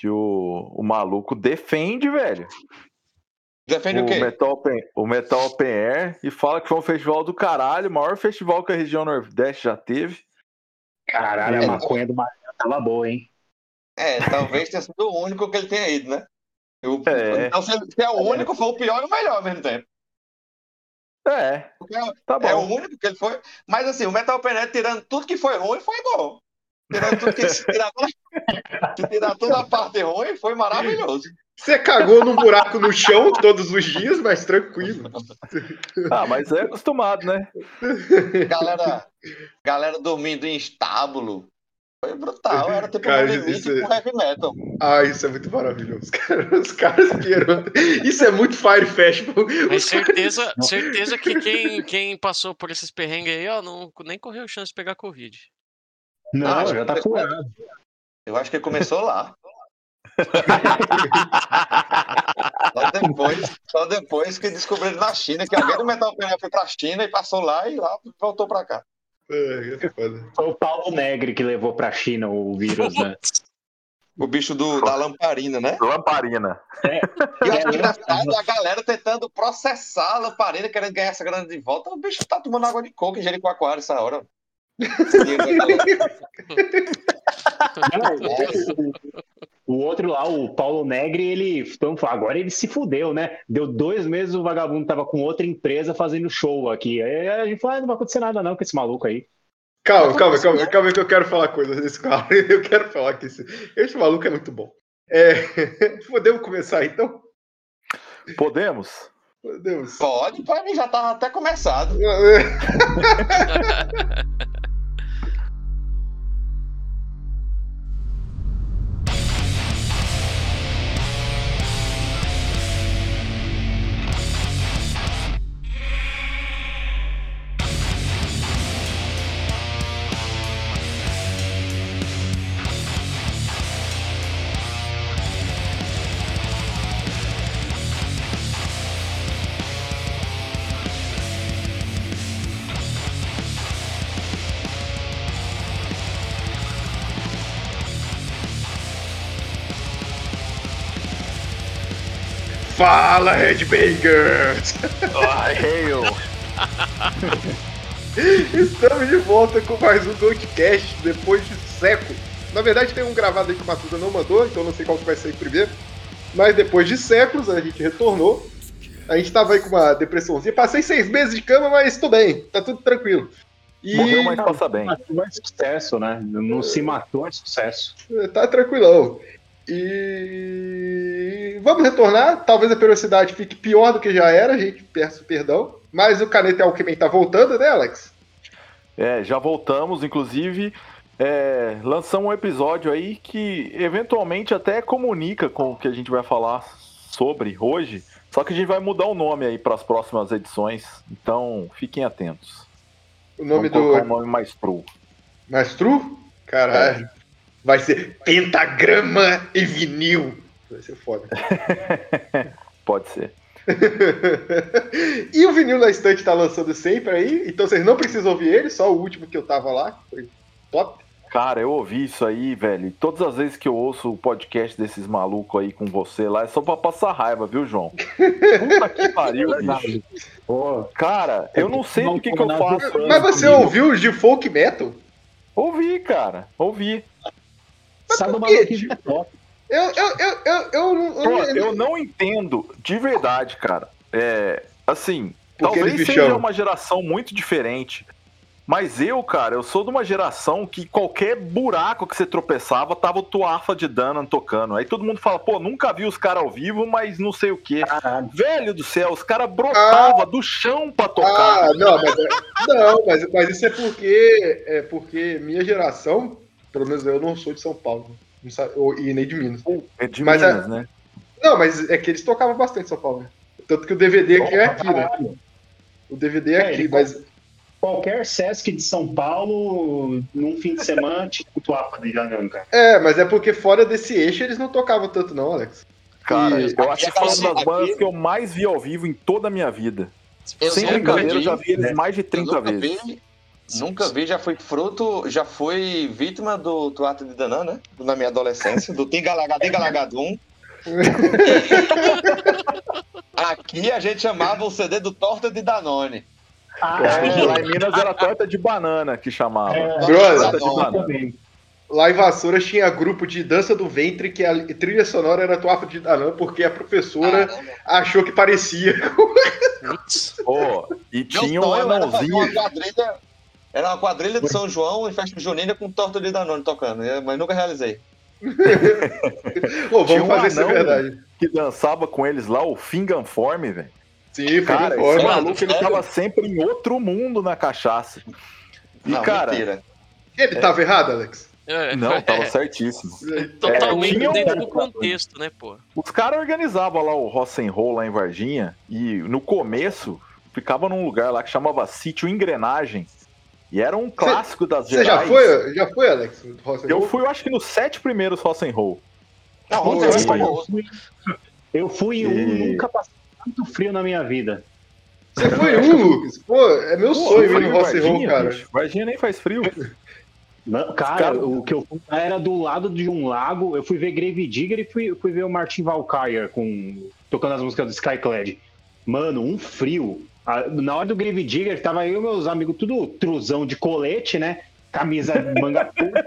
que o, o maluco defende, velho. Defende o, o quê? Metal, Open, o Metal Open Air e fala que foi um festival do caralho, o maior festival que a região Nordeste já teve. Caralho, É. a maconha do Maranhão tava boa, hein? É, talvez tenha sido o único que ele tenha ido, né? Eu- É. Então, se é o único, foi o pior e o melhor ao mesmo tempo. É, Porque é, tá é o bom. único que ele foi. Mas assim, o Metal Open Air, tirando tudo que foi ruim, foi bom. Tirando tudo que se tirar toda, tirar toda a parte ruim, foi maravilhoso. Você cagou num buraco no chão todos os dias, mas tranquilo. Ah, mas é acostumado, né? Galera, galera dormindo em estábulo. Foi brutal. Era tipo Cara, um limite isso é- com heavy metal. Ah, isso é muito maravilhoso, cara. Os caras vieram. Isso é muito Fire Festival. Mas caras- certeza, certeza que quem, quem passou por esses perrengues aí, ó, não, nem correu chance de pegar Covid. Não, Ah, já tá curado. Eu acho que começou lá. Só depois, só depois que descobriram na China que alguém do Metal Air foi pra China e passou lá e lá voltou pra cá. É, é. Foi o Paulo Negri que levou pra China o vírus, né? O bicho do, da lamparina, né? Lamparina. E eu acho que engraçado a galera tentando processar a lamparina, querendo ganhar essa grana de volta. O bicho tá tomando água de coco em Jericoacoara essa hora. O outro lá, o Paulo Negri, ele. Então, agora ele se fudeu, né? Deu dois meses o vagabundo tava com outra empresa fazendo show aqui. Aí a gente falou, ah, não vai acontecer nada não com esse maluco aí. Calma, calma, calma, calma aí que eu quero falar coisas desse cara. Eu quero falar que esse, esse maluco é muito bom. É, podemos começar então? Podemos? Podemos. Pode, pra mim já tava até começado. Fala, Headbangers! Ai, Hail. Estamos de volta com mais um Goldcast depois de séculos. Na verdade, tem um gravado aí que o Matuda não mandou, então não sei qual que vai sair primeiro. Mas depois de séculos, a gente retornou. A gente tava aí com uma depressãozinha. Passei seis meses de cama, mas tô bem, tá tudo tranquilo. E Morreu, mas passa bem. Matou é sucesso, né? Não se matou é sucesso. tá tranquilão. E vamos retornar. Talvez a periodicidade fique pior do que já era, a gente peço perdão. Mas o Caneta Alckmin tá voltando, né, Alex? É, já voltamos, inclusive, é, lançamos um episódio aí que eventualmente até comunica com o que a gente vai falar sobre hoje, só que a gente vai mudar o nome aí para as próximas edições, então fiquem atentos. O nome Vamos do nome mais pro. Mais true? Caralho. Vai ser pentagrama e vinil. Vai ser foda. Pode ser. e o vinil na estante tá lançando sempre aí, então vocês não precisam ouvir ele, só o último que eu tava lá, foi top. Cara, eu ouvi isso aí, velho. e Todas as vezes que eu ouço o podcast desses malucos aí com você lá, é só pra passar raiva, viu, João? Puta que pariu, bicho. Pô, Cara, eu não sei Não o que, que eu faço. Mas você comigo. ouviu os de folk metal? Ouvi, cara. Ouvi. Sabe uma top. Eu, eu, eu, eu, eu, não- eu, Pô, não- eu não entendo, de verdade, cara. É, assim, Porque talvez seja chamam. uma geração muito diferente. Mas eu, cara, eu sou de uma geração que qualquer buraco que você tropeçava, tava o Tuafa de Danan tocando. Aí todo mundo fala, pô, nunca vi os caras ao vivo, mas não sei o quê. Caralho. Velho do céu, os caras brotavam do chão pra tocar. Ah, não, mas, é- não mas, mas isso é porque, é porque minha geração, pelo menos eu não sou de São Paulo, não sabe, ou- e nem de Minas. é de mas Minas, é- né? Não, mas é que eles tocavam bastante em São Paulo, né? Tanto que o DVD aqui é aqui, né? O DVD é É, aqui, ele- mas Qualquer Sesc de São Paulo, num fim de semana, tipo o Tuapa de cara. É, mas é porque fora desse eixo eles não tocavam tanto, não, Alex. Cara, E- eu acho que foi uma das bandas que eu mais vi ao vivo em toda a minha vida. Eu Sem brincadeira, eu já vi eles né? mais de eu 30 nunca vezes. vi, Nunca vi, já fui fruto, já fui vítima do Tuato de Danã, né? Na minha adolescência, do Tingalagadim Aqui a gente chamava o CD do Torta de Danone. Ah, É, lá em Minas era torta de banana que chamava. É. Torta de Brother, banana. Lá em Vassouras tinha grupo de dança do ventre que a trilha sonora era Tuato de Danã porque a professora Caramba. achou que parecia. Putz. Pô, e Meu tinha um anãozinho. Era uma quadrilha de São João em festa junina com torta de Danone tocando, mas nunca realizei. Pô, vamos um fazer isso é verdade. que dançava com eles lá, o Finganforme, velho. Sim, foi Cara, fora. esse maluco ele tava sempre em outro mundo na cachaça. E, Não, cara, mentira. Ele tava errado, Alex? É, não, tava é, certíssimo. totalmente É, tinha um- dentro do contexto, né, pô? Os caras organizavam lá o Rock'n'Roll lá em Varginha e no começo ficava num lugar lá que chamava Sítio Engrenagem. E era um clássico das Você já foi, já foi, Alex? Eu Roll? fui, eu acho que nos sete primeiros Rock'n'Roll. Não, Pô, você eu é fui-. Eu fui em um, nunca passei tanto frio na minha vida. Você foi um, Lucas? Pô, é meu sonho ir no Rock and Roll, cara. Varginha nem faz frio. Não, cara, cara- o que eu fui lá era do lado de um lago. Eu fui ver Grave Digger e fui, fui ver o Martin Valkyrie com, tocando as músicas do Skyclad. Mano, um frio. Na hora do Grave Digger, tava eu e meus amigos tudo truzão de colete, né? Camisa manga curta.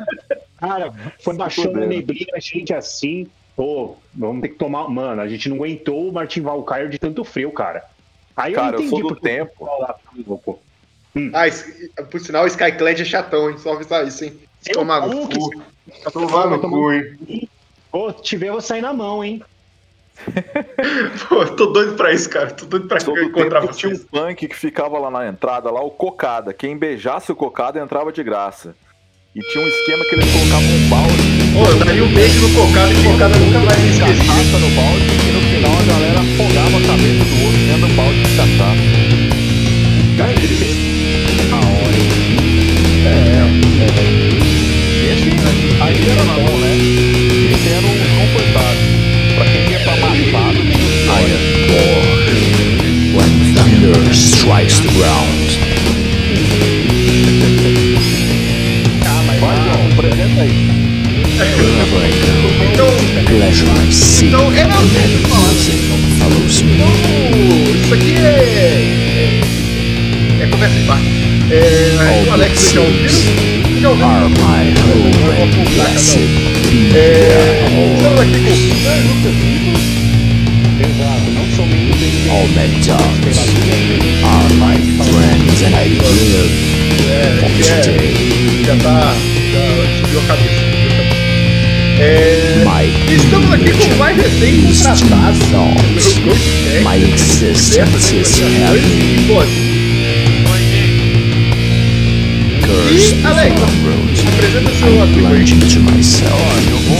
Cara, foi baixando a neblina, a gente assim. Pô, vamos ter que tomar. Mano, a gente não aguentou o Martin Valkyrie de tanto frio, cara. Aí Cara, eu eu sou entendi do o tempo. lá tava louco. Ah, esse- por sinal, o Skyclad é chatão, hein? Só avisar isso, hein? Eu- Tomar no cu. Tomar no cu, hein? Pô, se tiver, eu vou sair na mão, hein? Pô, tô doido pra isso, cara. Tô doido pra Sou do encontrar tempo que tinha um vocês. punk que ficava lá na entrada, lá o Cocada. Quem beijasse o Cocada entrava de graça. E tinha um esquema que eles colocavam um balde Pô, eu daria um beijo no cocada e o cocada nunca mais me de esqueci. cachaça no balde e no final a galera many dogs are my friends, and I live for é, today. My estamos aqui com o mais recém used to contratado. thought Meu Ghost my existence is heavy, E, Alex, apresenta seu. Plunging to myself,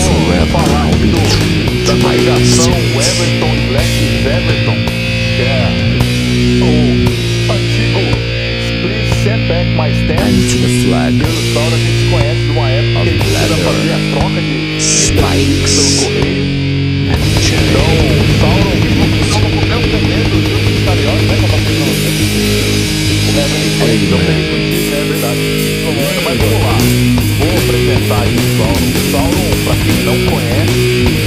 forever I'll be true Da to my coligação existence. Everton Black Everton, é o antigo Please Send Back My And Stand. Pelo Saulo a gente conhece de uma época que a gente ainda Leather. fazia troca de Spikes. pelo correio. Então, o Sauron ficava com o mesmo tremendo dos carioca, né? Como assim, não? O Everton é, então bem conhecido, é verdade. Mas vamos lá, vou apresentar aí o Sauron. O Sauron, pra quem não conhece,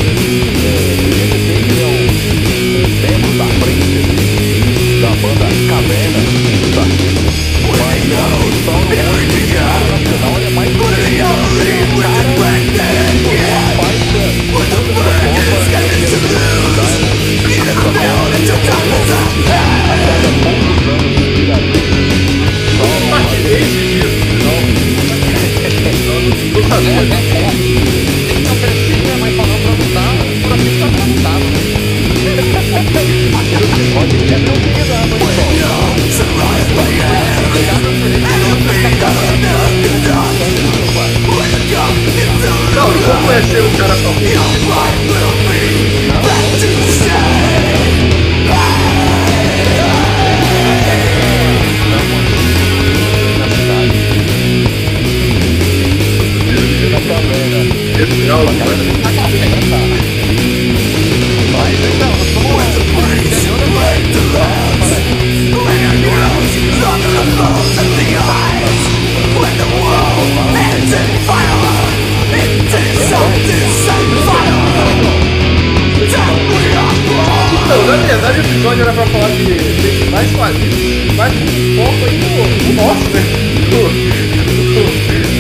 Pode quebrar o Não, não vou ser o cara talvez. Então, na verdade, o episódio era pra falar de mais quadrinhos, mas com foco aí no, no nosso, né? No,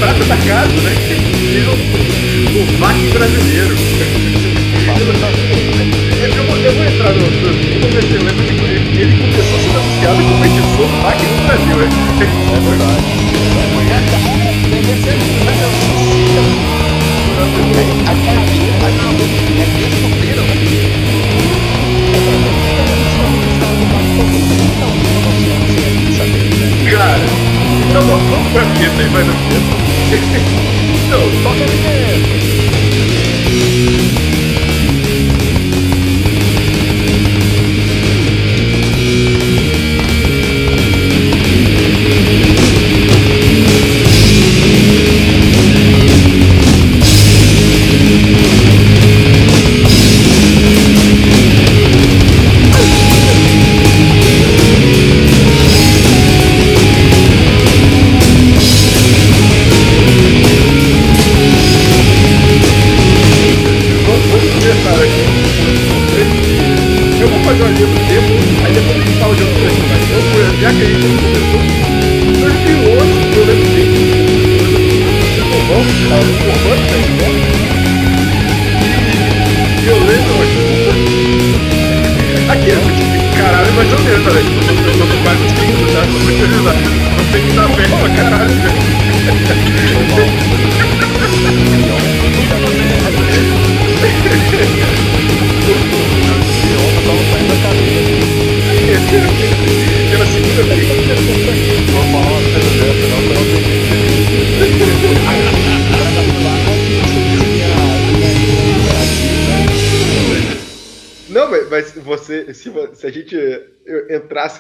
prato da casa, né? O, o VAC brasileiro. Eu, vou, eu vou entrar no outro, vou ver se eu que ele começou a ser anunciado como editor VAC no Brasil, né? É verdade. Cara, então vamos, vamos pra vinheta aí, vai na vinheta. Então, toca a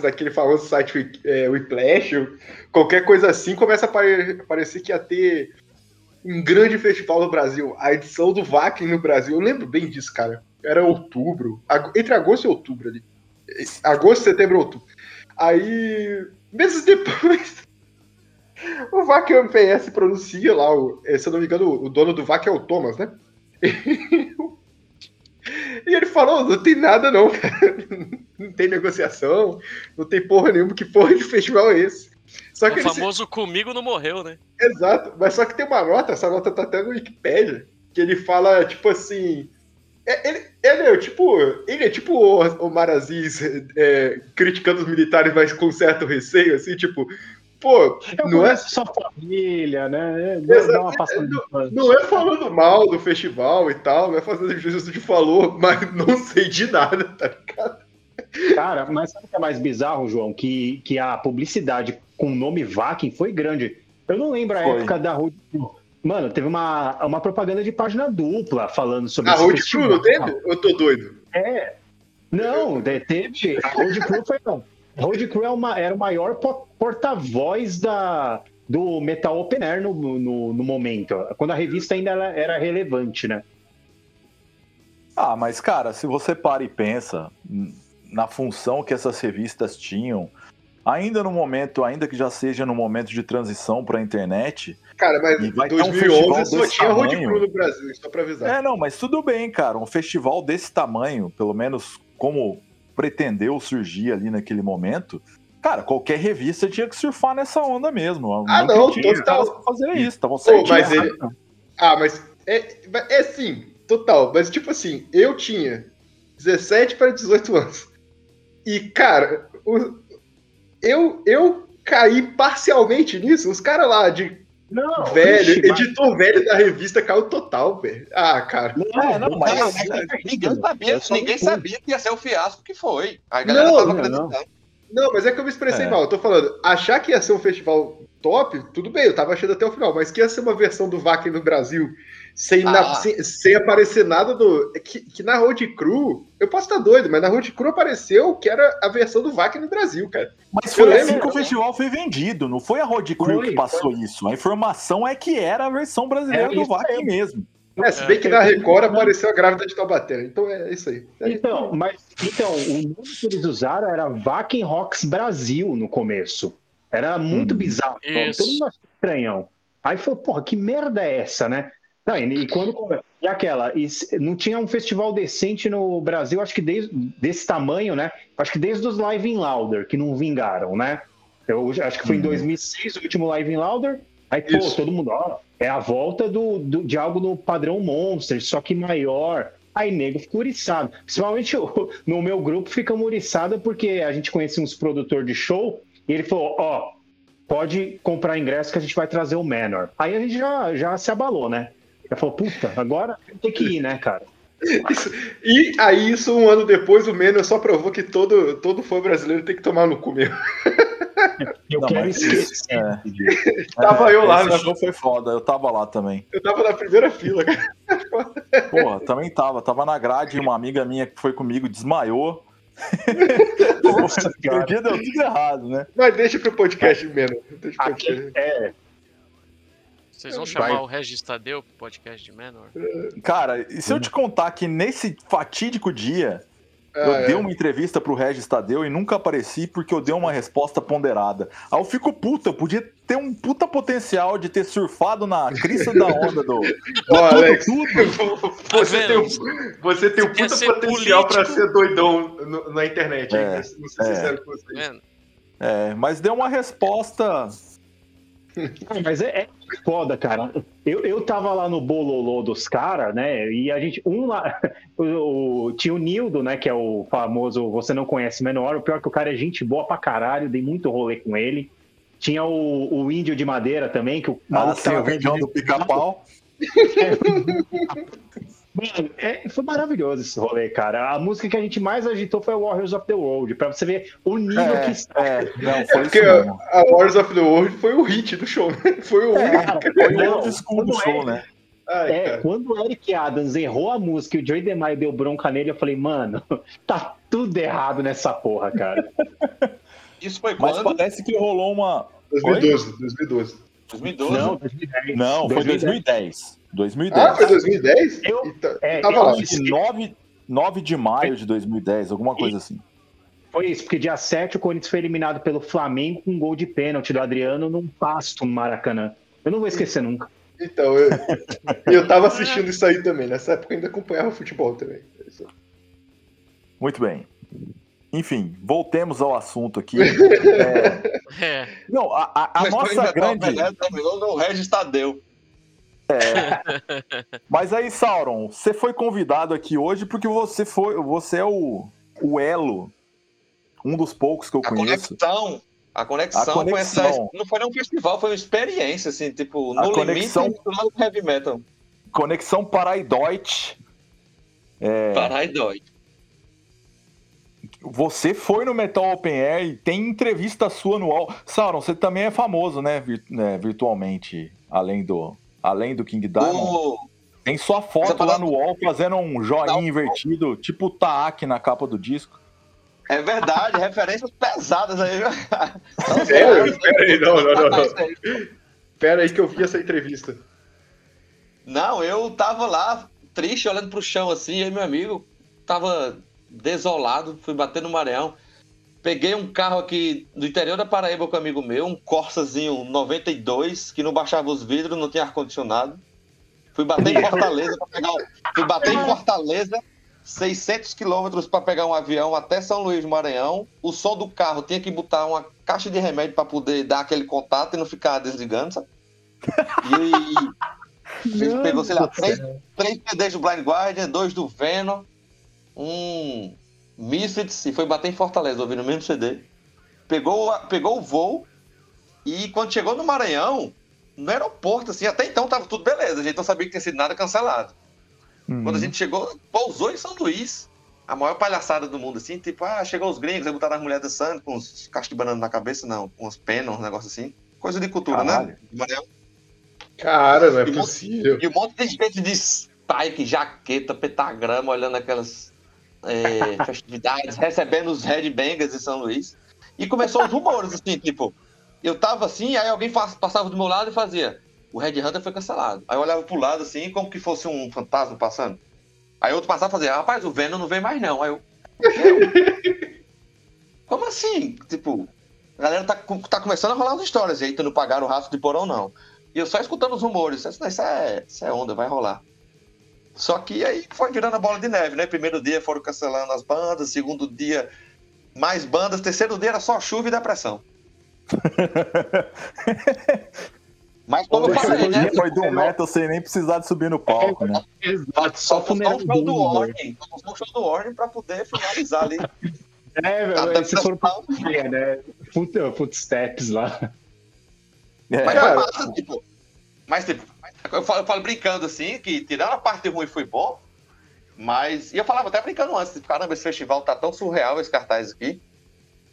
naquele famoso site é, Whiplash, qualquer coisa assim, começa a parecer que ia ter um grande festival no Brasil. A edição do Vakin no Brasil. Eu lembro bem disso, cara. Era outubro. Entre agosto e outubro ali. Eh, Agosto, setembro, outubro. Aí, meses depois, o VAC MPS pronuncia lá, o, eh, se eu não me engano, o dono do VAC é o Thomas, né? E ele falou, não tem nada não, cara. Não tem negociação, não tem porra nenhuma, que porra de festival é esse? Só que O famoso comigo não morreu, né? Exato, mas só que tem uma nota, essa nota tá até no Wikipedia, que ele fala, tipo assim. é- Ele, ele é tipo. Ele é tipo o, o Maraziz é, criticando os militares, mas com certo receio, assim, tipo, pô, Eu não é, sua família, né? Passada de pano. não é falando mal do festival e tal, não é fazendo juízo de falou, mas não sei de nada, tá ligado? Cara, mas sabe o que é mais bizarro, João? Que, que a publicidade com o nome Vakin foi grande. Eu não lembro a Foi. época da Road Crew. Mano, teve uma, uma propaganda de página dupla falando sobre A festival. Crew, não teve? Eu tô doido. Não, de- teve. A Road Crew foi não. Road Crew é uma- era o maior po- porta-voz da, do Metal Open Air no, no, no momento. Quando a revista ainda era, era relevante, né? Ah, mas cara, se você para e pensa na função que essas revistas tinham, ainda no momento, ainda que já seja no momento de transição para a internet, Cara, mas em vai ter um festival 2011 só tinha Road. Crew no Brasil, só pra avisar. é não, mas tudo bem, cara, um festival desse tamanho, pelo menos como pretendeu surgir ali naquele momento, cara, qualquer revista tinha que surfar nessa onda mesmo. Ah, não, os total. fazer isso, estavam Pô, mas ele- Ah, mas é, é sim, total. Mas tipo assim, eu tinha 17 para 18 anos. E, cara, o- eu, eu caí parcialmente nisso. Os caras lá de Não, velho, ixi, mas- editor velho da revista caiu total, velho. Ah, cara. É, não, mas, não, ninguém sabia, Eu só ninguém não fui. sabia que ia ser o fiasco que foi. A galera Não, tava não, acreditando. Não, mas é que eu me expressei É. mal. Eu tô falando, achar que ia ser um festival top, tudo bem, eu tava achando até o final, mas que ia ser uma versão do Vakin no Brasil, sem, na- Ah. sem, sem aparecer nada do. Que, que na Road Crew, eu posso estar doido, mas na Road Crew apareceu que era a versão do Vakin no Brasil, cara. Mas foi Eu assim lembro, que o né? festival foi vendido, não foi a Road Crew Foi, que passou isso. A informação é que era a versão brasileira É do VAC mesmo. É, se bem que na Record apareceu a grávida de Taubaté, então é isso aí. É isso. Então, mas então, o nome que eles usaram era Vakin Rocks Brasil no começo. Era muito Hum. bizarro. Isso. Todo mundo achou estranhão. Aí falou, porra, que merda é essa, né? Não, e, e quando. E aquela, e não tinha um festival decente no Brasil, acho que desde desse tamanho, né? Acho que desde os Live in Louder, que não vingaram, né? Eu acho que foi em 2006 o último Live in Louder. Aí, pô, Isso. todo mundo, ó, é a volta do, do- de algo no padrão Monster, só que maior. Aí, nego, fica uriçado. Principalmente o- no meu grupo fica uriçado porque a gente conhecia uns produtores de show e ele falou, ó, pode comprar ingresso que a gente vai trazer o Manor. Aí a gente já, já se abalou, né? Já falou, puta, agora tem que ir, né, cara? Isso- e aí, isso um ano depois, o Menor só provou que todo, todo fã brasileiro tem que tomar no cu mesmo. Eu Não, quero esquecer. é. Tava eu lá, Esse na- show foi foda, eu tava lá também. Eu tava na primeira fila, cara. Porra, também tava. Tava na grade, uma amiga minha que foi comigo desmaiou. Nossa, cara. dia deu tudo errado, né? Mas deixa pro podcast, Menor. Deixa pro Aqui, podcast. é, Vocês vão Vai. chamar o Regis Tadeu pro podcast de Menor? Cara, e se eu te contar que nesse fatídico dia eu Ah, é. dei uma entrevista pro Regis Tadeu e nunca apareci porque eu dei uma resposta ponderada. Aí eu fico puta, eu podia ter um puta potencial de ter surfado na crista da onda do. Ó, Alex, tudo. você, Tá tem um, você tem um puta potencial pra político? ser doidão no- na internet, hein? É, Vou ser é. sincero com Tá você. vendo? É, mas deu uma resposta. Mas é, é foda, cara. Eu, eu tava lá no bololô dos caras, né? E a gente, um lá, o, o- tinha o Nildo, né? Que é o famoso Você Não Conhece Menor. O pior é que o cara é gente boa pra caralho, dei muito rolê com ele. Tinha o, o Índio de Madeira também, que o Ah, sim, o vídeo do pica-pau. Mano, é, foi maravilhoso esse rolê, cara. A música que a gente mais agitou foi Warriors of the World, pra você ver o nível que está. É, não, É foi porque isso mesmo. a Wars of the World foi o hit do show, né? Foi o único. Cara, Foi o não, school do show, é- né? Ai, É, cara. quando o Eric Adams errou a música e o Joey DeMaio deu bronca nele, eu falei, mano, tá tudo errado nessa porra, cara. Isso foi Mas quando? parece que rolou uma. 2012, 2012. 2012? Não, 2010. Não, foi 2010. 2010. Ah, foi 2010? Eu- Então, é, tava eu lá. Acho que 9, 9 de maio de 2010, alguma coisa assim. Foi isso, porque dia 7 o Corinthians foi eliminado pelo Flamengo com um gol de pênalti do Adriano num pasto no Maracanã. Eu não vou esquecer nunca. Então, eu, eu tava assistindo isso aí também. Nessa época eu ainda acompanhava futebol também. Muito bem. Enfim, voltemos ao assunto aqui. É, É. não, a, a- a nossa Metal grande. No Regis Tadeu. Mas aí, Sauron, você foi convidado aqui hoje porque você foi, você é o, o elo, um dos poucos que eu A conheço. conexão. A conexão, A com essa. conexão. Não foi nem um festival, foi uma experiência, assim, tipo, no A limite conexão. lado do heavy metal. Conexão Paraideutsch. É. Você foi no Metal Open Air e tem entrevista sua UOL. Sauron, você também é famoso, né, né, virtualmente, além do, além do King Diamond. O... Tem sua foto lá no UOL fazendo um joinha Não. invertido, tipo o Taak na capa do disco. É verdade, referências pesadas aí. viu? Não, Sério? Pera aí, não, não, não. Pera aí que eu vi essa entrevista. Não, eu tava lá, triste, olhando pro chão assim, aí meu amigo tava desolado, fui bater no Maranhão. Peguei um carro aqui do interior da Paraíba com um amigo meu, um Corsazinho 92, que não baixava os vidros, não tinha ar-condicionado. Fui bater em Fortaleza para pegar. Fui bater em Fortaleza, 600 quilômetros para pegar um avião até São Luís do Maranhão. O som do carro tinha que botar uma caixa de remédio para poder dar aquele contato e não ficar desligando, sabe? E pegou, sei lá, três, três CDs do Blind Guardian, dois do Venom, um Misfits e foi bater em Fortaleza, ouvindo o mesmo CD. Pegou, pegou o voo e quando chegou no Maranhão, no aeroporto, assim, até então tava tudo beleza, a gente não sabia que tinha sido nada cancelado. Uhum. Quando a gente chegou, pousou em São Luís, a maior palhaçada do mundo, assim, tipo, ah, chegou os gringos, aí botaram as mulheres dançando com uns cachos de banana na cabeça, não, com umas penas, uns negócios assim. Coisa de cultura, Caralho. né? Do Maranhão. Cara, não é E um monte- possível. E um monte de gente de spike, jaqueta, pentagrama, olhando aquelas é, festividades, recebendo os headbangers em São Luís. E começou os rumores, assim, tipo, eu tava assim, aí alguém passava do meu lado e fazia, o Red Hunter foi cancelado. Aí eu olhava pro lado, assim, como que fosse um fantasma passando. Aí outro passava e fazia, rapaz, o Venom não vem mais não. Aí eu, "Eu? como assim? Tipo, a galera tá, tá começando a rolar as histórias, e aí tu não pagaram o rastro de porão, não. E eu só escutando os rumores. Isso, isso, é, isso é onda, vai rolar. Só que aí foi virando a bola de neve, né? Primeiro dia foram cancelando as bandas, segundo dia mais bandas, terceiro dia era só chuva e depressão. Mas como eu falei, né? Foi do metal sem nem precisar de subir no palco, né? Exato, Só funeral show do Warning. Só um show do Warning pra poder finalizar ali. É, velho, esses foram pra né? Foot, footsteps lá. É, Mas massa, tipo. Mas, tipo, eu falo, eu falo brincando assim, que tirando a parte ruim foi bom. Mas. E eu falava até brincando antes, tipo, caramba, esse festival tá tão surreal, esse cartaz aqui.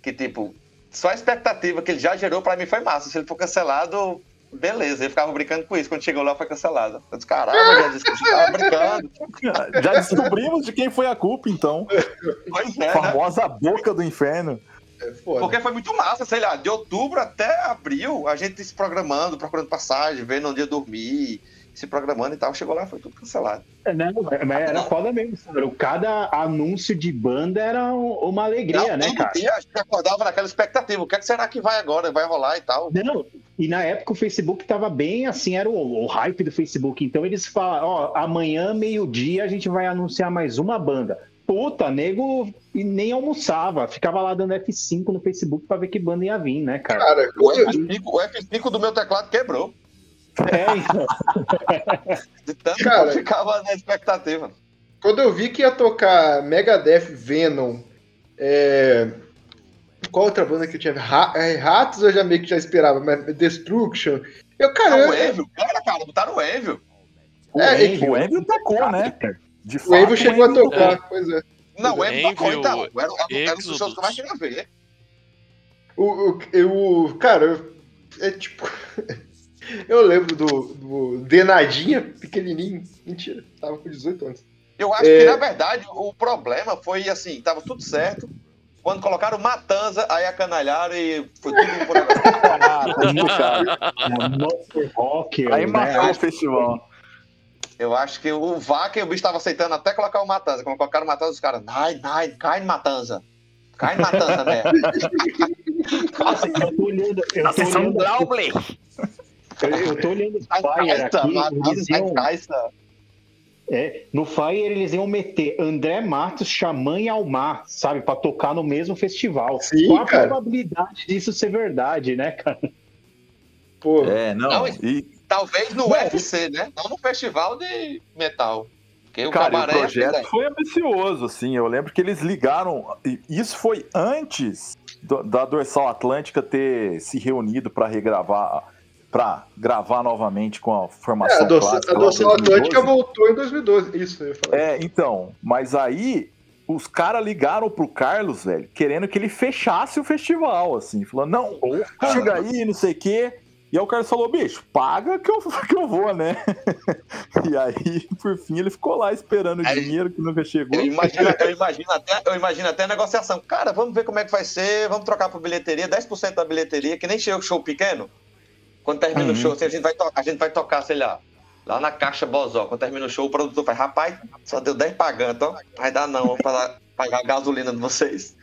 Que, tipo, só a expectativa que ele já gerou pra mim foi massa. Se ele for cancelado, beleza. Eu ficava brincando com isso. Quando chegou lá, foi cancelado. Eu disse, caralho, já disse que brincando. Já descobrimos de quem foi a culpa, então. Pois é, né? Famosa boca do inferno. É foda. Porque foi muito massa, sei lá, de outubro até abril, a gente se programando, procurando passagem, vendo onde ia dormir, se programando e tal. Chegou lá, foi tudo cancelado. É, né? Mas era foda mesmo, sabe? Cada anúncio de banda era um- uma alegria, Não, né, todo cara? dia a gente acordava naquela expectativa. O que, é que será que vai agora? Vai rolar e tal. Não, e na época o Facebook tava bem assim, era o, o hype do Facebook. Então eles falam, ó, amanhã, meio-dia, a gente vai anunciar mais uma banda. Puta, nego e nem almoçava, ficava lá dando F5 no Facebook pra ver que banda ia vir, né, cara? Cara, O quando eu- F5, o F5 do meu teclado quebrou. É, então, De tanto Cara. que eu ficava na expectativa. Quando eu vi que ia tocar Megadeth, Venom, é... qual outra banda que eu tinha? Ra é, Ratos eu já meio que já esperava, mas Destruction. Eu, cara, Não, eu- o Envio, cara, cara, botaram o Envio. É, Envio, O Envio tocou, né? De o Evo chegou a Envio tocar, pois é. Não, o Envio tocou então. Era, era, um dos shows que eu mais queria ver. O, o, eu, cara, é tipo. eu lembro do, do Denadinha, pequenininho. Mentira, tava com 18 anos. Eu acho É. que, na verdade, o problema foi assim, tava tudo certo. Quando colocaram Matanza, aí acanalharam e foi tudo por tá. Monster Rock, Aí né? matou o festival. Eu acho que o Vaca, o bicho tava aceitando até colocar o Matanza. Quando colocaram o Matanza, os caras, nai, nai, cai no Matanza. Cai no Matanza, né? Eu tô olhando, eu Na tô sessão olhando, Grauble. eu, eu tô olhando o Fire aqui, Matanza, iam, é, no Fire eles iam meter André Matos, Xamã e Almar, sabe, pra tocar no mesmo festival. Sim, Qual a cara. probabilidade disso ser verdade, né, cara? Pô, É, não. Não, E, Talvez no Não. UFC, né? Não no festival de metal. Porque o cara, o cabaré é projeto foi ambicioso, assim. Eu lembro que eles ligaram. e Isso foi antes do- da Dorsal Atlântica ter se reunido para regravar, para gravar novamente com a é, formação a Dorsal clássica a Dorsal Atlântica 2012. voltou em 2012. Isso, eu ia falar. É, então, mas aí os caras ligaram pro Carlos, velho, querendo que ele fechasse o festival, assim, falando, não, chega aí, não sei o quê. E aí o Carlos falou, bicho, paga que eu, que eu vou, né? e aí, por fim, ele ficou lá esperando o Aí- dinheiro que nunca chegou. Eu imagino, eu, imagino até, eu imagino até a negociação. Cara, vamos ver como é que vai ser, vamos trocar por bilheteria, 10% da bilheteria, que nem chega o show pequeno. Quando termina Uhum. o show, assim, a, gente vai to- a gente vai tocar, sei lá, lá na caixa Bozó. Quando termina o show, o produtor faz, rapaz, só deu 10 pagando, ó. Vai dar não, pra pagar a gasolina de vocês.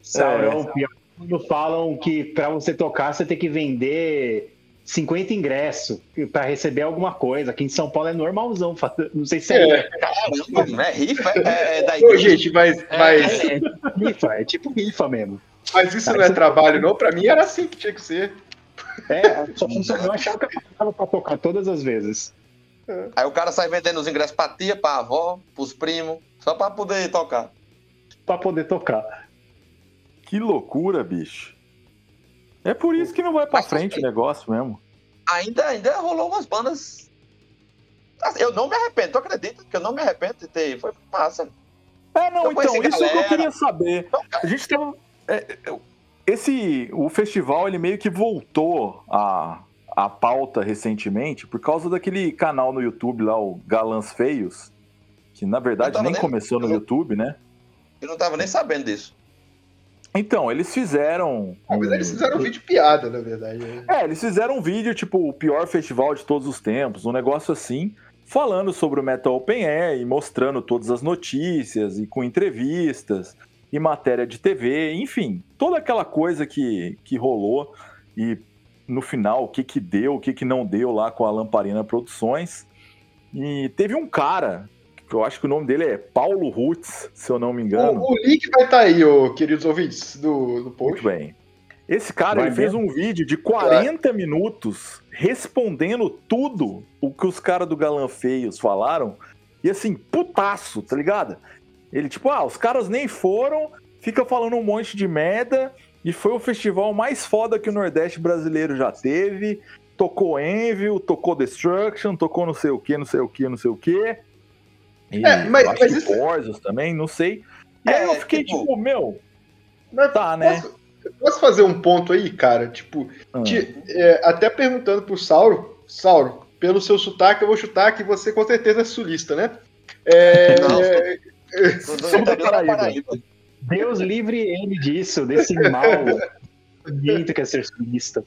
Saurão, pior quando falam que pra você tocar você tem que vender 50 ingressos pra receber alguma coisa. Aqui em São Paulo é normalzão. Não sei se é. É. Caramba, não é rifa, é, é da Ô, igreja. gente, mas, mas, É, é tipo rifa, é tipo rifa mesmo. mas isso não é trabalho, não? Pra mim era assim que tinha que ser. É, só funcionou, eu achava que eu tava pra tocar todas as vezes. Aí o cara sai vendendo os ingressos pra tia, pra avó, pros primos, só pra poder tocar. Pra poder tocar. Que loucura, bicho. É por isso que não vai pra frente o negócio mesmo. ainda, ainda rolou umas bandas. Assim, Eu não me arrependo, tu acredita que eu não me arrependo de ter. Foi massa. É, não, Eu então, isso é o que eu queria saber. Então, A gente tava. é, é, esse. O festival, ele meio que voltou a, a pauta recentemente por causa daquele canal no YouTube lá, o Galãs Feios. Que na verdade nem nem- começou no eu- YouTube, né? Eu não tava nem sabendo disso. Então, eles fizeram. Mas um- eles fizeram um vídeo piada, na verdade. né? É, eles fizeram um vídeo, tipo, o pior festival de todos os tempos, um negócio assim, falando sobre o Metal Open Air e mostrando todas as notícias e com entrevistas e matéria de TV, enfim, toda aquela coisa que, que rolou e no final o que que deu, o que que não deu lá com a Lamparina Produções. E teve um cara, que eu acho que o nome dele é Paulo Rutz, se eu não me engano. O, o link vai estar aí, ô, queridos ouvintes do, do post. Muito bem. Esse cara Vai ele fez um vídeo de 40 minutos respondendo tudo o que os caras do Galã Feios falaram. E assim, putaço, tá ligado? Ele, tipo, ah, os caras nem foram, fica falando um monte de merda. E foi o festival mais foda que o Nordeste brasileiro já teve. Tocou Envil, tocou Destruction, tocou não sei o que, não sei o que, não sei o que. E É, mas- acho mas que isso- também, não sei. E É, aí eu fiquei tipo- tipo, meu, Mas Tá, né? Posso, posso fazer um ponto aí, cara? Tipo, te- é, até perguntando pro Sauro, Sauro, pelo seu sotaque, eu vou chutar que você com certeza é sulista, né? É, Não, é, Sou interior da Paraíba. Paraíba. Deus livre ele disso, desse mal. Ninguém quer ser sulista.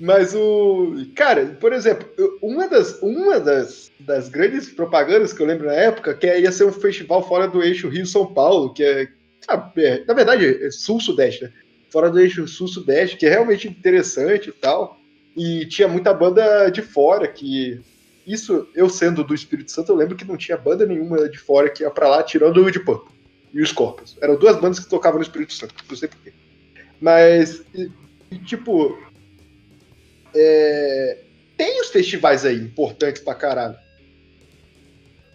Mas o. Cara, por exemplo, uma das, uma das, das grandes propagandas que eu lembro na época, que ia ser um festival fora do eixo Rio-São Paulo, que é, sabe, é, Na verdade, é sul-sudeste, né? Fora do eixo sul-sudeste, que é realmente interessante e tal. E tinha muita banda de fora que. Isso, eu sendo do Espírito Santo, eu lembro que não tinha banda nenhuma de fora que ia pra lá, tirando o de Purple e os Corpos. Eram duas bandas que tocavam no Espírito Santo, não sei porquê. Mas, e- e, tipo, é, tem os festivais aí importantes pra caralho.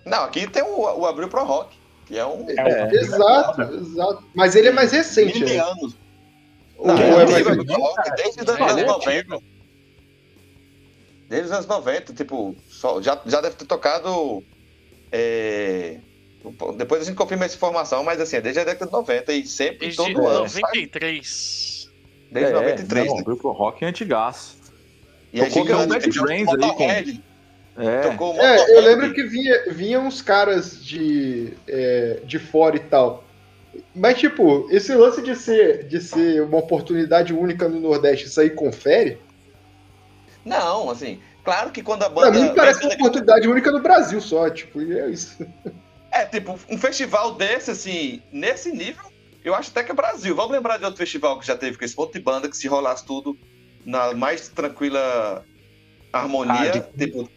Não, aqui tem o, o Abril Pro Rock, que é um. É. Exato, exato. Mas ele é mais recente, mil né? anos. Ou- Não, é é mais? Abril Pro Rock, desde os É, anos é 90. Desde os anos 90, tipo, só, já, já deve ter tocado. é, depois a gente confirma essa informação, mas assim, é desde a década de 90 e sempre, Desde todo ano. sai- 93. Desde é, 93, não, né? Pro rock é antigaço. E tocou até o Bad Brains aí com- É, Tocou o É, eu lembro que vinha, vinha uns caras de, é, de fora e tal. Mas, tipo, esse lance de ser, de ser uma oportunidade única no Nordeste, isso aí confere? Não, assim, claro que quando a Pra banda. mim parece uma oportunidade única no Brasil só, tipo, e é isso. É, tipo, um festival desse, assim, nesse nível, eu acho até que é Brasil. Vamos lembrar de outro festival que já teve com esse monte de banda, que se rolasse tudo na mais tranquila harmonia, Ah, de- tipo,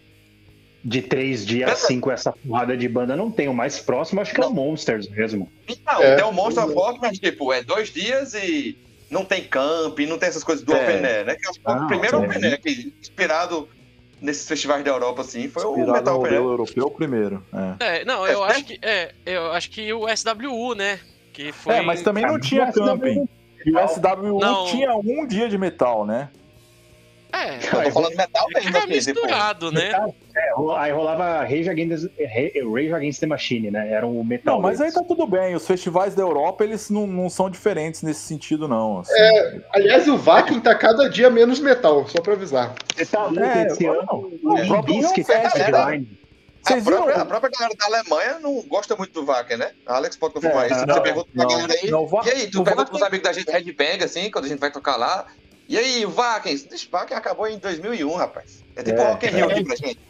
De três dias, Pensa- cinco, essa porrada de banda não tem. O mais próximo acho que é o Monsters mesmo. não, É, tem o Monster exato. Rock, mas, tipo, é dois dias e não tem camp, não tem essas coisas do É. Open Air, né? Que é o Ah, primeiro sim. Open Air que, inspirado nesses festivais da Europa, assim, foi o inspirado Metal no Open Air. europeu primeiro. É. É, não, É, eu né? acho que. É, eu acho que o SWU, né? Que foi. É, mas também não tinha não- camping. E o SWU Não. tinha um dia de metal, né? É, Eu tô falando metal é que mesmo, tipo, misturado, né? É, ro- aí rolava Rage Against, Rage Against the Machine, né? Era o metal. Não, mas aí tá tudo bem. Os festivais da Europa, eles não, não são diferentes nesse sentido, não. assim. Aliás, o Vakin tá cada dia menos metal, só pra avisar. Você tá louco É, esse não, ano? não, O o tá cara. headline. A Vocês viram? própria, a própria galera da Alemanha não gosta muito do Wacken, né? A Alex pode confirmar É, isso. não, Você pergunta pra não, galera aí. não, o E aí, tu o pergunta Wacken- pros amigos da gente headbang, assim, quando a gente vai tocar lá. E aí, o Wacken? Esse Wacken acabou em 2001, rapaz. É tipo É. o Rock in Rio aqui pra gente.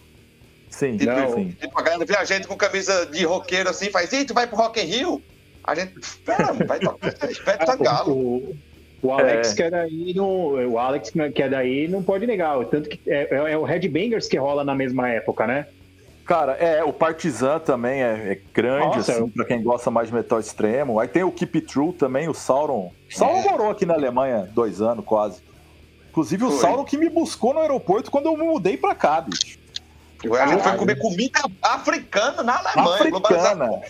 Sim, Tipo, Não. sim. tipo, a galera vê a gente com camisa de roqueiro assim, faz, ih, tu vai pro Rock in Rio? A gente, espera, vai tocar, espera Ah, galo. o, o Alex É. que é daí, não, o Alex que é daí não pode negar. Tanto que é, é- é o Headbangers que rola na mesma época, né? Cara, é, o Partizan também é, é grande, Nossa, assim, eu- pra quem gosta mais de metal extremo. Aí tem o Keep It True também, o Sauron. Sauron É. morou aqui na Alemanha dois anos, quase. Inclusive o Foi. Sauron que me buscou no aeroporto quando eu me mudei pra cá, bicho. A gente foi comer comida africana na Alemanha. Africana.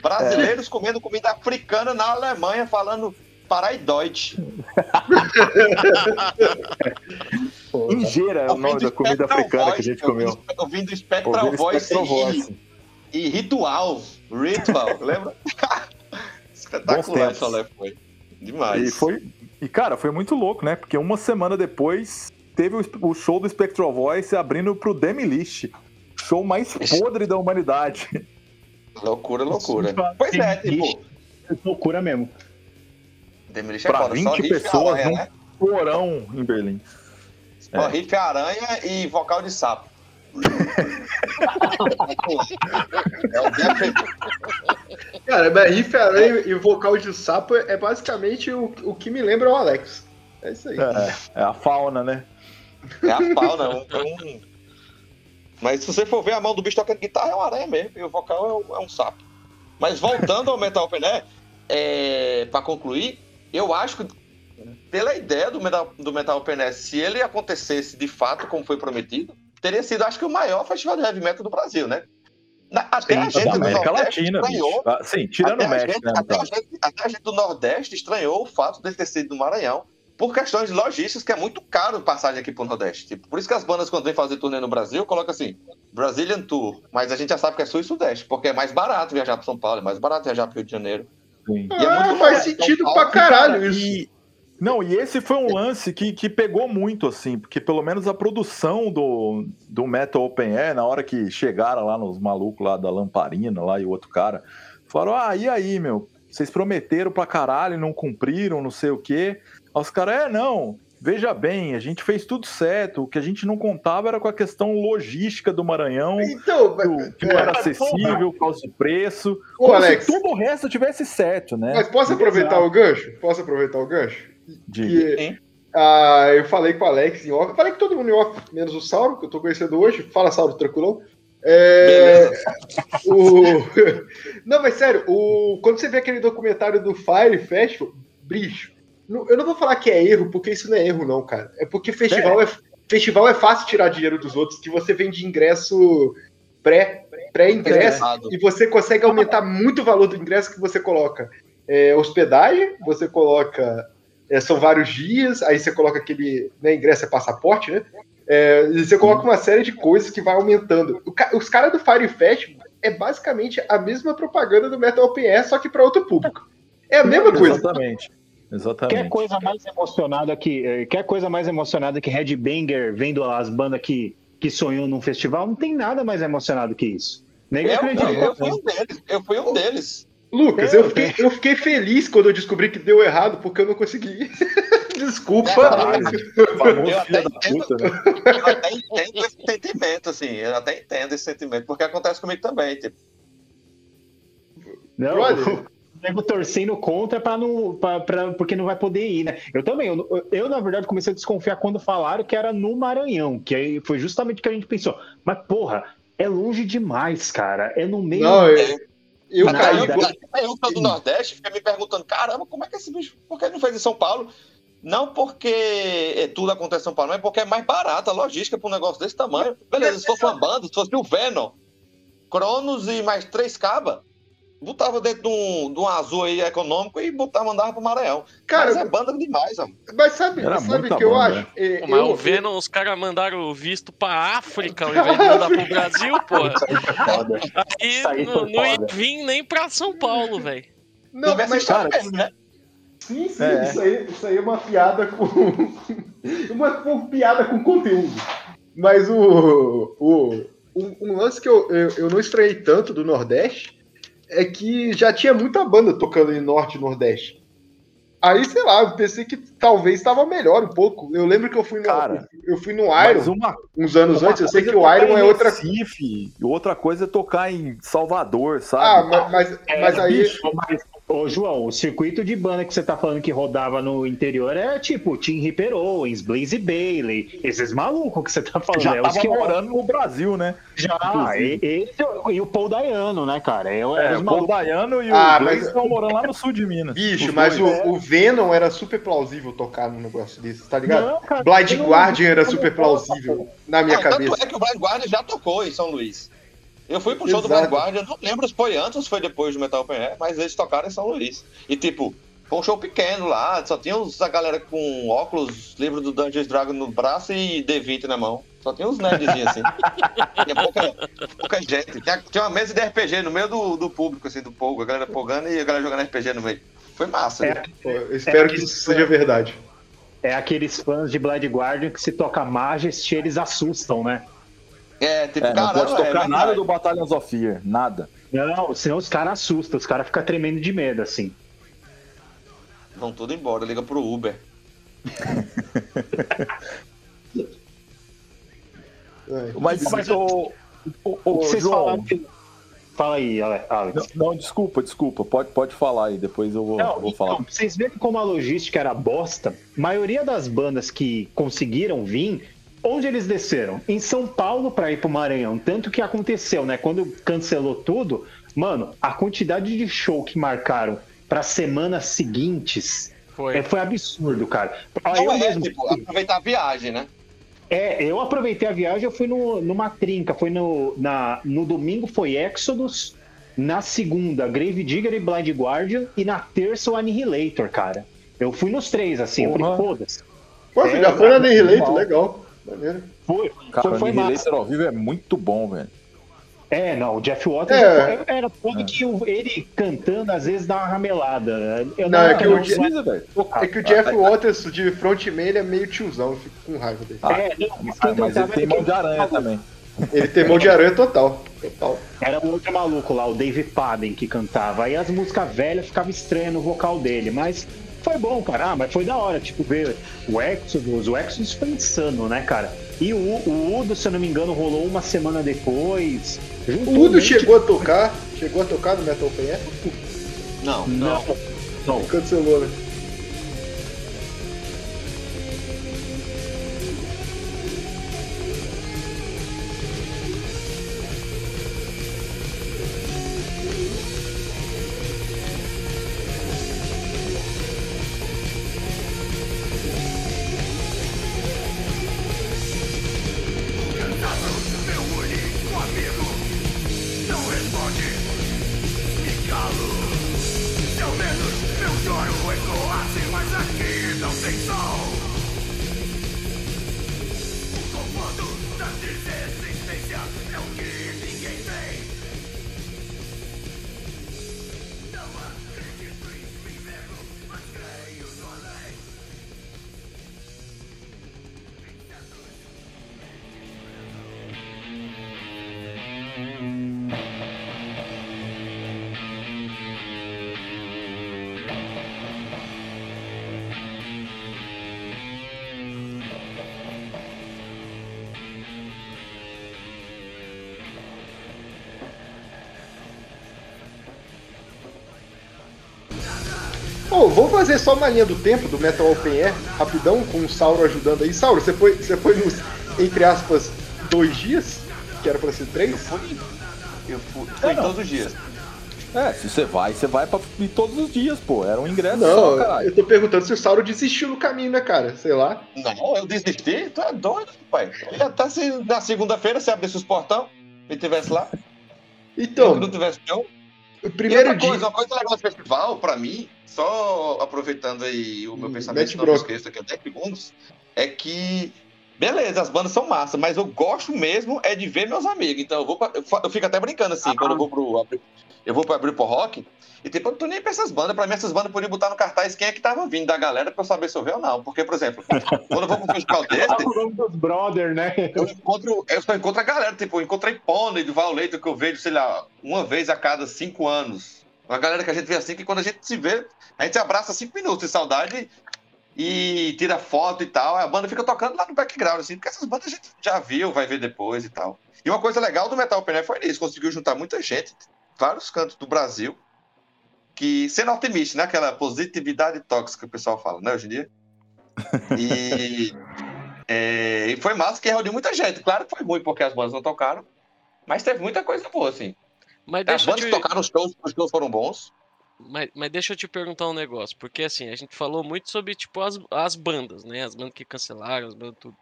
Brasileiros comendo comida africana na Alemanha, falando Paraideutsch. Ingeira é o nome da comida africana que a gente comeu. Ouvindo Spectral Ouvindo Voice Spectral e, Voice. e Ritual. Ritual, lembra? Espetacular essa live foi. Demais. E foi. E, cara, foi muito louco, né? Porque uma semana depois teve o, o show do Spectral Voice abrindo pro Demi List. Show mais podre da humanidade. Loucura, loucura. Nossa, Pois é, tipo, Loucura mesmo. Demolition é Pra foda, só 20 riff e pessoas, num né? porão em Berlim. Só riff, aranha e vocal de sapo. é o dia Cara, mas riff aranha e vocal de sapo é basicamente o, o que me lembra o Alex. É isso aí. É, é a fauna, né? É a pau, não. É um- Mas se você for ver a mão do bicho tocando guitarra, é uma aranha mesmo. E o vocal é um, é um sapo. Mas voltando ao Metal Open Air, é, pra concluir, eu acho que pela ideia do Metal, do Metal Open Air, se ele acontecesse de fato como foi prometido, teria sido, acho que, o maior festival de heavy metal do Brasil, né? Na- até Sim, a gente Da do América Nordeste Latina, estranhou, bicho. Ah, Sim, tirando o México, gente- né? até, então. a gente, até a gente do Nordeste estranhou o fato dele ter sido no Maranhão por questões logísticas, que é muito caro passagem aqui pro Nordeste. Tipo, por isso que as bandas, quando vêm fazer turnê no Brasil, colocam assim, Brazilian Tour. Mas a gente já sabe que é Sul e Sudeste, porque é mais barato viajar para São Paulo, é mais barato viajar para Rio de Janeiro. Sim. E é Ah, muito faz sentido pra caralho isso. E, não, e esse foi um lance que, que pegou muito, assim, porque pelo menos a produção do, do Metal Open Air, na hora que chegaram lá nos malucos lá da Lamparina, lá e o outro cara, falaram: ah, e aí, meu? Vocês prometeram pra caralho, não cumpriram, não sei o quê. Aí os caras, é, não. Veja bem, a gente fez tudo certo. O que a gente não contava era com a questão logística do Maranhão, Então, do- que não é, era acessível por causa do preço. Ô, como Alex. se tudo o resto tivesse certo, né? mas posso aproveitar o gancho? Posso aproveitar o gancho? Diga. Que, ah, eu falei com o Alex em off, falei com todo mundo em off, menos o Sauro, que eu tô conhecendo hoje. Fala, Sauro, tranquilão. É, o... Não, mas sério, o... quando você vê aquele documentário do Fire Festival, bicho, eu não vou falar que é erro, porque isso não é erro, não, cara. É porque festival é, festival é fácil tirar dinheiro dos outros, que você vende ingresso pré, pré-ingresso Errado. e você consegue aumentar muito o valor do ingresso que você coloca. É, hospedagem, você coloca. É, são vários dias, aí você coloca aquele. Né, ingresso é passaporte, né? É, e você coloca uma série de coisas que vai aumentando. Ca- os caras do Fire Festival é basicamente a mesma propaganda do Metal Open Air, só que para outro público. É a mesma coisa. Exatamente. Exatamente. Quer coisa mais emocionada que. eh, Quer coisa mais emocionada que Headbanger vendo as bandas que, que sonhou num festival? Não tem nada mais emocionado que isso. Nem Eu, acredito. eu, eu fui um deles. Eu fui um deles. Lucas, eu fiquei, eu fiquei feliz quando eu descobri que deu errado, porque eu não consegui. Desculpa. Caralho, Eu até puta, né? Eu até entendo esse sentimento, assim. Eu até entendo esse sentimento, porque acontece comigo também. Tipo, Não, Brother. nego torcendo contra pra não, pra, pra- porque não vai poder ir, né? Eu também, eu, eu, na verdade comecei a desconfiar quando falaram que era no Maranhão, que aí foi justamente o que a gente pensou. Mas, porra, é longe demais, cara. É no meio. Não, eu, eu que sou do Nordeste, fiquei me perguntando, caramba, como é que esse bicho, por que ele não fez em São Paulo? Não porque é, tudo acontece em São Paulo, mas porque é mais barato a logística para um negócio desse tamanho. Beleza, se fosse uma banda, se fosse o Venom, Cronos e mais três cabas, botava dentro de um, de um azul aí econômico e botava, mandava pro Maranhão. Cara, mas é banda demais, ó. mas sabe, sabe o muita que eu acho? né? É, Pô, mas eu- o Venom, os caras mandaram o visto pra África ao invés de mandar pro Brasil, porra. Foda. Aí não, não ia vir nem pra São Paulo, velho. Não, Tivesse mas cara, mesmo, né? Sim, sim, É. isso, aí, isso aí é uma piada com. uma, uma piada com conteúdo. Mas o. o um, um lance que eu, eu, eu não estranhei tanto do Nordeste é que já tinha muita banda tocando em Norte e Nordeste. Aí, sei lá, eu pensei que talvez estava melhor um pouco. Eu lembro que eu fui no, Cara, eu fui no Iron uma, uns anos uma antes. Eu sei coisa que o tocar Iron é outra. Recife, e outra coisa é tocar em Salvador, Ah, sabe? mas, mas, mas aí. Bicho, mas, ô, João, o circuito de banda que você tá falando que rodava no interior é tipo Tim Ripper Owens, Blaze Bailey, esses malucos que você tá falando. Já é os tava que morando no Brasil, né? Já, inclusive. e, esse, e o Paul Dayano, né, cara? É, É, os o Paul. Dayano e o Ah, Blaze mas- estão morando lá no sul de Minas. Bicho, Os mas dois. o, o Venom era super plausível tocar num negócio desse, tá ligado? Não, cara, Blind eu não- Guardian era super plausível na minha Não, cabeça. Tanto é que o Blind Guardian já tocou em São Luís. Eu fui pro show do Exato. Blind Guardian, não lembro se foi antes ou se foi depois do Metal Open Air, mas eles tocaram em São Luís. E tipo, foi um show pequeno lá, só tinha uns, a galera com óculos, livro do Dungeons Dragon no braço e D20 na mão. Só tinha uns nerdzinhos assim. tinha pouca, pouca gente. Tinha, tinha uma mesa de RPG no meio do, do público, assim, do povo, a galera pogando e a galera jogando RPG no meio. Foi massa. É. né? Pô, eu espero É, que isso isso seja verdade. É aqueles fãs de Blind Guardian que se toca Majesty, eles assustam, né? É, tipo, É, não caramba, pode tocar é nada verdade. do Battalions of Fear, nada. Não, senão os caras assustam, os caras ficam tremendo de medo, assim. Vão tudo embora, liga pro Uber. É. Mas, Mas o, o, O o, que vocês João, falaram que- Fala aí, Ale- Alex. não, não, desculpa, desculpa, pode, pode falar aí, depois eu vou, Não, vou então, falar. pra vocês verem como a logística era bosta, a maioria das bandas que conseguiram vir, onde eles desceram? Em São Paulo para ir pro Maranhão. Tanto que aconteceu, né? Quando cancelou tudo, mano, a quantidade de show que marcaram para semanas seguintes Foi. É, foi absurdo, cara. Ah, Não eu é, mesmo. tipo, aproveitar a viagem, né? É, eu aproveitei a viagem, eu fui no, numa trinca. Foi no, na, no domingo foi Exodus, na segunda Grave Digger e Blind Guardian, e na terça o Annihilator, cara. Eu fui nos três, assim, eu falei, Porra. foda-se. Pô, você É, já foi cara, Annihilator, legal. Maneiro. Foi, Cara, foi, o foi massa. Ao vivo é muito bom, velho. É, não, o Jeff Waters É. era foda que o- ele cantando às vezes dá uma ramelada. Eu Não, é que não o precisa, velho. É que o Jeff Waters de frontman ele é meio tiozão, eu fico com raiva dele. Ah, É, não, mas Ah, quem mas ele tem mão de quem- aranha também. Ele tem mão de aranha total. Total. Era o outro maluco lá, o Dave Paden, que cantava. Aí as músicas velhas ficavam estranhas no vocal dele, mas foi bom, cara. Ah, mas foi da hora, tipo, ver o Exodus. O Exodus foi insano, né, cara? E o, o Udo, se eu não me engano, rolou uma semana depois. Juntou O Udo chegou a tocar, chegou a tocar no Metal Open Air? Não. Não, não. Cancelou, né? Fazer só uma linha do tempo do Metal Open Air, rapidão, com o Sauro ajudando aí. Sauro, você foi, você foi nos, entre aspas, dois dias? Que era pra ser três? Eu fui. Eu fui, fui todos os dias. É, se você vai, você vai pra ir todos os dias, pô. Era um ingresso Não, só, caralho. eu tô perguntando se o Sauro desistiu no caminho, né, cara? Sei lá. Não, eu desisti? Tu é doido, pai. Eu ia estar se na segunda-feira, se abrisse os portão e tivesse lá. Eu Então, que não tivesse show. o E primeiro outra dia. coisa, uma coisa legal do festival, pra mim, só aproveitando aí o meu Hum, pensamento, mete senão eu bronca. esqueço daqui a 10 segundos, é que, beleza, as bandas são massa, mas eu gosto mesmo é de ver meus amigos. Então eu vou pra- eu, eu fico até brincando assim, quando eu vou pro eu vou pro abrir pro rock, e tipo, eu não tô nem pra essas bandas, pra mim essas bandas podiam botar no cartaz quem é que tava vindo da galera pra eu saber se eu ver ou não. Porque, por exemplo, quando eu vou pro festival desse, o nome dos brother, né? eu encontro, eu só encontro a galera, tipo, eu encontrei Pony do Valleito que eu vejo, sei lá, uma vez a cada cinco anos. Uma galera que a gente vê assim, que quando a gente se vê, a gente se abraça cinco minutos de saudade e tira foto e tal. A banda fica tocando lá no background, assim, porque essas bandas a gente já viu, vai ver depois e tal. E uma coisa legal do Metal Air foi isso, conseguiu juntar muita gente, vários cantos do Brasil, que, sendo otimista, né? Aquela positividade tóxica que o pessoal fala, né, hoje em dia. E, é, e foi massa que reuniu muita gente. Claro que foi ruim porque as bandas não tocaram, mas teve muita coisa boa, assim. Mas As deixa, eu bandas te, tocaram os shows, os shows foram bons. mas, mas deixa eu te perguntar um negócio. Porque assim, a gente falou muito sobre tipo, as, as bandas, né? As bandas que cancelaram, as bandas tudo.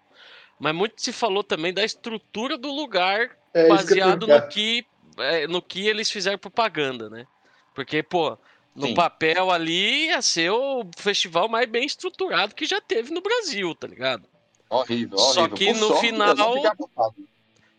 Mas muito se falou também da estrutura do lugar É isso que eu baseado no que, é, no que eles fizeram propaganda, né? Porque, pô, no Sim. papel ali ia ser o festival mais bem estruturado que já teve no Brasil, tá ligado? Horrível, Só horrível. que Por no sorte, final-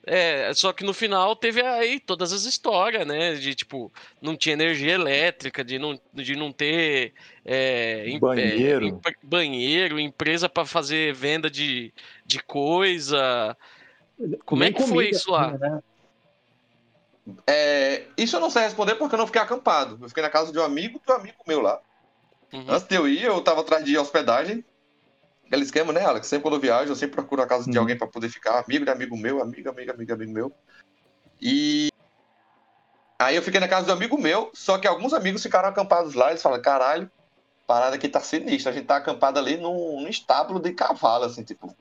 É, só que no final teve aí todas as histórias, né? De tipo, não tinha energia elétrica, de não, de não ter é, em- é, Banheiro. banheiro, empresa para fazer venda de, de coisa. Como é Nem que foi isso lá? né? É, isso eu não sei responder porque eu não fiquei acampado. Eu fiquei na casa de um amigo de um amigo meu lá. Uhum. Antes de eu ir, eu tava atrás de hospedagem. Aquele esquema, né, Alex? Sempre quando eu viajo, eu sempre procuro a casa de Uhum. alguém pra poder ficar. Amigo de amigo meu, amigo, amigo, amigo, amigo meu. E aí eu fiquei na casa de um amigo meu, só que alguns amigos ficaram acampados lá. Eles falaram, caralho, parada aqui tá sinistra. A gente tá acampado ali num, num estábulo de cavalo, assim, tipo.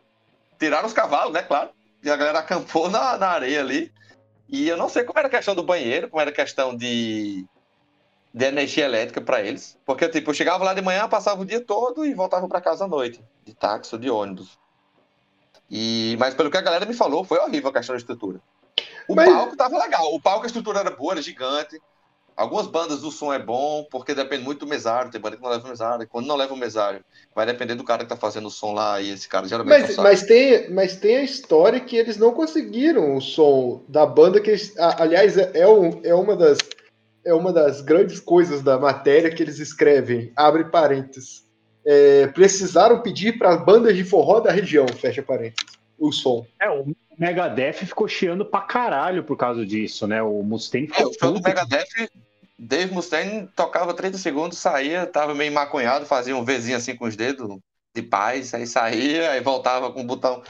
Tiraram os cavalos, né, claro. E a galera acampou na, na areia ali. E eu não sei como era a questão do banheiro, como era a questão de de energia elétrica pra eles. Porque, tipo, eu chegava lá de manhã, passava o dia todo e voltava pra casa à noite, de táxi ou de ônibus. E, mas pelo que a galera me falou, foi horrível a questão da estrutura. O Mas- palco tava legal, o palco a estrutura era boa, era gigante. Algumas bandas o som é bom, porque depende muito do mesário, tem banda que não leva o mesário. Quando não leva o mesário, vai depender do cara que tá fazendo o som lá, e esse cara geralmente Mas, mas, tem, mas tem a história que eles não conseguiram o som da banda, que eles- aliás, é, é, um- é uma das, é uma das grandes coisas da matéria que eles escrevem, abre parênteses. É, precisaram pedir para bandas de forró da região, fecha parênteses, o som. É, o Megadeth ficou chiando pra caralho por causa disso, né? O Mustaine É, ficou o show do. Megadeth, Dave Mustaine tocava 30 segundos, saía, tava meio maconhado, fazia um Vzinho assim com os dedos de paz, aí saía, aí voltava com o botão.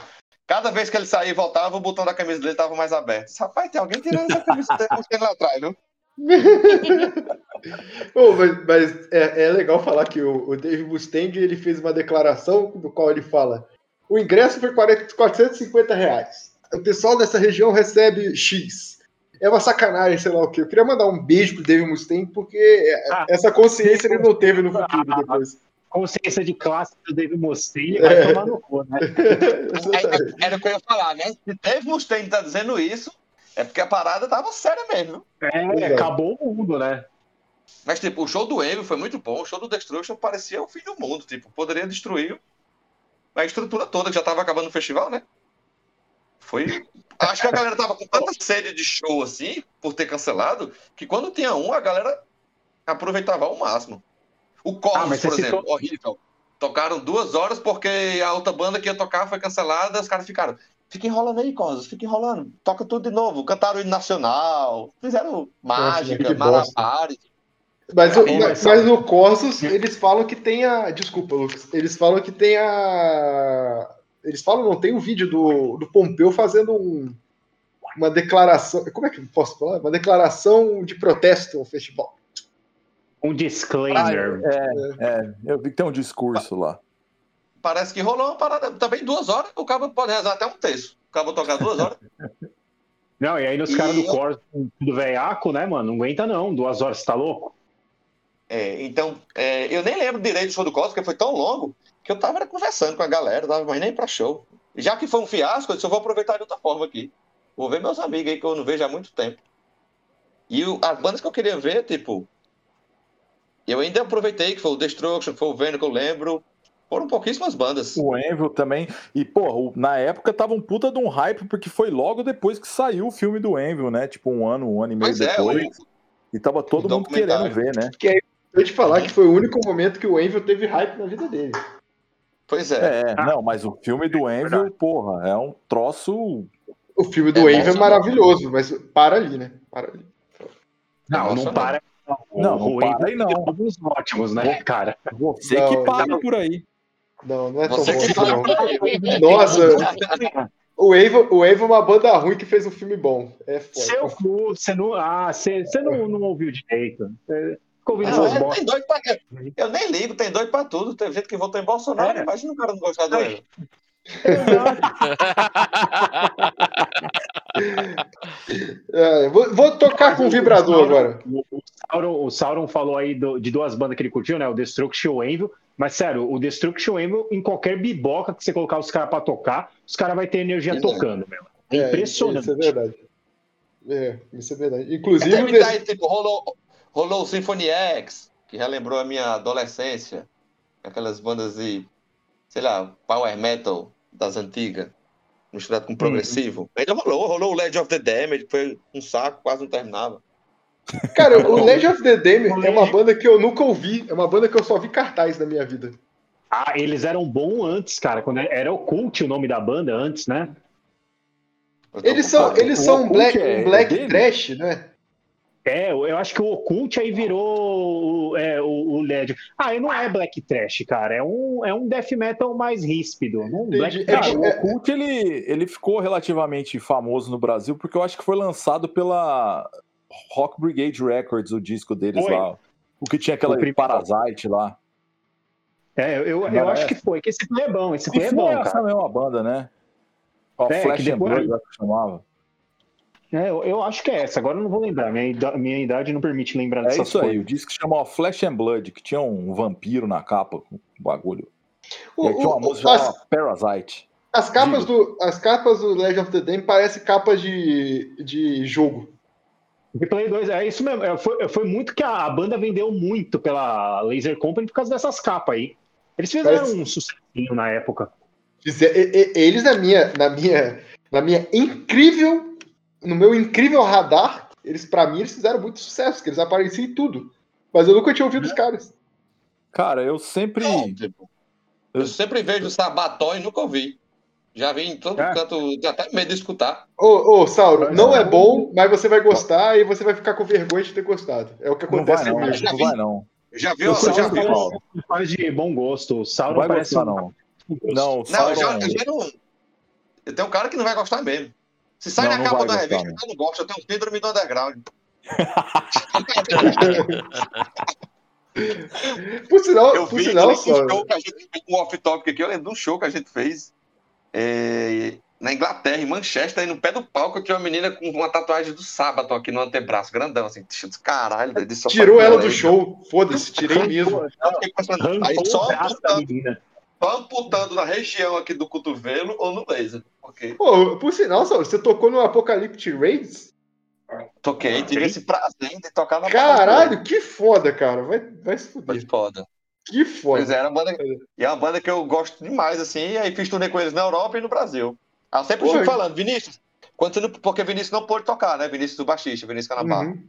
Cada vez que ele saía e voltava, o botão da camisa dele tava mais aberto. Rapaz, tem alguém tirando essa camisa Mustaine lá atrás, viu? Ô, mas mas é, é legal falar que o, o Dave Mustaine ele fez uma declaração do qual ele fala: o ingresso foi 40, 450 reais. O pessoal dessa região recebe X. É uma sacanagem, sei lá o quê. Eu queria mandar um beijo pro Dave Mustaine, porque é, Ah. essa consciência ele não teve no futuro depois. Consciência de classe do David Mustaine É. vai tomar no cu, né? Era o que eu ia falar, né? Se Dave Mustaine tá dizendo isso, é porque a parada tava séria mesmo. É, Exato. acabou o mundo, né? Mas, tipo, o show do Envy foi muito bom. O show do Destruction parecia o fim do mundo. Tipo, poderia destruir a estrutura toda, que já tava acabando o festival, né? Foi. Acho que a galera tava com tanta sede de show assim, por ter cancelado, que quando tinha um, a galera aproveitava ao máximo. O Ah, Corvus, mas por exemplo, horrível. Tocaram duas horas porque a outra banda que ia tocar foi cancelada, os caras ficaram. Fica enrolando aí, Corvus, fica enrolando. Toca tudo de novo. Cantaram o hino nacional, fizeram mágica, malabares. Mas, o- mas, mas- no Corsos, eles falam que tem a. Desculpa, Lucas. Eles falam que tem a. Eles falam, não, tem um vídeo do, do Pompeu fazendo um- uma declaração. Como é que eu posso falar? Uma declaração de protesto ao festival. Um disclaimer. É, eu vi que tem um discurso lá. Parece que rolou uma parada também duas horas. O cabo pode rezar até um terço. O cabo tocar duas horas. Não, e aí nos caras do eu- Corso, do veiaco, né, mano? Não aguenta não, duas horas, tá louco? É, então, é, eu nem lembro direito do show do Cosmo, porque foi tão longo que eu tava conversando com a galera, tava mas nem pra show. Já que foi um fiasco, eu disse, eu vou aproveitar de outra forma aqui. Vou ver meus amigos aí que eu não vejo há muito tempo. E o- as bandas que eu queria ver, tipo. Eu ainda aproveitei, que foi o Destruction, foi o Venom que eu lembro. Foram pouquíssimas bandas. O Envil também. E, pô, o- na época tava um puta de um hype, porque foi logo depois que saiu o filme do Envil, né? Tipo, um ano, um ano e meio Pois é, depois. o- E tava todo o mundo querendo ver, né? Eu te falar que foi o único momento que o Envil teve hype na vida dele. pois é. É, não, mas o filme do Envil, porra, é um troço. O filme do É, Envil é maravilhoso, mas para ali, né? Para ali. Não, Nossa, não para. Não, não O para aí, não. tem Todos ótimos, né, cara? Você Não, que para por aí. Não, não é tão Você bom que assim, não. Nossa, o Envil, o Envil é uma banda ruim que fez um filme bom. É Seu foda. cu, você não. Ah, você, você não, não ouviu direito. Você ficou ouvindo Não, essas é, tem doido pra... Eu nem ligo, tem doido pra tudo. Tem gente que votou em Bolsonaro, É. imagina o cara não gostar do Ai. Envy. É, vou, vou tocar com o vibrador agora. O, o Sauron, o Sauron falou aí do- de duas bandas que ele curtiu, né? O Destruction e o Anvil. Mas sério, o Destruction e o Anvil, em qualquer biboca que você colocar os caras pra tocar, os caras vão ter energia tocando, meu. É impressionante. Isso é verdade. É, isso é verdade. Inclusive, desse- aí, tipo, rolou, rolou o Symphony X, que relembrou a minha adolescência. Aquelas bandas de, sei lá, power metal das antigas, misturado com progressivo. Ainda rolou, rolou o Legend of the Damned, que foi um saco, quase não terminava. Cara, o Legend of the Damned é uma banda que eu nunca ouvi. É uma banda que eu só vi cartaz na minha vida. Ah, eles eram bons antes, cara. Quando era o Cult o nome da banda antes, né? Tô Eles são, eles O são um Occult black, é- um é black dele? trash, né? É, eu acho que o Occult aí virou o- é, o, o LED. Ah, e não é Black Trash, cara. É um, é um death metal mais ríspido. Não. Black É Cara, Trash. que- o Occult, ele, ele ficou relativamente famoso no Brasil, porque eu acho que foi lançado pela Rock Brigade Records, o disco deles Foi. lá. O que tinha aquela O. Parasite lá. É, eu, eu Não acho é? que foi, que esse foi é bom. Esse foi é foi bom, essa cara. mesma banda, né? Ó, É, Flash que and depois- Blood, eu acho que chamava. É, eu, eu acho que é essa, agora eu não vou lembrar. Minha, ida- minha idade não permite lembrar É dessas isso aí, coisas. o disco chamava Flash and Blood, que tinha um vampiro na capa, um bagulho. O- E aí tinha uma o- música as, chamada Parasite. as capas do, as capas do Legend of the Dam parecem capas de, de jogo. De Play 2, é isso mesmo. É, Foi, foi muito que a, a banda vendeu muito pela Laser Company por causa dessas capas aí. Eles fizeram Parece- um sucessinho na época. Eles, na minha, na minha, na minha incrível, no meu incrível radar, eles, pra mim, eles fizeram muito sucesso, porque eles apareciam em tudo. Mas eu nunca tinha ouvido os caras. Cara, eu sempre. Não, tipo, eu sempre vejo Sabaton e nunca ouvi. Já vi em todo É. canto, tenho até medo de escutar. Ô, ô, Sauro, não não. é bom, mas você vai gostar e você vai ficar com vergonha de ter gostado. É o que Não acontece vai não, não vai não. Já eu sou já de vi. Paulo. Ele faz de bom gosto. O Não Sauron vai parece gostar um- não. Não, o Não, já, já não. Eu tenho um cara que não vai gostar mesmo. Se sai Não, na não capa da gostar, revista, não. eu não gosto. Eu tenho um síndrome do underground. Por sinal, Eu por vi sinal um Sauro, show que a gente fez, um off-topic aqui, eu lembro de um show que a gente fez é, na Inglaterra, em Manchester, aí no pé do palco, tinha uma menina com uma tatuagem do sábado aqui no antebraço, grandão, assim, caralho, só tirou ela do aí. show. Foda-se, tirei mesmo. Aí só amputando, só na região aqui do cotovelo ou no laser. Porque Pô, por sinal, Sauro, você tocou no Apocalyptic Raids? toquei, tive esse prazer de tocar na Caralho, que foda, cara. Vai, vai se Foi fuder. foda. Que Pois foda. é, era uma banda, e é uma banda que eu gosto demais, assim, aí fiz turnê com eles na Europa e no Brasil. Aí eu sempre fico falando, Vinícius, quando você não, porque Vinícius não pôde tocar, né? Vinícius do baixista, Vinícius Canabarro. Uhum.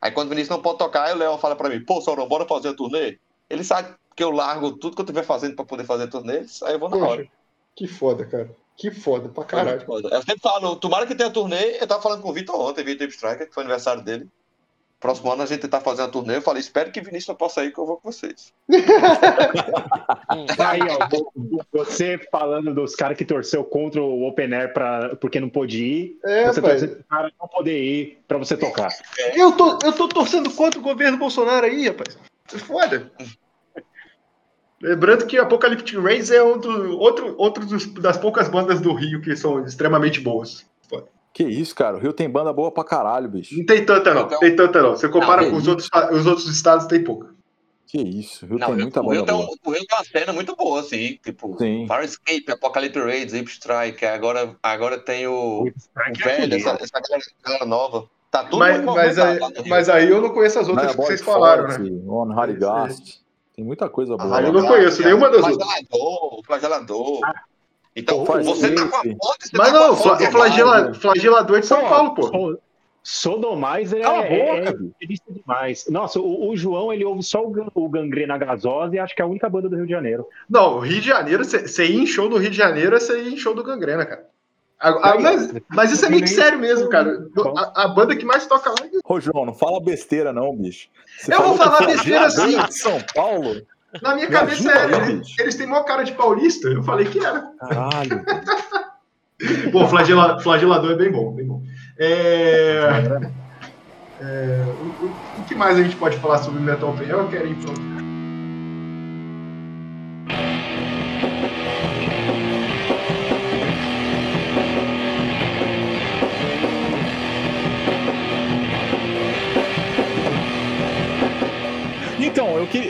Aí quando o Vinícius não pode tocar, aí o Léo fala pra mim, pô, Sauron, bora fazer a turnê? Ele sabe que eu largo tudo que eu estiver fazendo pra poder fazer turnês, aí eu vou na hora. Poxa, que foda, cara. Que foda pra caralho. Eu sempre falo, tomara que tenha turnê, eu tava falando com o Vitor ontem, Vitor Striker, que foi aniversário dele. Próximo ano a gente tá fazendo a turnê, eu falei, espero que Vinícius não possa ir, que eu vou com vocês. Aí, ó, vo- você falando dos caras que torceu contra o Open Air pra, porque não pôde ir, É, você rapaz. torceu pro cara não poder ir pra você tocar. Eu tô, eu tô torcendo contra o governo Bolsonaro aí, rapaz. É Foda. Lembrando que Apocalyptic Raids é um do, outro, outro dos- das poucas bandas do Rio que são extremamente boas. Que isso, cara. O Rio tem banda boa pra caralho, bicho. Não tem tanta, não. Então- Tem tanta, não. Você compara Não, com os outros, os outros estados, tem pouca. Que isso. O Rio Não, tem Rio- muita o Rio banda tem, um, boa. o Rio tem uma cena muito boa, assim, tipo, Sim. Farscape, Apocalypse Raids, Ape Strike, agora, agora tem o, o velho, essa, essa galera, nova. Tá tudo Mas, muito mas, aí, mas aí eu não conheço as outras que vocês falaram, Forte, né? On Harigast. Tem muita coisa boa. Ah, eu não conheço nenhuma das outras. Flagelador, o flagelador. Então, Pô, você tá com a foto, Mas tá com não, foto flagela, flagelador de São Pô, Paulo, pô. Pô, Sodomais é, Cala é, boca, é demais. Nossa, o, o João ele ouve só o, Gan- o Gangrena Gasosa e acho que é a única banda do Rio de Janeiro. Não, Rio de Janeiro, você ir em show no Rio de Janeiro é você ir em show do Gangrena, cara. A- a- mas, mas isso é meio que sério mesmo, cara. A, a banda que mais toca lá é Ô, João, não fala besteira, não, bicho. Você Eu vou falar besteira sim. São Paulo? Na minha Me cabeça, é, aí, eles, eles têm maior cara de paulista. Eu falei que era. Caralho. Bom, flagela- flagelador é bem bom, bem bom. É, é, o, o- o que mais a gente pode falar sobre Metal Open? Eu quero ir pro...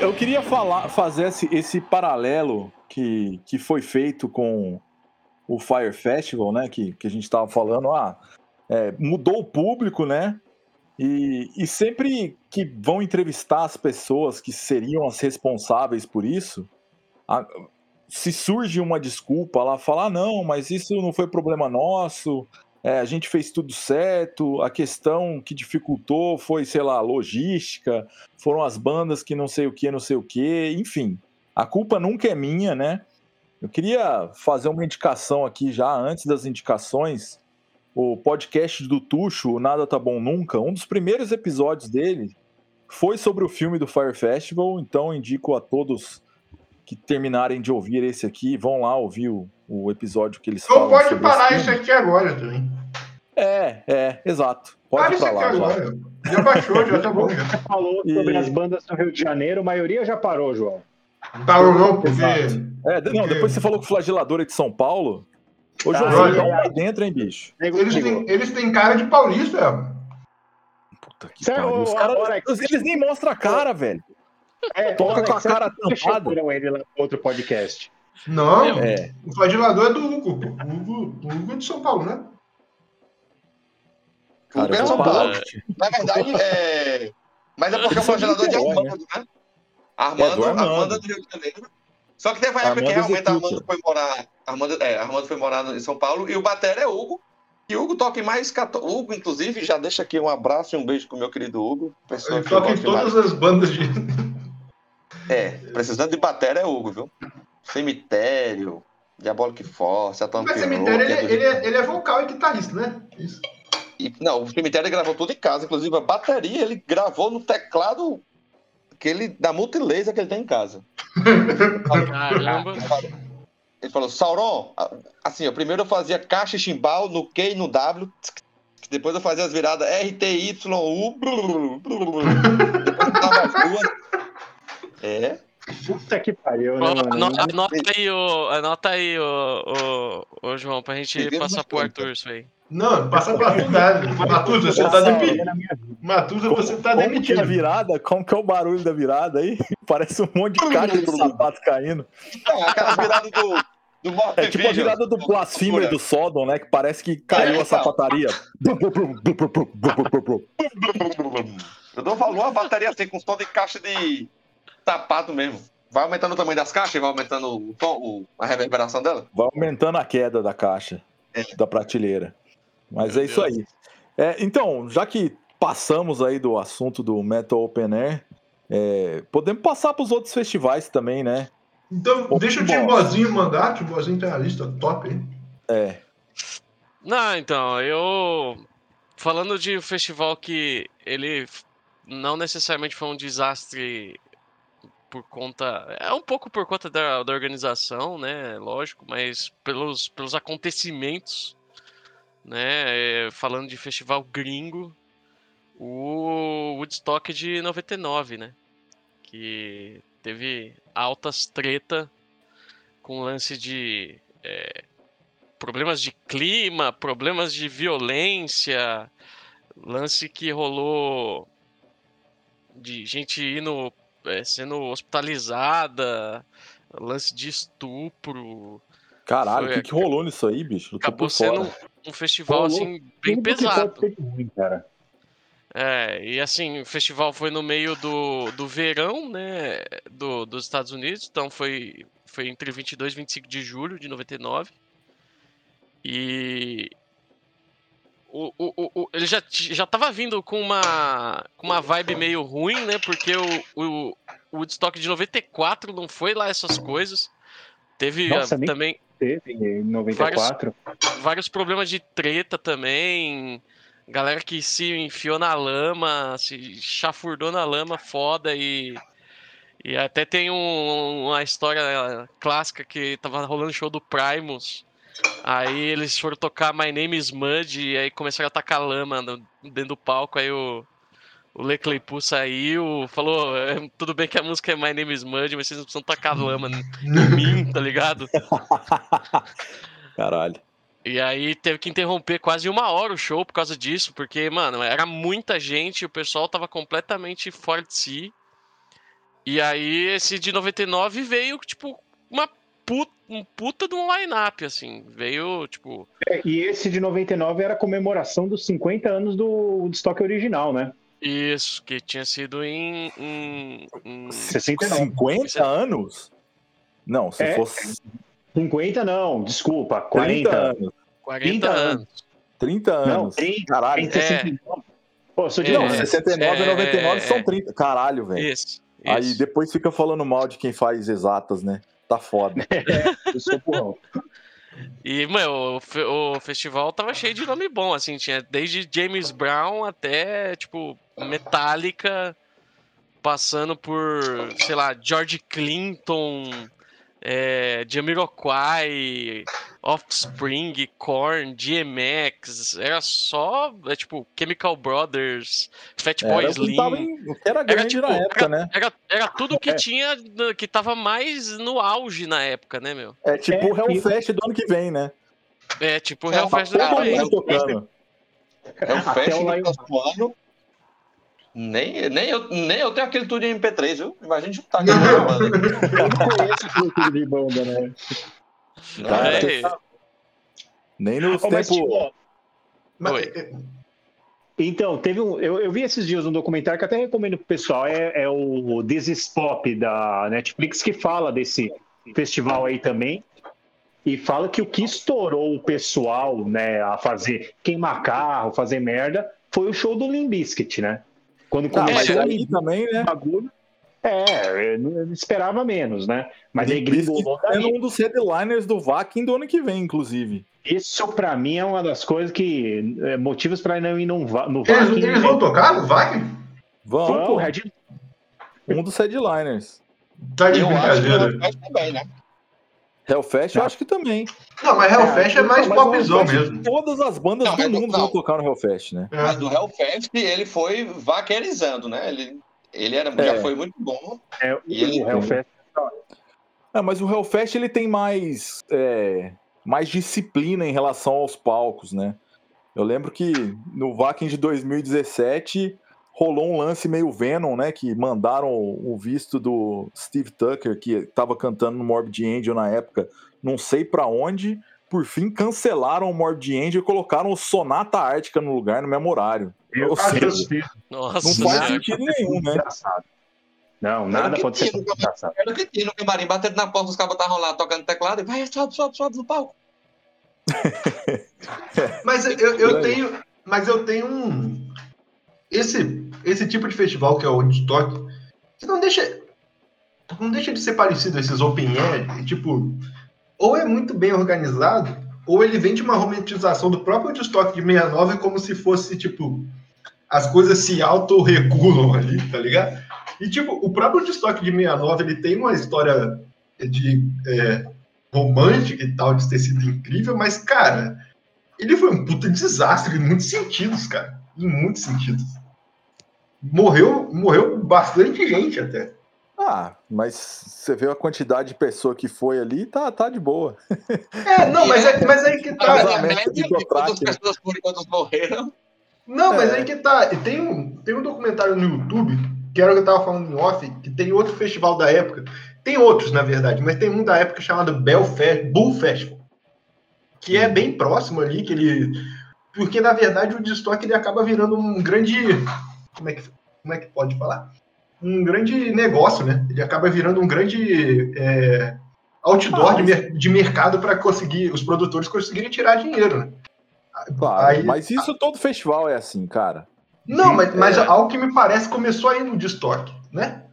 eu, que- eu queria falar, fazer esse, esse paralelo que, que foi feito com o Fire Festival, né? Que, que a gente estava falando, ah, é, mudou o público, né? E, e sempre que vão entrevistar as pessoas que seriam as responsáveis por isso, a- se surge uma desculpa lá, falar, ah, não, mas isso não foi problema nosso, é, a gente fez tudo certo, a questão que dificultou foi, sei lá, logística, foram as bandas que não sei o que, não sei o que, enfim. A culpa nunca é minha, né? Eu queria fazer uma indicação aqui já antes das indicações. O podcast do Tuxo, o Nada Tá Bom Nunca, um dos primeiros episódios dele foi sobre o filme do Fire Festival, então indico a todos que terminarem de ouvir esse aqui, vão lá ouvir o, o episódio que eles falam Então pode sobre parar isso aqui agora também. É, é, exato. Para Pode ir isso pra aqui já. agora. Já baixou, já tá bom. Já. Você falou E- sobre as bandas do Rio de Janeiro, a maioria já parou, João. Parou não, porque... É, de- não, depois você falou que o flagelador é de São Paulo. Ô, Ah, José, olha, então aí dentro, hein, bicho? Eles têm, eles têm cara de paulista. Puta que Sério, pariu. Os caras, Alex, eles nem mostram a cara, velho. É, Toca com a cara tampada. ele lá outro podcast. Não, É. o flagelador é do Hugo. pô. O Hugo, o Hugo é de São Paulo, né? O Cara, é eu São Paulo. Na verdade, é. Mas é porque o flagelador é de Armando, né? É, Armando, do Armando. Armando é do Rio de Janeiro. Só que teve uma época que realmente. Armando foi morar. Armando, é, Armando foi morar em São Paulo e o Batera é Hugo. E Hugo toca em mais. cato- Hugo, inclusive, já deixa aqui um abraço e um beijo pro meu querido Hugo. Pessoa Ele toca em todas as bandas de. É, precisando de batera é Hugo, viu? Cemitério, Diabolic Force, Atomic Mas cemitério, Rock, ele, é do- ele, é, ele é vocal e guitarrista, né? Isso. E, não, o cemitério ele gravou tudo em casa, inclusive a bateria ele gravou no teclado que ele, da multilaser que ele tem em casa. Caramba. Ele falou, Sauron, assim, ó, primeiro eu fazia caixa e chimbal no Q e no W, depois eu fazia as viradas RTYU, depois eu dava as duas. É, Puta que pariu, né, mano? Anota, anota aí, o, anota aí, o, o, o João, pra gente Entendeu passar pro. Arthur isso aí. Não, passa pra verdade. Matuza, você tá demitido. Matuza, você tá Como que é demitido. a virada? Como que é o barulho da virada aí? Parece um monte de caixa de sapato caindo. Não, aquelas viradas do, do Morte É tipo a virada do Blasphemer do Sodom, né? Que parece que caiu a sapataria. Eu dou valor à bateria assim, com som de caixa de sapato mesmo. Vai aumentando o tamanho das caixas e vai aumentando o tom, o- a reverberação dela. Vai aumentando a queda da caixa, da prateleira. Mas é isso aí. É, então, já que passamos aí do assunto do Metal Open Air, é, podemos passar para os outros festivais também, né? Então, Ô, deixa o. Timbozinho mandar. Timbozinho tem a lista top, hein? É. Não, então, eu. Falando de um festival que ele não necessariamente foi um desastre por conta. É um pouco por conta da, da organização, né? Lógico, mas pelos, pelos acontecimentos, né? é, Falando de festival gringo, o Woodstock de 99, né? Que teve altas treta com lance de. é, problemas de clima, problemas de violência, lance que rolou de gente indo é, sendo hospitalizada, lance de estupro. Caralho, o que, que rolou nisso aí, bicho? Eu Acabou por fora. sendo um festival Rolou assim bem pesado. ruim, cara. É, e assim, o festival foi no meio do, do verão, né, do, dos Estados Unidos, então foi, foi entre 22 e 25 de julho de 99. E o, o, o, ele já, já tava vindo com uma, com uma vibe meio ruim, né, porque o, o, Woodstock de 94 não foi lá essas coisas. Teve Nossa, ah, também Teve em 94. vários problemas de treta também. Galera que se enfiou na lama, se chafurdou na lama foda e. E até tem um- uma história clássica que tava rolando show do Primus. Aí eles foram tocar My Name is Mud e aí começaram a tacar lama no- dentro do palco. Aí o, o Le Claypool saiu, falou: "É, tudo bem que a música é My Name is Mud, mas vocês não precisam tacar lama em mim, tá ligado? Caralho. E aí teve que interromper quase uma hora o show por causa disso, porque, mano, era muita gente, o pessoal tava completamente fora de si. E aí esse de 99 veio, tipo, uma puta, um puta de um line-up, assim. Veio, tipo. É, E esse de 99 era a comemoração dos 50 anos do Woodstock original, né? Isso, que tinha sido em. em, em 69. 50 anos? Não, se É. fosse 50 não, desculpa, 30 40. anos. 40 30 anos. 30 Não, anos. 30, Caralho. 30, 69. Pô, sou de Não, É, 69 e 99 é, são é. 30. Caralho, velho. Isso. Aí depois fica falando mal de quem faz exatas, né? Tá foda. eu sou burrão. E, meu, o, o festival tava cheio de nome bom, assim, tinha desde James Brown até, tipo, Metallica, passando por, sei lá, George Clinton, é, Jamiroquai, Offspring, Korn, DMX, era só, é, tipo, Chemical Brothers, Fatboy Era que, Slim. em- que era grande tipo, na época, era, né? era, era tudo que É. tinha, que tava mais no auge na época, né, meu? É tipo É, o Hellfest do ano que vem, né? É tipo o É Hellfest do. É o Até Fest o do ano. Nem, nem, eu, nem eu tenho aquele tudo em MP3, viu? Imagina juntar aquele banda. Eu não conheço esse tipo de banda, né? Cara, É, Nem mas, tempos. tipo, ó, Mas- é- Então, teve um. Eu, eu vi esses dias um documentário que até recomendo pro pessoal, é, é o This is Pop da Netflix, que fala desse festival aí também. E fala que o que estourou o pessoal, né, a fazer queimar carro, fazer merda, foi o show do Limp Bizkit, né? Quando Tá, mas começou aí também, né? bagulho. É, eu não eu não esperava menos, né? Mas aí gringolou sendo daí. um dos headliners do Vakin do ano que vem, inclusive. Isso pra mim é uma das coisas que. é, motivos pra não ir no, no Eles, Vakin. eles vão tocar no Wagner? Vamos, Vão, pô, Red um dos headliners. Tá de Eu acho que brincadeira. o Fest também, né? Hellfest eu acho que também. Não, mas Hellfest é mais mas o popzão mesmo. Todas as bandas Não, do mundo não. vão tocar no Hellfest, né? Mas do Hellfest ele foi vaquerizando, né? Ele, ele era, É. já foi muito bom. É, E ele- o Hellfest. É, mas o Hellfest ele tem mais, é, mais disciplina em relação aos palcos, né? Eu lembro que no Vakin de 2017 rolou um lance meio Venom, né? Que mandaram o visto do Steve Tucker, que estava cantando no Morbid Angel na época, não sei pra onde. Por fim, cancelaram o Morbid Angel e colocaram o Sonata Ártica no lugar, no mesmo horário. Ou acho seja, Nossa, não faz senhora. sentido nenhum, né? Não, nada pode ser engraçado. Era o que tinha no camarim, batendo na porta, os cabos estavam lá tocando teclado e vai, sobe, sobe, sobe no palco. Mas eu, eu tenho. Mas eu tenho um. Esse, esse tipo de festival que é o Woodstock, que não deixa. Não deixa de ser parecido a esses open air, tipo, ou é muito bem organizado, ou ele vem de uma romantização do próprio Woodstock de 69 como se fosse, tipo, as coisas se autorregulam ali, tá ligado? E, tipo, o próprio Woodstock de 69, ele tem uma história de é, romântica e tal, de ter sido incrível, mas, cara, ele foi um puta desastre em muitos sentidos, cara. Em muitos sentidos. Morreu, morreu bastante gente até. Ah, mas você vê a quantidade de pessoa que foi ali, tá, tá de boa. É, não, mas, é, mas aí que A tá. Casamento minha média de quantas pessoas foram e quantas morreram. Não, mas É. aí que tá. E Tem um, tem um documentário no YouTube, que era o que eu tava falando em off, que tem outro festival da época. Tem outros, na verdade, mas tem um da época chamado Fe- Bull Festival. Que é bem próximo ali, que ele. Porque, na verdade, o Woodstock ele acaba virando um grande. Como é que, como é que pode falar? Um grande negócio, né? Ele acaba virando um grande é, outdoor de, mer- de mercado para conseguir os produtores conseguirem tirar dinheiro, né? Claro, Aí- mas isso todo festival é assim, cara. Não, mas, mas É. ao que me parece começou aí no estoque, né?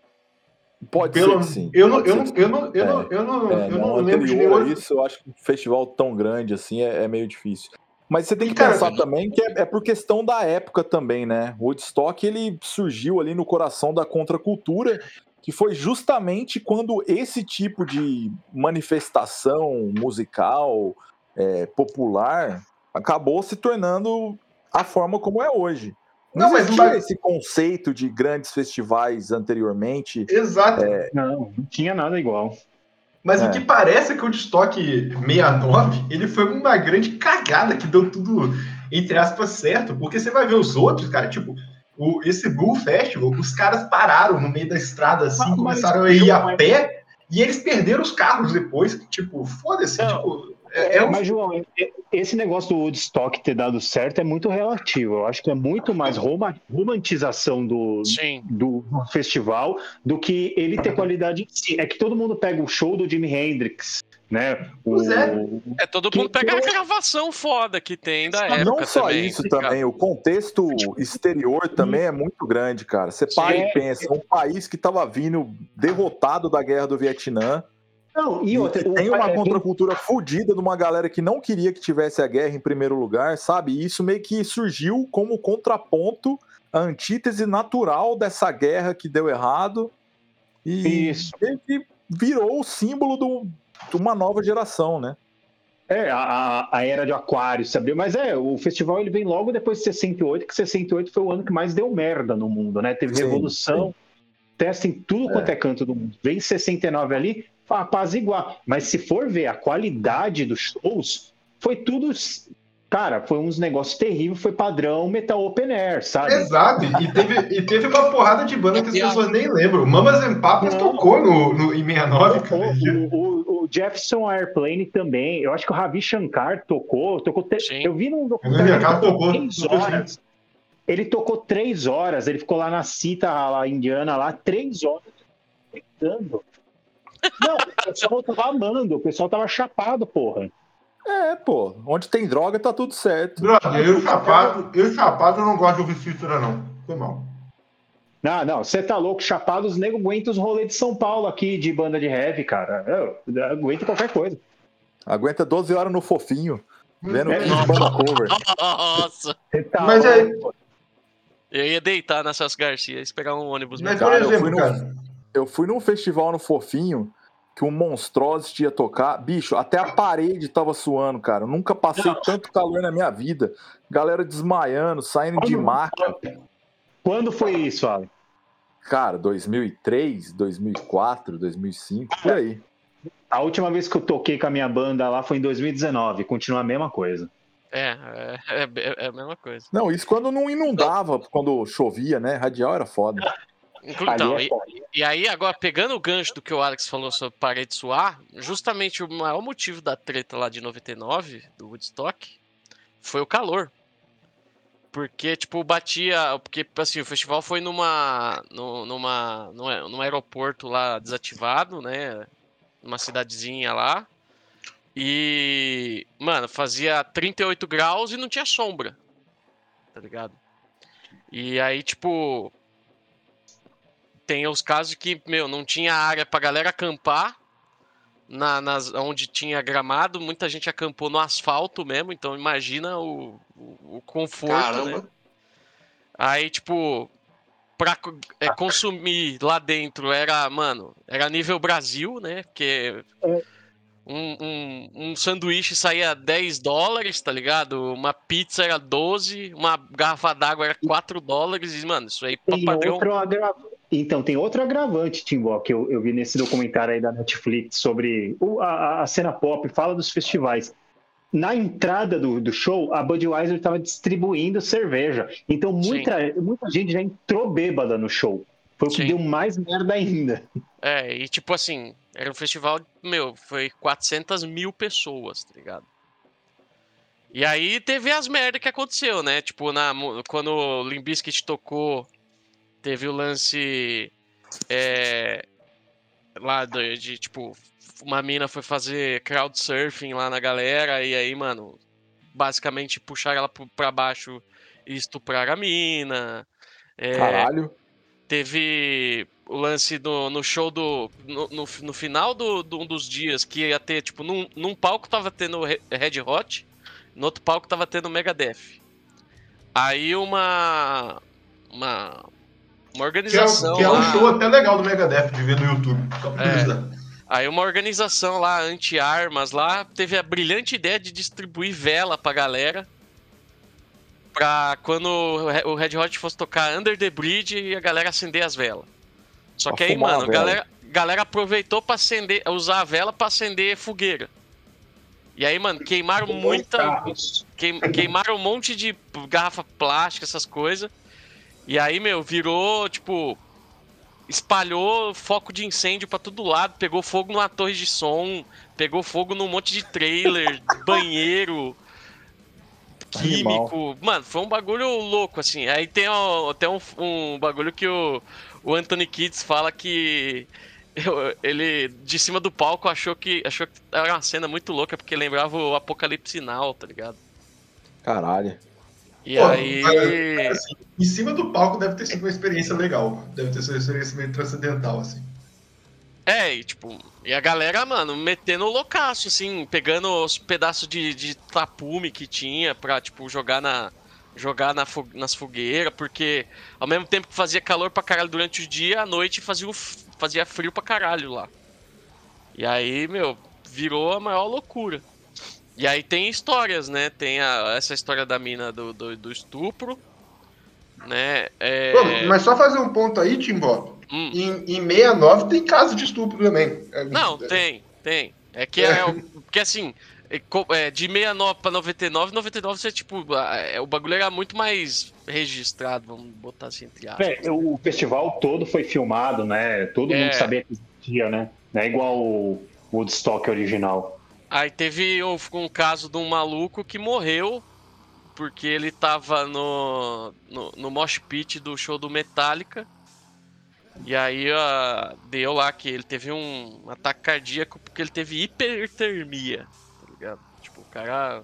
Pode Pelo, ser sim. eu não, Pode eu ser não, sim. eu não, eu não, eu não, É, eu não não, lembro de nenhum. isso, eu acho que um festival tão grande assim é, é meio difícil. Mas você tem que cara, pensar também que é, é por questão da época também, né? O Woodstock ele surgiu ali no coração da contracultura, que foi justamente quando esse tipo de manifestação musical é, popular acabou se tornando a forma como é hoje. Não, Não, mas não vai- esse conceito de grandes festivais anteriormente. Exato. Não, não tinha nada igual. Mas É. o que parece é que o Destock 69, ele foi uma grande cagada que deu tudo, entre aspas, certo. Porque você vai ver os outros, cara, tipo, o, esse Bull Festival, os caras pararam no meio da estrada, assim, Mas- começaram a mas- ir a pé, e eles perderam os carros depois. Tipo, foda-se, tipo... É, é um- Mas, João, e- e- esse negócio do Woodstock ter dado certo é muito relativo. Eu acho que é muito mais roma- romantização do, do do festival do que ele ter qualidade em si. É que todo mundo pega o show do Jimi Hendrix, né? O, Pois é. É, todo Que- mundo pega a que- gravação foda que tem da Mas época não só também. isso também, o contexto exterior também é muito grande, cara. Você para e pensa, um país que estava vindo derrotado da guerra do Vietnã, Não, e outra, tem uma é, contracultura fodida de uma galera que não queria que tivesse a guerra em primeiro lugar, sabe? E isso meio que surgiu como contraponto, a antítese natural dessa guerra que deu errado. E Isso. meio que virou o símbolo do- de uma nova geração, né? É, a, a- era de Aquário, sabe? Mas é, o festival ele vem logo depois de 68, que 68 foi o ano que mais deu merda no mundo, né? Teve Sim, revolução, testa em tudo quanto é canto do mundo. Vem 69 ali, apaziguar. Mas se for ver a qualidade dos shows, foi tudo. Cara, foi uns negócios terríveis, foi padrão metal open air, sabe? Exato, e teve, e teve uma porrada de banda que as pessoas nem lembram. Mamas and Papas Não. tocou no, no, em 69, cara. O, o- o Jefferson Airplane também. Eu acho que o Ravi Shankar tocou. tocou Sim. Eu vi num documentário. Tocou três horas. Ele tocou três horas. Ele ficou lá na cita lá indiana, lá, três horas. Gritando. Não, o pessoal tava amando, o pessoal tava chapado, porra. É, pô. Onde tem droga tá tudo certo. Brother, eu chapado, eu chapado não gosto de ouvir cifra, não. Foi mal. Não, não, você tá louco, chapado, os nego aguentam os rolês de São Paulo aqui de banda de heavy, cara. Eu, aguento qualquer coisa. Aguenta 12 horas no fofinho. Vendo É. 15 banda cover. Nossa! Tá Mas é- aí- louco. Eu ia deitar na Celso Garcia, esperar um ônibus. Mas, me- por exemplo, fui no- cara, Eu fui num festival no Fofinho que o Monstrose ia tocar. Bicho, até a parede tava suando, cara. Eu nunca passei tanto calor na minha vida. Galera desmaiando, saindo de maca. Quando foi isso, Alan? Cara, 2003, 2004, 2005, por aí. A última vez que eu toquei com a minha banda lá foi em 2019. Continua a mesma coisa. É, é, é, é a mesma coisa. Não, isso quando não inundava, quando chovia, né? Radial era foda. Então, e, e aí, agora, pegando o gancho do que o Alex falou sobre parede suar, justamente o maior motivo da treta lá de 99, do Woodstock, foi o calor. Porque, tipo, batia. Porque, assim, o festival foi numa. nu- numa. num aeroporto lá desativado, né? Numa cidadezinha lá. E. Mano, fazia 38 graus e não tinha sombra. Tá ligado? E aí, tipo. Tem os casos que, meu, não tinha área pra galera acampar. Na, nas, onde tinha gramado, muita gente acampou no asfalto mesmo, então imagina o, o, o conforto, né? Caramba. Aí, tipo, pra é, consumir lá dentro era, mano, era nível Brasil, né? Porque um, um, um sanduíche saía 10 dólares, tá ligado? Uma pizza era 12, uma garrafa d'água era 4 dólares, e, mano, isso aí pra Tem padrão. outro agravante. Então, tem outro agravante, Timbó, que eu, eu vi nesse documentário aí da Netflix sobre o- a, a cena pop, fala dos festivais. Na entrada do, do show, a Budweiser estava distribuindo cerveja. Então, muita, muita gente já entrou bêbada no show. Foi o que Sim. deu mais merda ainda. É, e tipo assim, era um festival, meu, foi 400 mil pessoas, tá ligado? E aí teve as merdas que aconteceu, né? Tipo, na, quando o Limp Bizkit tocou, teve o lance é, lá de, de, tipo, uma mina foi fazer crowdsurfing lá na galera, e aí, mano, basicamente puxaram ela pra baixo e estupraram a mina. É, Caralho. teve o lance do, no show do. No, no, no final do, do- um dos dias que ia ter, tipo, num, num palco tava tendo Re- Red Hot, no outro palco tava tendo Megadeth. Aí uma. Uma. Uma que é, organização. que é um lá- show até legal do Megadeth de ver no YouTube. Só pra É. Aí uma organização lá, anti-armas lá, teve a brilhante ideia de distribuir vela pra galera. Pra quando o Re- o Red Hot fosse tocar Under the Bridge e a galera acender as velas. Só Pra que aí, mano, a galera, galera aproveitou pra acender, usar a vela pra acender fogueira. E aí, mano, queimaram muita. queim- queimaram um monte de garrafa plástica, essas coisas. E aí, meu, virou, tipo. Espalhou foco de incêndio pra todo lado, pegou fogo numa torre de som, pegou fogo num monte de trailer, banheiro, químico. Mano, foi um bagulho louco, assim. Aí tem até um, um bagulho que o, o Anthony Kids fala que eu- ele, de cima do palco, achou que, achou que era uma cena muito louca, porque lembrava o Apocalipse Now, tá ligado? Caralho. E Pô, aí. cara, assim, em cima do palco deve ter sido uma experiência legal. Deve ter sido uma experiência meio transcendental, assim. É, e tipo, e a galera, mano, metendo o loucaço, assim, pegando os pedaços de, de tapume que tinha pra, tipo, jogar na. Jogar na fo- nas fogueiras, porque ao mesmo tempo que fazia calor pra caralho durante o dia, à noite fazia, o fazia frio pra caralho lá. E aí, meu, virou a maior loucura. E aí tem histórias, né? Tem a- essa história da mina do, do, do estupro, né? É... Pô, mas só fazer um ponto aí, Timbó. hum. Em, em 69 tem caso de estupro também. É, Não, tem, tem. É que é, o- porque assim, é, é, de 69 pra 99, 99 você, tipo, é, o bagulho era muito mais registrado, vamos botar assim entre aspas. É, o festival todo foi filmado, né? Todo É. mundo sabia que existia, né? Não é igual o Woodstock original. Aí teve um, um caso de um maluco que morreu porque ele tava no, no, no mosh pit do show do Metallica. E aí ah, deu lá que ele teve um ataque cardíaco porque ele teve hipertermia, tá ligado? Tipo, o cara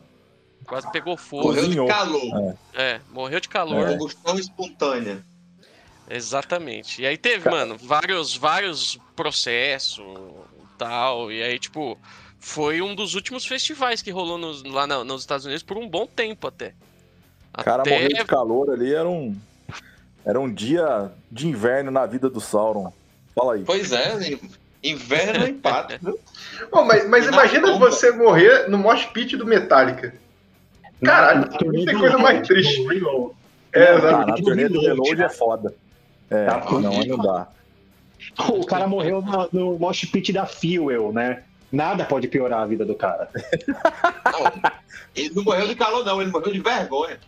quase pegou fogo. Morreu de calor. É, morreu de calor. É. Combustão espontânea. Exatamente. E aí teve, Cara. mano, vários, vários processos e tal. E aí, tipo, foi um dos últimos festivais que rolou nos- lá na- nos Estados Unidos por um bom tempo até. O cara até... morreu de calor ali, era um. Era um dia de inverno na vida do Sauron. Fala aí. Pois é, inverno empate. viu? Bom, mas, mas na imagina bomba. você morrer no mosh pit do Metallica. Caralho, não tem do coisa mais triste. É, exato. Na turnê do Reload é foda. É, não, aí não dá. O cara morreu no, no mosh pit da Fuel, né? Nada pode piorar a vida do cara. Não, ele não morreu de calor, não, ele morreu de vergonha.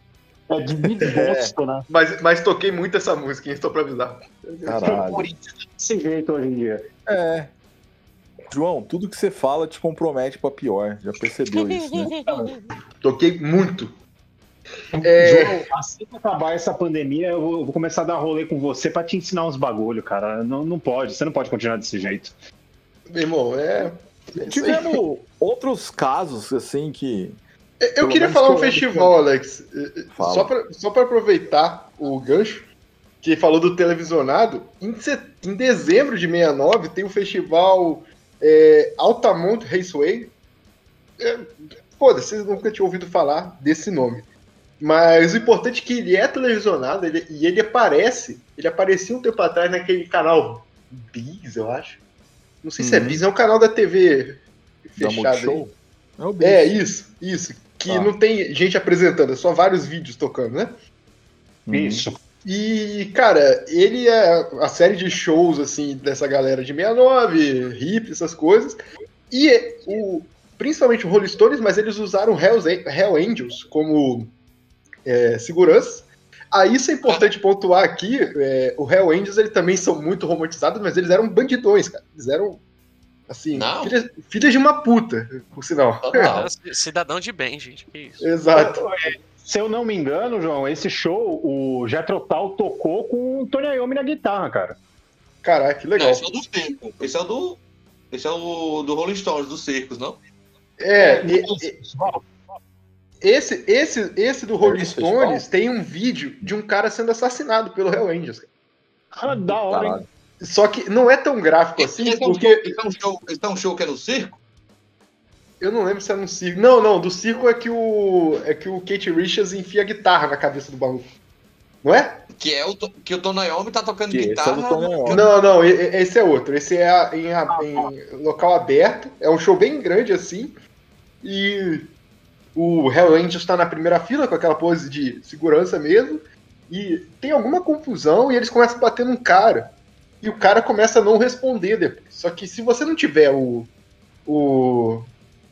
É de desgosto, né? Mas, mas toquei muito essa música, hein? Só pra avisar. Caralho. Desse jeito hoje em dia. É. João, tudo que você fala te compromete pra pior. Já percebeu isso, né? Toquei muito. É, João, assim que acabar essa pandemia, eu vou, eu vou começar a dar rolê com você pra te ensinar uns bagulho, cara. Não, não pode, você não pode continuar desse jeito. meu irmão, é. Tivemos outros casos, assim, que. Eu queria falar um que festival, Alex. eh, Fala. Só pra, só pra aproveitar o gancho, que falou do televisionado. Em, set- em dezembro de 69 tem o festival é, Altamont Raceway. É, Foda-se, vocês nunca tinham ouvido falar desse nome. Mas o importante é que ele é televisionado ele- e ele aparece. Ele aparecia um tempo atrás naquele canal Bis, eu acho. Não sei se é Uhum. Bis, é um canal da TV Da fechado aí. Multishow? É o É, isso, isso. Que Ah. não tem gente apresentando, é só vários vídeos tocando, né? Uhum. Isso. E, cara, ele é a série de shows, assim, dessa galera de 69, hip, essas coisas. E o, principalmente o Rolling Stones, mas eles usaram Hells, Hell Angels como é, segurança. Aí isso é importante pontuar aqui, é, o Hell Angels eles também são muito romantizados, mas eles eram bandidões, cara. Eles eram, assim, Não. filhas, filhas de uma puta, por sinal. Total. É, Cidadão de bem, gente. Que isso. Exato. Se eu não me engano, João, esse show, o Jethro Tull tocou com o Tony Iommi na guitarra, cara. Caraca, que Não, legal. esse é o do circo. Esse é o do. Esse é o do Rolling Stones, dos circos, não? É, e- e- Festival. Esse, esse, esse do Rolling esse Stones tem um vídeo de um cara sendo assassinado pelo Hell Angels. Ah, da hora, hein? Só que não é tão gráfico assim, esse, é um porque show, esse, é um show, esse é um show que é no circo? eu não lembro se é no circo. Não, não, do circo é que o é que o Kate Richards enfia a guitarra na cabeça do maluco. Não é? Que é o que o Tony Iommi tá tocando Que esse é guitarra. Iommi. Não, não, esse é outro. Esse é em, em local aberto. É um show bem grande assim. E o Hell Angels tá na primeira fila com aquela pose de segurança mesmo. E tem alguma confusão e eles começam a bater num cara. E o cara começa a não responder depois. Só que se você não tiver o. o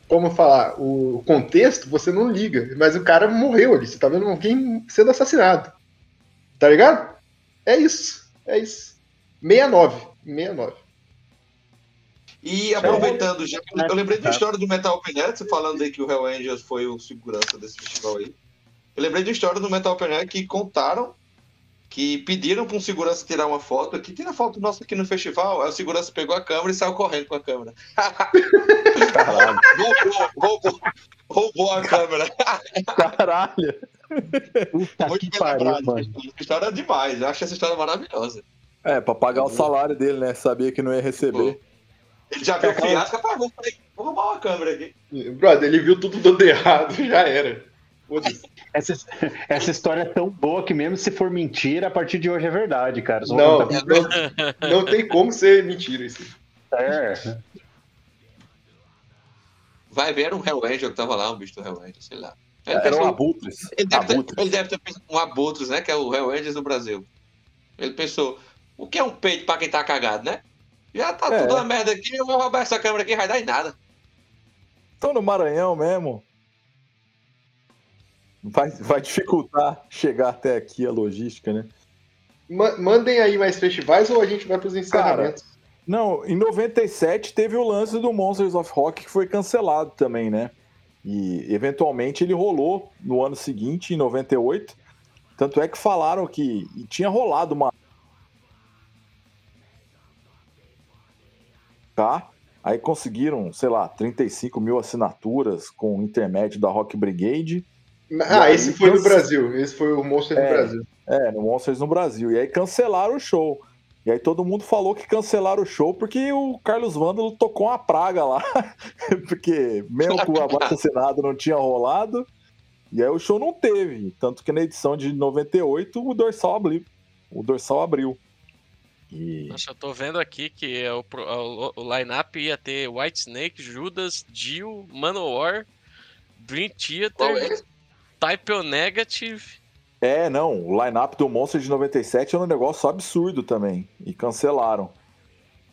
como falar? O contexto, você não liga. Mas o cara morreu ali. Você tá vendo alguém sendo assassinado. Tá ligado? É isso. É isso. 69. 69. E aproveitando, já que eu lembrei da história do Metal você falando aí que o Hell Angels foi o segurança desse festival aí. Eu lembrei da história do Metal Air que contaram que pediram para um segurança tirar uma foto aqui, tira foto nossa aqui no festival. Aí o segurança pegou a câmera e saiu correndo com a câmera. Caralho. roubou, roubou, roubou a câmera. Caralho. Puta Muito que bem pariu, mano. Essa história é demais. Eu acho essa história maravilhosa. É, pra pagar o salário dele, né? Sabia que não ia receber. Ele já viu o fiasco, rapaz, vou, vou roubar uma câmera aqui. Brother, ele viu tudo dando errado, já era. Essa, essa história é tão boa que mesmo se for mentira, a partir de hoje é verdade, cara. Não, não, não tem como ser mentira isso. É. Vai ver, era um Hell Angel que tava lá, um bicho do Hell Angel, sei lá. Ele, Eram pensou- abutres. ele, deve ter, Abutres. ele deve ter pensado um Abutres, né? Que é o Hell Angels do Brasil. Ele pensou, o que é um peito pra quem tá cagado, né? Já tá É. tudo uma merda aqui, eu vou roubar essa câmera aqui, vai dar em nada. Estão no Maranhão mesmo. Vai, vai dificultar chegar até aqui a logística, né? Ma- mandem aí mais festivais ou a gente vai pros encerramentos? Não, em 97 teve o lance do Monsters of Rock que foi cancelado também, né? E eventualmente ele rolou no ano seguinte, em 98. Tanto é que falaram que tinha rolado uma. Tá? Aí conseguiram, sei lá, 35 mil assinaturas com o intermédio da Rock Brigade. ah, aí, esse foi no cance- Brasil. Esse foi o Monster É. do Brasil. É, no Monsters no Brasil. E aí cancelaram o show. E aí todo mundo falou que cancelaram o show porque o Carlos Vândalo tocou uma praga lá. porque mesmo que o abaixo assinado não tinha rolado. E aí o show não teve. Tanto que na edição de 98 o dorsal abriu. O dorsal abriu. E. Nossa, eu tô vendo aqui que é o, pro- o, o line-up ia ter White Snake, Judas, Dio, Manowar, Dream Qual é? Theater, Type O Negative. É, não. O line-up do Monster de 97 era um negócio absurdo também. E cancelaram.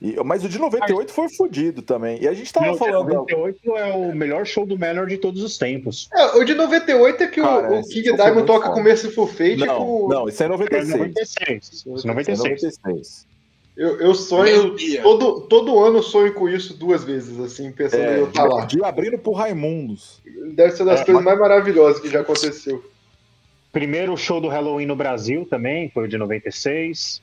E- mas o de 98 foi fodido também. E a gente tava Não, falando. 98 é o melhor show do Manor de todos os tempos. É, o de 98 é que o- Cara, o, esse King Diamond toca com Merciful Fate Não, com. não, isso é em É 96. 96. Isso é Isso é 96. 96. Eu, eu sonho. Todo, todo ano eu sonho com isso duas vezes, assim, pensando em É, eu estar lá. de abrindo pro Raimundos. Deve ser das É, coisas mais maravilhosas que já aconteceu. Primeiro show do Halloween no Brasil também, foi o de 96.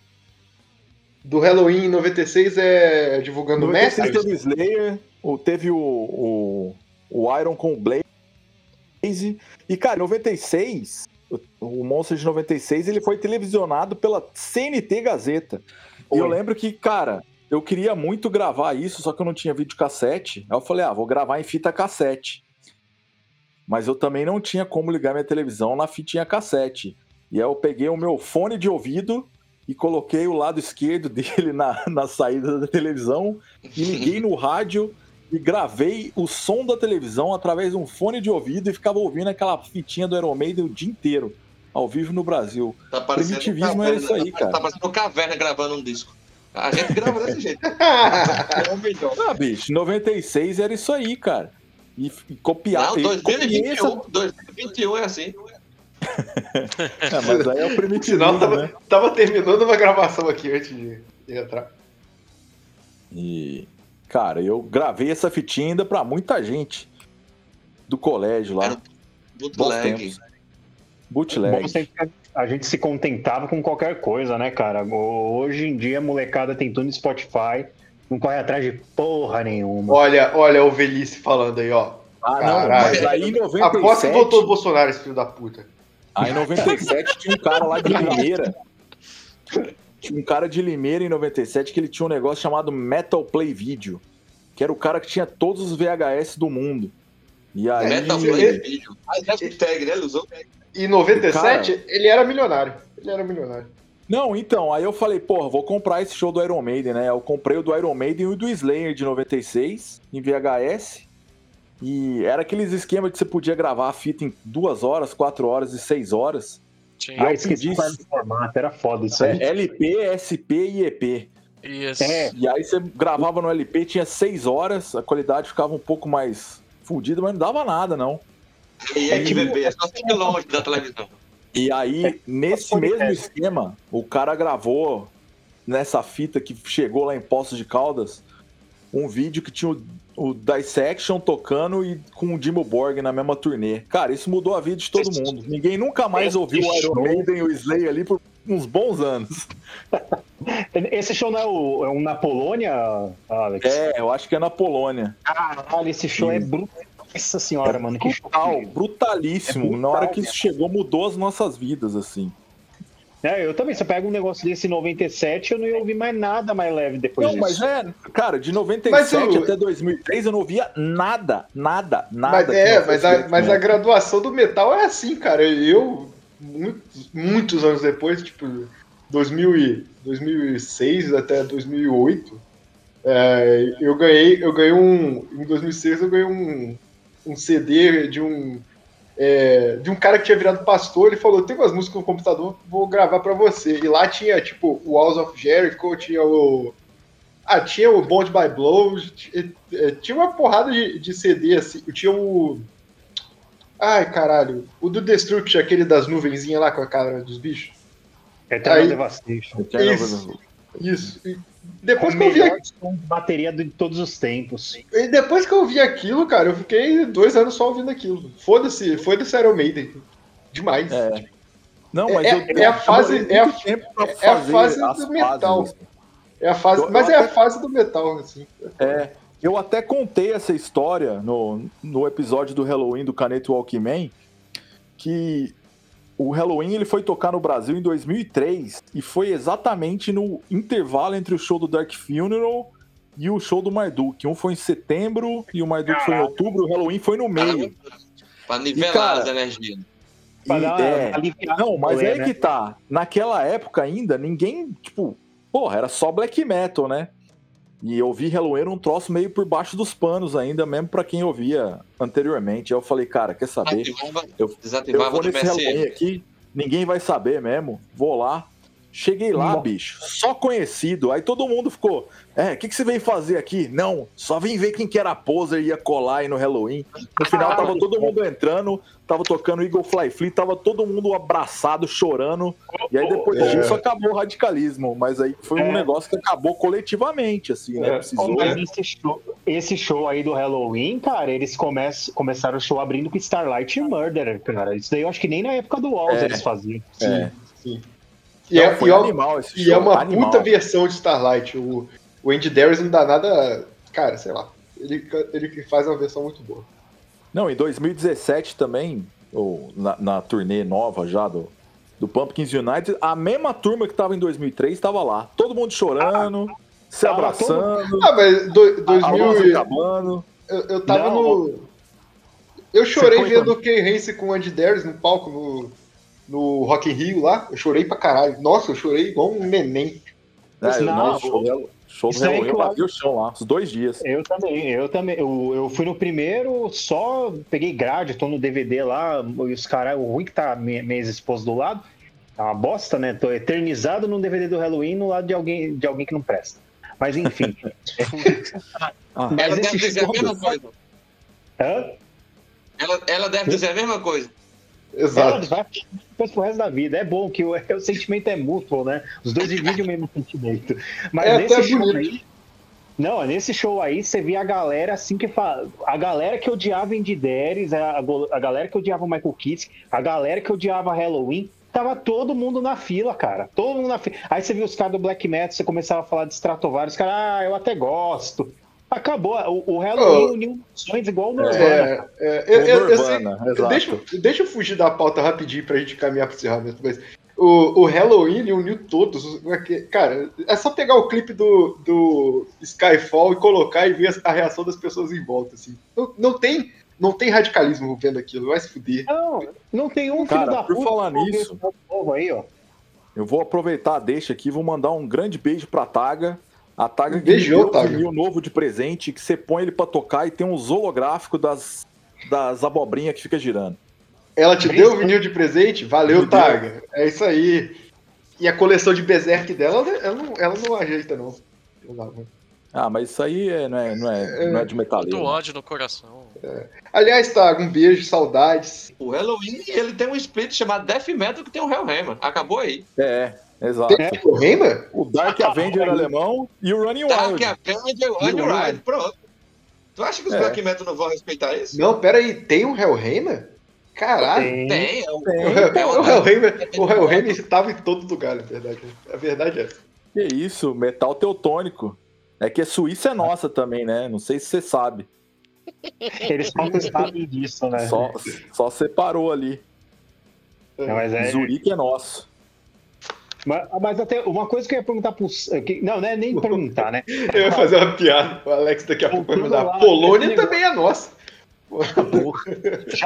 Do Halloween em 96 é divulgando o 96 Mestre. teve o Slayer, teve o, o, o Iron com o Blaze. E, cara, em 96, o, Monster de 96, ele foi televisionado pela CNT Gazeta. E eu lembro que, cara, eu queria muito gravar isso, só que eu não tinha videocassete. Aí eu falei, ah, vou gravar em fita cassete. Mas eu também não tinha como ligar minha televisão na fitinha cassete. E aí eu peguei o meu fone de ouvido e coloquei o lado esquerdo dele na, na saída da televisão e liguei no rádio e gravei o som da televisão através de um fone de ouvido e ficava ouvindo aquela fitinha do Iron Maiden o dia inteiro, ao vivo no Brasil. Tá Primitivismo é isso aí, tá, cara. Tá parecendo caverna gravando um disco. A gente grava desse jeito. É o melhor. Ah, bicho, 96 era isso aí, cara. E, e copiar. Não, e copiei essa- 2021, 2021 é assim. É, mas aí é o primitivismo, Sinal, tava, né? tava terminando uma gravação aqui antes de, de entrar. E, cara, eu gravei essa fitinha ainda pra muita gente do colégio lá. Era Bootleg. Bootleg. A gente se contentava com qualquer coisa, né, cara? Hoje em dia a molecada tem tudo no Spotify, não corre atrás de porra nenhuma. Olha, olha o velhice falando aí, ó. Ah, não, Caralho. mas aí em Aposto que 97, votou o Bolsonaro, esse filho da puta. Aí em 97 tinha um cara lá de Limeira. Tinha um cara de Limeira em 97 que ele tinha um negócio chamado Metal Play Video, que era o cara que tinha todos os VHS do mundo. E aí Metal ele- Play Video. Aí hashtag, né? Ele usou. E em 97, ele era milionário. Ele era milionário. Não, então, aí eu falei, porra, vou comprar esse show do Iron Maiden, né? Eu comprei o do Iron Maiden e o do Slayer de 96 em VHS. E era aqueles esquemas que você podia gravar a fita em duas horas, quatro horas e seis horas. Tinha Ah, esqueci qual era o formato, era foda isso aí. É, LP, SP e EP. isso. É. E aí você gravava no LP, tinha seis horas, a qualidade ficava um pouco mais fodida, mas não dava nada, não. E é que bebê, é só ficar longe da televisão. E aí, nesse podcast. mesmo esquema, o cara gravou nessa fita que chegou lá em Poços de Caldas um vídeo que tinha o, Dissection tocando e com o Dimmu Borg na mesma turnê. Cara, isso mudou a vida de todo mundo. Ninguém nunca mais ouviu o Iron. Maiden e o Slayer ali por uns bons anos. Esse show não é, o, é um na Polônia, Alex? É, eu acho que é na Polônia. Caralho, esse show é brutal. Nossa senhora, mano, que show. Brutal, brutalíssimo. É brutal, Na hora que isso chegou, mudou as nossas vidas, assim. É, eu também, se eu pego um negócio desse em 97, eu não ia ouvir mais nada mais leve depois Não, disso. mas é, cara, de 97 Mas até 2003 eu não via nada, nada, nada. Mas, é, não mas a, mas a graduação do metal é assim, cara. Eu, muitos, muitos anos depois, tipo, 2000 e, 2006 até 2008, é, eu ganhei, eu ganhei um, em 2006 eu ganhei um, um CD de um é, de um cara que tinha virado pastor, ele falou, tem umas músicas no computador, vou gravar pra você. E lá tinha, tipo, o Walls of Jericho, tinha o Ah, tinha o Bond by Blows, t- eh, tinha uma porrada de, de CD, assim. Tinha o. Ai, caralho. O do Destruct, aquele das nuvenzinhas lá com a cara dos bichos. Eternal Aí- Devastation. Isso. Isso. E depois que eu vi de bateria de todos os tempos. E depois que eu vi aquilo, cara, eu fiquei dois anos só ouvindo aquilo. Foda-se, foda-se Iron Maiden. Demais. É. Não, mas É- eu, é a eu fase- demorei é a- tempo pra é a fase as do metal. fases, assim. É a fase, Eu- mas é a fase do metal, assim. É, eu até contei essa história no, no episódio do Halloween do Caneto Walkman, que o Halloween ele foi tocar no Brasil em 2003 e foi exatamente no intervalo entre o show do Dark Funeral e o show do Marduk. Um foi em setembro e o Marduk foi em outubro, o Halloween foi no meio. Pra nivelar cara, as energias. E, é, não, mas é aí né? que tá. Naquela época ainda, ninguém, tipo, porra, era só black metal, né? E ouvir Halloween era um troço meio por baixo dos panos ainda, mesmo pra quem ouvia anteriormente. Aí eu falei, cara, quer saber? Ativava, Eu- Eu desativava vou nesse Halloween aqui, ninguém vai saber mesmo. Vou lá. Cheguei lá, Nossa. bicho, só conhecido. Aí todo mundo ficou, é, o que, que você veio fazer aqui? Não, só vim ver quem que era poser e ia colar aí no Halloween. No final tava todo mundo entrando, tava tocando Eagle Fly Free, tava todo mundo abraçado, chorando. E aí depois É. disso acabou o radicalismo. Mas aí foi um É. negócio que acabou coletivamente, assim, né? É. Precisou. Mas esse show, esse show aí do Halloween, cara, eles come começaram o show abrindo com Starlight Murderer, cara. Isso daí eu acho que nem na época do Walls É. eles faziam. É. Sim. E, Não, é, foi e animal esse e é uma animal. puta versão de Starlight. O, o Andy Darius não dá nada. Cara, sei lá. Ele, ele faz uma versão muito boa. Não, em 2017 também, ou na, na turnê nova já do, do Pumpkins United, a mesma turma que tava em 2003 estava lá. Todo mundo chorando, se tava abraçando, Ah, mas do, a luz 2000, e- acabando. eu, eu tava Não, no. Eu chorei vendo o Ken Hansen com o Andy Darius no palco no, no Rock in Rio lá. Eu chorei pra caralho. Nossa, eu chorei igual um neném. É, Não, não, show, do- show do Halloween, que eu eu bati o chão lá, os dois dias. Eu também, eu também. Eu, eu fui no primeiro, só peguei grade, tô no DVD lá, e os caras, o ruim que tá minha, minha ex-esposa do lado, é uma bosta, né? Tô eternizado num DVD do Halloween no lado de alguém, de alguém que não presta. Mas enfim. Ah, Mas Ela deve dizer a mesma coisa. Hã? Ela, ela deve dizer a mesma coisa. Ela Exato. vai depois pro resto da vida. É bom que o, o sentimento é mútuo, né? Os dois dividem o mesmo sentimento. Mas É nesse show bonito. aí. Não, nesse show aí você via a galera assim que fala. A galera que odiava Andy Deres, a, a galera que odiava Michael Kiske, a galera que odiava Halloween. Tava todo mundo na fila, cara. Todo mundo na fila. Aí você viu os caras do Black Metal, você começava a falar de Stratovarius, os caras, ah, eu até gosto. Acabou. O, o Halloween Oh. uniu nações igual o Nirvana. É, é, eu, eu- eu sei- Nirvana, exato. deixa, deixa eu fugir da pauta rapidinho pra gente caminhar pro encerramento, mas o, o Halloween ele uniu todos. os- Cara, é só pegar o clipe do, do Skyfall e colocar e ver a reação das pessoas em volta, assim. Não, não tem, não tem radicalismo vendo aquilo, vai se fuder. Não, não tem um filho Cara, da por puta. falar nisso- povo aí, ó. Eu vou aproveitar, deixa aqui, vou mandar um grande beijo pra Taga. A Taga Um que deu um novo de presente, que você põe ele pra tocar e tem um holográfico das, das abobrinhas que fica girando. Ela te deu o vinil de presente? Valeu. Targa. É isso aí. E a coleção de Berserk dela, ela não, ela não ajeita, não. Não. Ah, mas isso aí é, não, é, não, é, não é de Do metaleiro. ódio no coração. Aliás, Targa, um beijo, saudades. O Halloween, ele tem um split chamado Death Metal que tem o Hellhammer. Acabou aí. É, exato. Tem o Reimer? O Dark Avenger alemão e o Running Dark Wild. Avenger, Viu, Wild? Ride. Pronto. Tu acha que os É. Black Metal não vão respeitar isso? Não, peraí, tem um Hellhammer? Caralho. Tem. Tem. É o, Tem. O, Hell- é o Hellhammer estava em todo lugar, na verdade. A verdade é essa. Que isso, metal teutônico. É que a Suíça é nossa também, né? Não sei se você sabe. Eles não sabem disso, né? Só, só separou ali. Não, mas, é, Zurique é nosso. Mas, mas até uma coisa que eu ia perguntar pro. que- Não, não é nem perguntar, né? Eu ia fazer uma piada. O Alex daqui a pouco vai mandar. lá, Polônia também é nossa.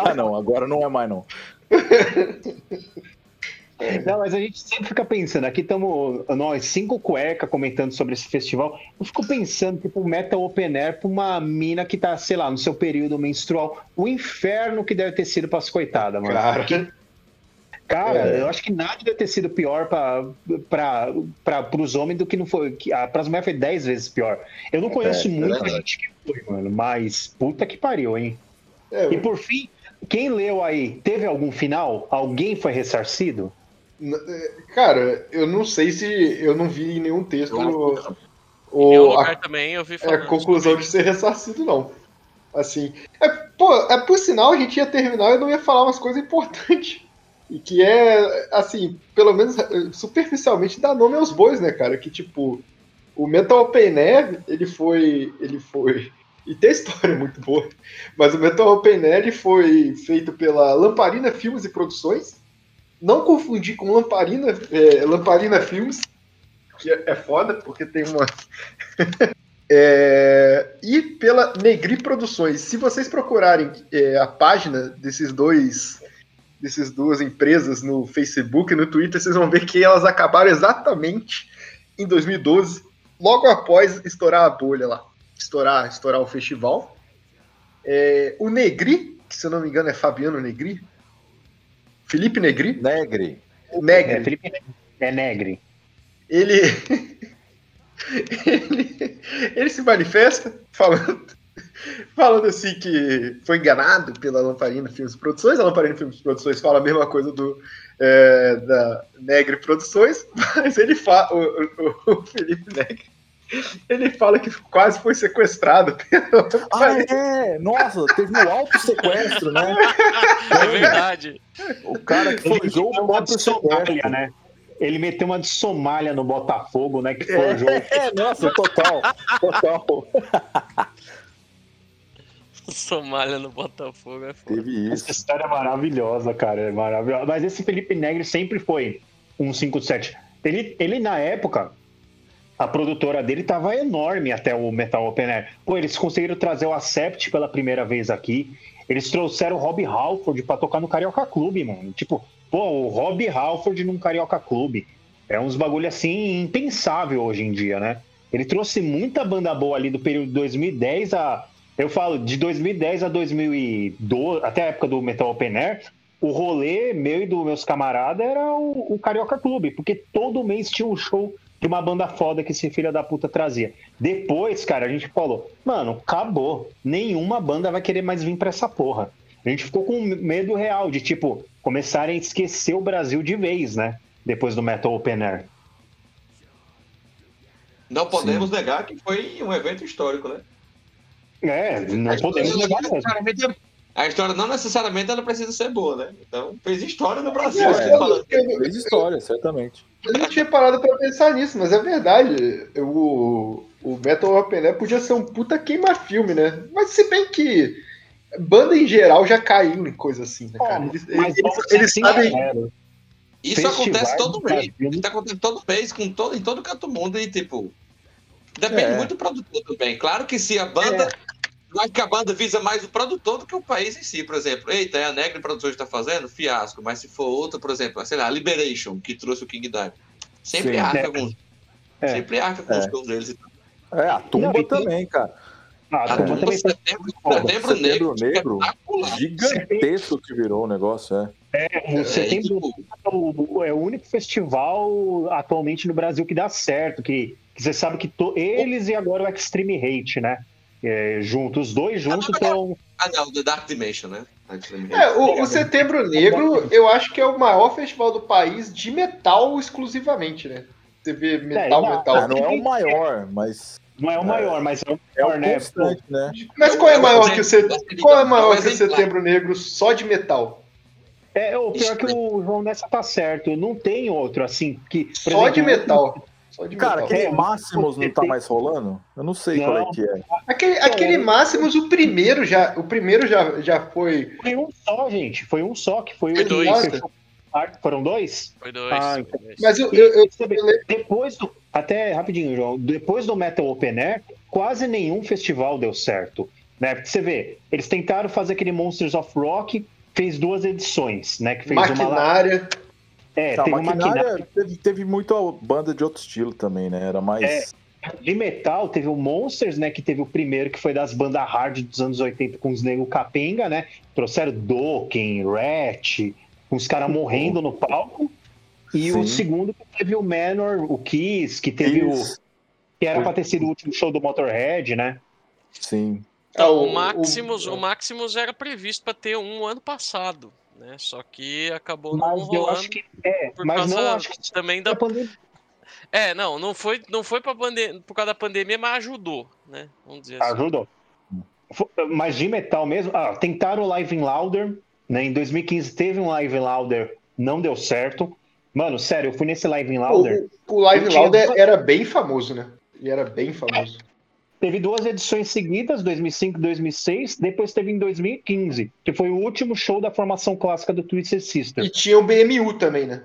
Ah, não, agora não é mais não. Não, mas a gente sempre fica pensando, aqui estamos nós cinco cueca comentando sobre esse festival. Eu fico pensando, tipo, Metal Open Air pra uma mina que tá, sei lá, no seu período menstrual. O inferno que deve ter sido pras coitadas, mano. Cara. Cara, É. eu acho que nada deve ter sido pior para os homens do que não foi. Para as mulheres foi 10 vezes pior. Eu não conheço é muita verdade. gente que foi, mano, mas puta que pariu, hein? É, E por fim, quem leu aí, teve algum final? Alguém foi ressarcido? é, cara, eu não sei se eu não vi em nenhum texto Eu o, acho o- Em um a, também eu vi é, falando. a conclusão de ser ressarcido, não. Assim, é, pô, é por sinal a gente ia terminar e eu não ia falar umas coisas importantes. E que é, assim, pelo menos eh, superficialmente dá nome aos bois, né, cara? Que tipo, o Metal Air, ele foi. Ele foi. E tem história muito boa. Mas o Metal Open Air foi feito pela Lamparina Filmes e Produções. Não confundir com Lamparina, é, Lamparina Filmes, que é, é foda, porque tem uma. É, e pela Negri Produções. Se vocês procurarem é, a página desses dois, dessas duas empresas no Facebook e no Twitter, vocês vão ver que elas acabaram exatamente em 2012, logo após estourar a bolha lá, estourar, estourar o festival. É, o Negri, que se eu não me engano é Fabiano Negri, Felipe Negri, Negre. Negri, É, Felipe é negre. ele, ele, ele se manifesta falando, falando assim que foi enganado pela Lamparina Filmes e Produções. A Lamparina Filmes Produções fala a mesma coisa do é, da Negre Produções, mas ele fala, o, o- o Felipe Negre, ele fala que quase foi sequestrado pela Ah, é! Nossa, teve um alto sequestro, né? É verdade. O cara que forjou o próprio Somália, sequestro. né? Ele meteu uma de Somália no Botafogo, né? Que forjou. É, nossa, total. Total. Somália no Botafogo é foda. Teve Essa isso. história é maravilhosa, cara. É maravilhosa. Mas esse Felipe Negri sempre foi um 57. Ele, ele, na época, a produtora dele tava enorme até o Metal Open Air. Pô, eles conseguiram trazer o Acept pela primeira vez aqui. Eles trouxeram o Rob Halford pra tocar no Carioca Clube, mano. Tipo, pô, o Rob Halford num Carioca Clube. É uns bagulho assim impensável hoje em dia, né? Ele trouxe muita banda boa ali do período de 2010 a. Eu falo, de 2010 a 2012, até a época do Metal Open Air, o rolê meu e dos meus camaradas era o, o Carioca Clube, porque todo mês tinha um show de uma banda foda que esse filho da puta trazia. Depois, cara, a gente falou, mano, acabou. Nenhuma banda vai querer mais vir pra essa porra. A gente ficou com medo real de, tipo, começarem a esquecer o Brasil de vez, né? Depois do Metal Open Air. Não podemos negar que foi um evento histórico, né? É, não podemos negar mesmo. Necessariamente- A história não necessariamente ela precisa ser boa, né? Então fez história no Brasil. É, assim, eu- falando. eu- Fez história, certamente. Eu não tinha parado pra pensar nisso, mas é verdade. O, o Metal Open Air podia ser um puta queima-filme, né? Mas se bem que banda em geral já caiu em coisa assim, né, cara? Eles, Mas eles- eles sabem. sinceros. Isso Festivais acontece todo do mês. Brasil. Isso acontece todo mês com todo, em todo canto do mundo e, tipo. Depende É. muito do produtor também. Claro que se a banda. Eu acho que a banda visa mais o produtor do que o país em si, por exemplo. Eita, é a Negra Produções está fazendo? Fiasco. Mas se for outra, por exemplo, sei lá, a Liberation, que trouxe o King Diamond. Sempre Sim. arca É. com, É. sempre arca com É. os shows deles. É, a tumba Não, tem- também, cara. Ah, A tumba também setembro, foda. setembro, Setembro negro, Negro. Gigantesco que virou o negócio, é. o É, setembro tipo, é o, é o único festival atualmente no Brasil que dá certo, que, que você sabe que to- eles e agora o Extreme Hate, né? É, juntos, os dois juntos estão. ah, não, The Dark Dimension, né? É, o, o Setembro Negro, eu acho que é o maior festival do país de metal exclusivamente, né? TV metal, não, metal. Ah, não é o maior, mas Não é o maior, mas é o é maior, o né? né? Mas qual é É maior que o set... de qual é maior que o. Setembro Negro só de metal? É, o pior é que o João Nessa tá certo. Não tem outro, assim, que. Só de exemplo, metal. Cara, aquele É, Máximos não tá tem- mais rolando? Eu não sei qual Não. é que é. Aquele, aquele Máximos, o primeiro já, o primeiro já, já foi. Foi um só, gente. Foi um só, que foi Foi o. dois. fechou- Ah, Foram dois? Foi dois. Ah, foi dois. Mas eu, eu, eu, Depois do. Até rapidinho, João. Depois do Metal Open Air, quase nenhum festival deu certo. Né? Porque você vê, eles tentaram fazer aquele Monsters of Rock, fez duas edições, né? Que fez uma. Maquinária. É, Tá, teve uma maquinária maquinária teve, teve muita banda de outro estilo também, né? Era mais. É. de metal, teve o Monsters, né? Que teve o primeiro que foi das bandas hard dos anos 80 com os negros capenga, né? Trouxeram Dokken, Rat, com os caras morrendo no palco. E Sim. o segundo que teve o Manor, o Kiss, que teve Isso. o. que era pra ter sido o último show do Motorhead, né? Sim. É, o, Maximus, o- o, Maximus era previsto para ter um ano passado, né? Só que acabou não Mas eu rolando acho que. É, por mas causa não acho que também da. É, não, não foi, não foi pra pande... por causa da pandemia, mas ajudou, né? Vamos dizer assim. Ajudou. Mas de metal mesmo. Ah, tentaram o Live in Louder, né? Em 2015 teve um Live in Louder, não deu certo. Mano, sério, eu fui nesse Live in Louder. O, o Live Eu tinha- Loud era bem famoso, né? Ele era bem famoso. Teve duas edições seguidas, 2005 e 2006. Depois teve em 2015, que foi o último show da formação clássica do Twisted Sister. E tinha o BMU também, né?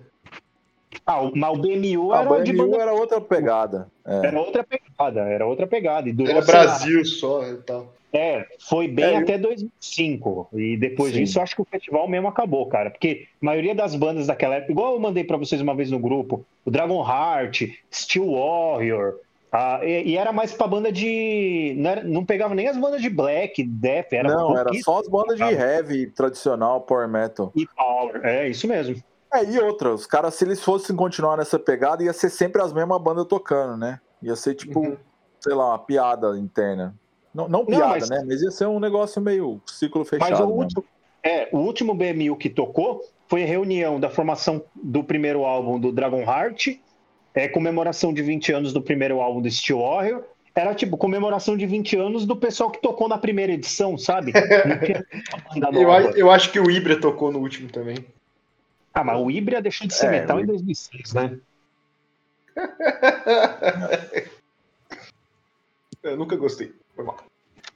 Ah, o- mas o BMU A era BMU banda. era outra pegada. É. Era outra pegada, era outra pegada. E durou, Era lá, Brasil só e tal. É, foi bem É, eu- até 2005. E depois Sim. disso, eu acho que o festival mesmo acabou, cara. Porque a maioria das bandas daquela época, igual eu mandei pra vocês uma vez no grupo, o Dragon Heart, Steel Warrior. Ah, e, e era mais pra banda de. Não, era- não pegava nem as bandas de black, death, era Não, era só as bandas de heavy tradicional, power metal. e power. É, isso mesmo. É, e outra, os caras, se eles fossem continuar nessa pegada, ia ser sempre as mesmas bandas tocando, né? Ia ser tipo, Uhum. sei lá, uma piada interna. Não, não Não, piada, mas- né? Mas ia ser um negócio meio ciclo fechado. Mas o mesmo. último, é, o último BMU que tocou foi a reunião da formação do primeiro álbum do Dragon Heart, é, comemoração de 20 anos do primeiro álbum do Steel Warrior. Era tipo comemoração de 20 anos do pessoal que tocou na primeira edição, sabe? Eu, eu acho que o Ibra tocou no último também. Ah, mas o Ibria deixou de ser É, metal o em 2006, né? eu nunca gostei. Foi mal.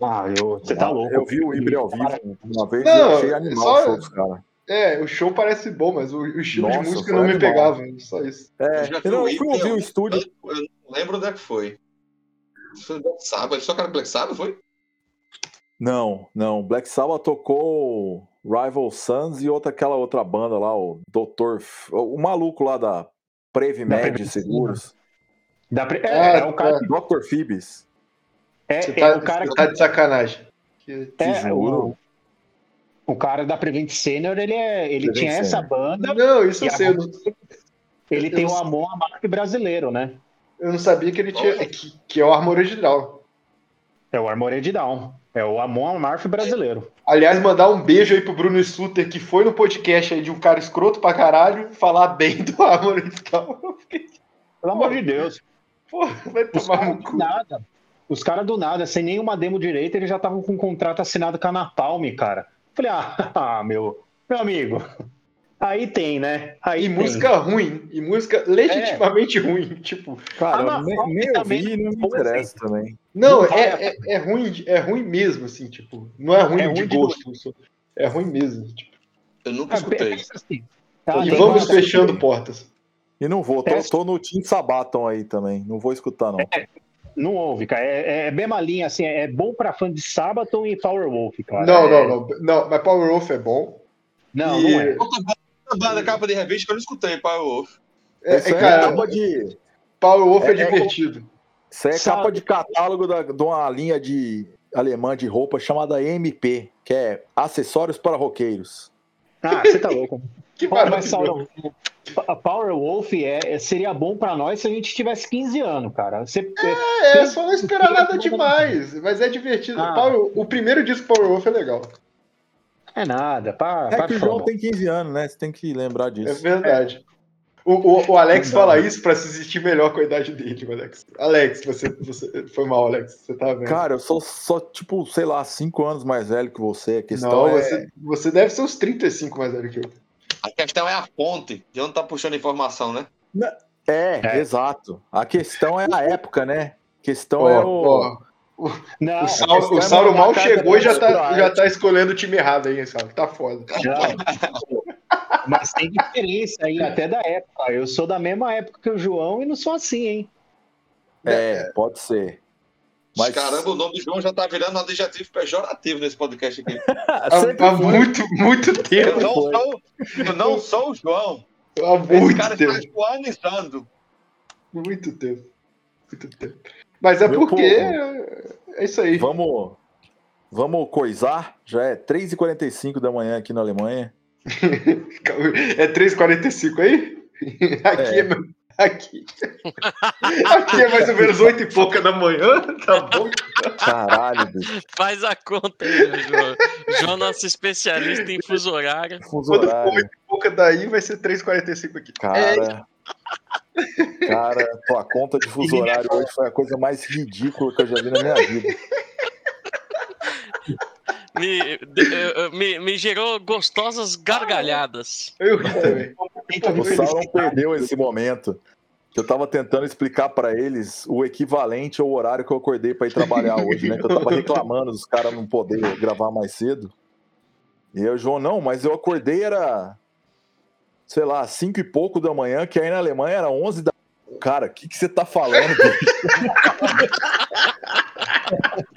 Ah, eu, você tá louco. Eu vi o Ibri ao vivo uma vez Não, e achei animal só- caras. É, o show parece bom, mas o, o estilo Nossa, de música não me animal. pegava. Só isso. É, eu, não, o eu fui Ibri, ouvir o eu- estúdio. Eu não lembro onde é que foi. Foi Black Sabbath, só cara Black Sabbath, foi? Não, não. Black Sabbath tocou Rival Sons e outra aquela outra banda lá, o Dr. F- o maluco lá da Previmed Previ- Seguros. Dá pra- Ah, é, é o cara, tá. Dr. Phoebs. é, é tá, o cara você tá de sacanagem. Que- Te É, juro. o, o cara da Prevent Senior, ele, é, ele Prevent tinha essa Senior. banda, Não, isso eu sei. Não, ele Eu tem o não- Amon Amark brasileiro, né? eu não sabia que ele tinha. Que, que é o Armored Draw. É o Armored Down. É o Amon Amarth brasileiro. Aliás, mandar um beijo aí pro Bruno Suter, que foi no podcast aí de um cara escroto pra caralho, falar bem do Armored Draw. Pelo amor de Deus. Pô, vai tomar no do cu. nada. Os caras do nada, sem nenhuma demo direita, eles já estavam com um contrato assinado com a Napalm, cara. Falei, ah, meu, meu amigo. Aí tem, né? Aí E tem. música ruim. E música legitimamente ruim. Tipo, Cara, Ah, eu nem, não, nem ouvi e não me como interessa também. não, Não vai é, é, é ruim, de- é ruim mesmo, assim, tipo. Não é ruim É de ruim de gosto. só- É ruim mesmo. Tipo. Eu nunca Ah, escutei. assim. Ah, e vamos fechando portas. E não vou, tô, tô no Team Sabaton aí também. Não vou escutar, não. Não ouve, cara. É, é bem uma linha, assim, é bom pra fã de Sabaton e Powerwolf, cara. Não, É- não, não, não. Mas Power Wolf é bom. Não, E- não é. Uma banda capa de revista que eu não escutei, Power Wolf. É, é, é cara, capa de, Power Wolf é, É, é- divertido. isso é Sabe- capa de catálogo da- de uma linha de alemã de roupa chamada MP, que é Acessórios para Roqueiros. Ah, você tá louco. Que mas, maravilhoso. Saulo, Pa- Powerwolf é, seria bom pra nós se a gente tivesse 15 anos, cara. Você, É, é só não esperar nada demais. Mas é divertido. Ah. Power- o primeiro disco Power Wolf é legal. é nada, pá, É pá que o João tem 15 anos, né? Você tem que lembrar É disso. verdade. O, o, o Alex fala isso pra se sentir melhor com a idade dele, o Alex. Alex, você, você foi mal, Alex. Você tá vendo? Cara, eu sou só, tipo, sei lá, 5 anos mais velho que você. A questão não, é. você, você deve ser uns 35 mais velho que eu. A questão é a fonte, de onde tá puxando informação, né? É, É. exato. A questão é a época, né? A questão Ó, é o. ó, Não, o Sauro, o é Sauro mal chegou e já tá, já tá escolhendo o time errado aí, Sauro. Tá foda. não. Mas tem diferença aí, até da época. Eu sou da mesma época que o João e não sou assim, hein? É, pode ser. Mas- Caramba, o nome do João já tá virando um adjetivo pejorativo nesse podcast aqui. Há, muito, muito Eu tempo. não foi. sou, eu não sou o João. Há Esse muito cara tempo. está joanizando. Muito tempo. Muito tempo. Mas é Meu porque. povo. É isso aí. Vamos, vamos coisar. Já é 3h45 da manhã aqui na Alemanha. É 3h45 aí? Aqui é, É. aqui. aqui é mais ou menos 8 e pouca da manhã, tá bom? Caralho, bicho. Faz a conta aí, né, João. João, nosso especialista em fuso horário. Fuso Quando for horário. 8 e pouca daí, vai ser 3h45 aqui. É, Cara. Cara, tua conta de fuso horário hoje foi a coisa mais ridícula que eu já vi na minha vida. Me, de- eh, me, me gerou gostosas gargalhadas. eu também. O Sauron perdeu esse momento. Que eu tava tentando explicar pra eles o equivalente ao horário que eu acordei pra ir trabalhar hoje, né? Que eu tava reclamando dos caras não poder gravar mais cedo. E aí o João, não, mas eu acordei era, sei lá, cinco e pouco da manhã, que aí na Alemanha era 11 da Cara, o que, que você tá falando?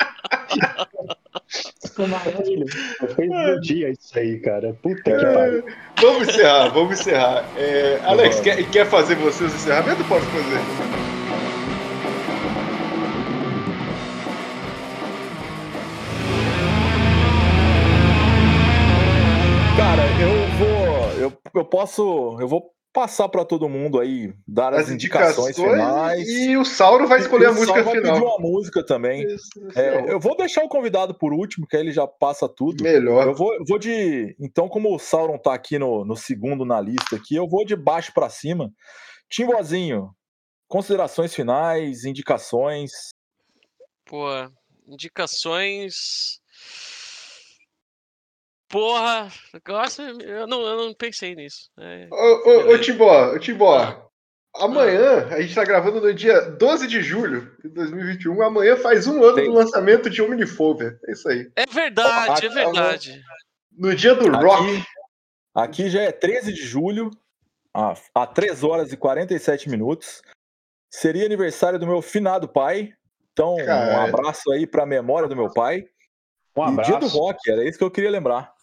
Foi um dia isso aí, cara. Puta que pariu. Vamos encerrar, vamos encerrar. É, Alex, quer, quer fazer você os encerramentos? Posso fazer? Cara, eu vou. Eu, eu posso. Eu vou passar pra todo mundo aí, dar as, As indicações, indicações finais. e o Sauro vai escolher E a o música Saulo vai final. pedir uma música também. Isso, isso É, é eu vou deixar o convidado por último, que aí ele já passa tudo. Melhor. Eu vou, eu vou de. Então, como o Sauron tá aqui no, no segundo na lista aqui, eu vou de baixo pra cima. Timbozinho, considerações finais, indicações. Pô, indicações. Porra, gosto, eu não, eu não pensei nisso. É, Ô, ô, ô Timbó, ô Timbó. Amanhã, a gente tá gravando no dia 12 de julho de 2021. Amanhã faz um ano Tem. do lançamento de Omnifover. É isso aí. é verdade, é Aqui- verdade. No dia do rock. Aqui, aqui já é 13 de julho, a, a 3 horas e 47 minutos. Seria aniversário do meu finado pai. Então, um abraço aí pra memória do meu pai. Um e dia do abraço. rock, era isso que eu queria lembrar.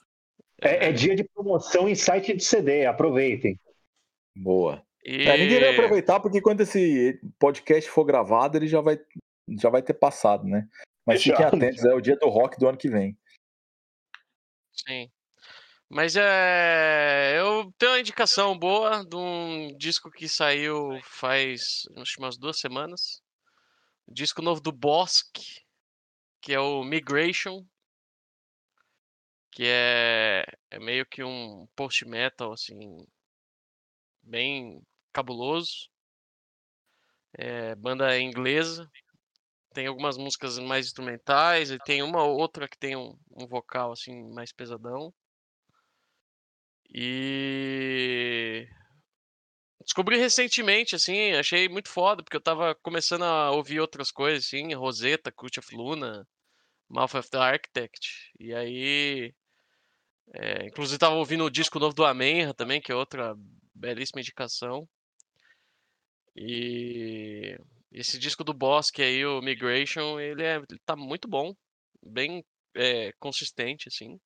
É, é dia de promoção em site de CD, aproveitem. Boa. E... É, ninguém vai aproveitar, porque quando esse podcast for gravado, ele já vai, já vai ter passado, né? Mas Já. fiquem atentos, é o dia do rock do ano que vem. Sim. Mas é. Eu tenho uma indicação boa de um disco que saiu faz acho, umas duas semanas. O disco novo do Bosque, que é o Migration. Que é, é meio que um post-metal, assim. Bem cabuloso. É banda inglesa. Tem algumas músicas mais instrumentais e tem uma ou outra que tem um, um vocal assim mais pesadão. E descobri recentemente, assim, achei muito foda, porque eu tava começando a ouvir outras coisas, assim, Rosetta, Cult of Luna, Mouth of the Architect. E aí. É, inclusive tava ouvindo o disco novo do Amenra também, que é outra belíssima indicação. E esse disco do Bosque aí, o Migration, ele, é, ele tá muito bom, bem é, consistente, assim.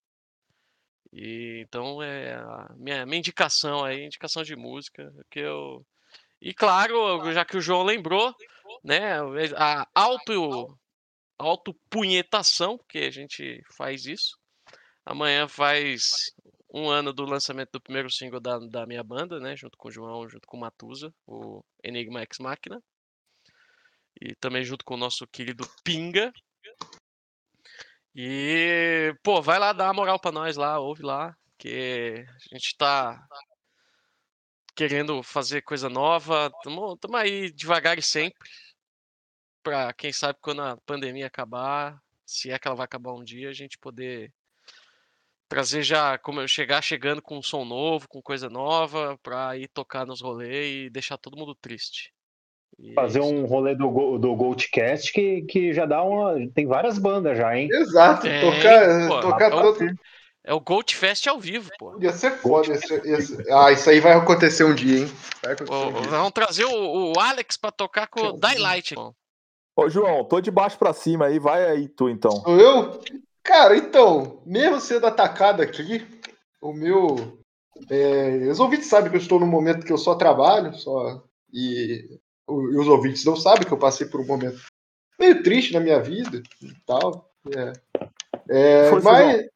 E então é a minha, minha indicação aí, indicação de música, que eu e claro, já que o João lembrou, né, a auto autopunhetação, que a gente faz isso. Amanhã faz um ano do lançamento do primeiro single da, da minha banda, né, junto com o João, junto com o Matusa, o Enigma X Machina. E também junto com o nosso querido Pinga. E, pô, vai lá dar uma moral pra nós lá, ouve lá, que a gente tá querendo fazer coisa nova. Tamo, tamo aí devagar e sempre. Pra quem sabe quando a pandemia acabar, se é que ela vai acabar um dia, a gente poder trazer já, como eu chegar chegando com um som novo, com coisa nova, pra ir tocar nos rolês e deixar todo mundo triste. E é Fazer isso. um rolê do, do Goldcast que, que já dá uma. Tem várias bandas já, hein? Exato. Tem, tocar pô. tocar Rapaz, todo. É o Gold Fest ao vivo, pô. Ia ser foda. Ia ser- ia ser- Ah, isso aí vai acontecer um dia, hein? Vai acontecer um dia. Vamos trazer o, o Alex pra tocar com o Daylight. Ô, João, tô de baixo pra cima aí, vai aí tu então. Sou eu? Cara, então, mesmo sendo atacado aqui, o meu. É, os ouvintes sabem que eu estou num momento que eu só trabalho, só. E, o- e os ouvintes não sabem que eu passei por um momento meio triste na minha vida e tal. É. É, mas,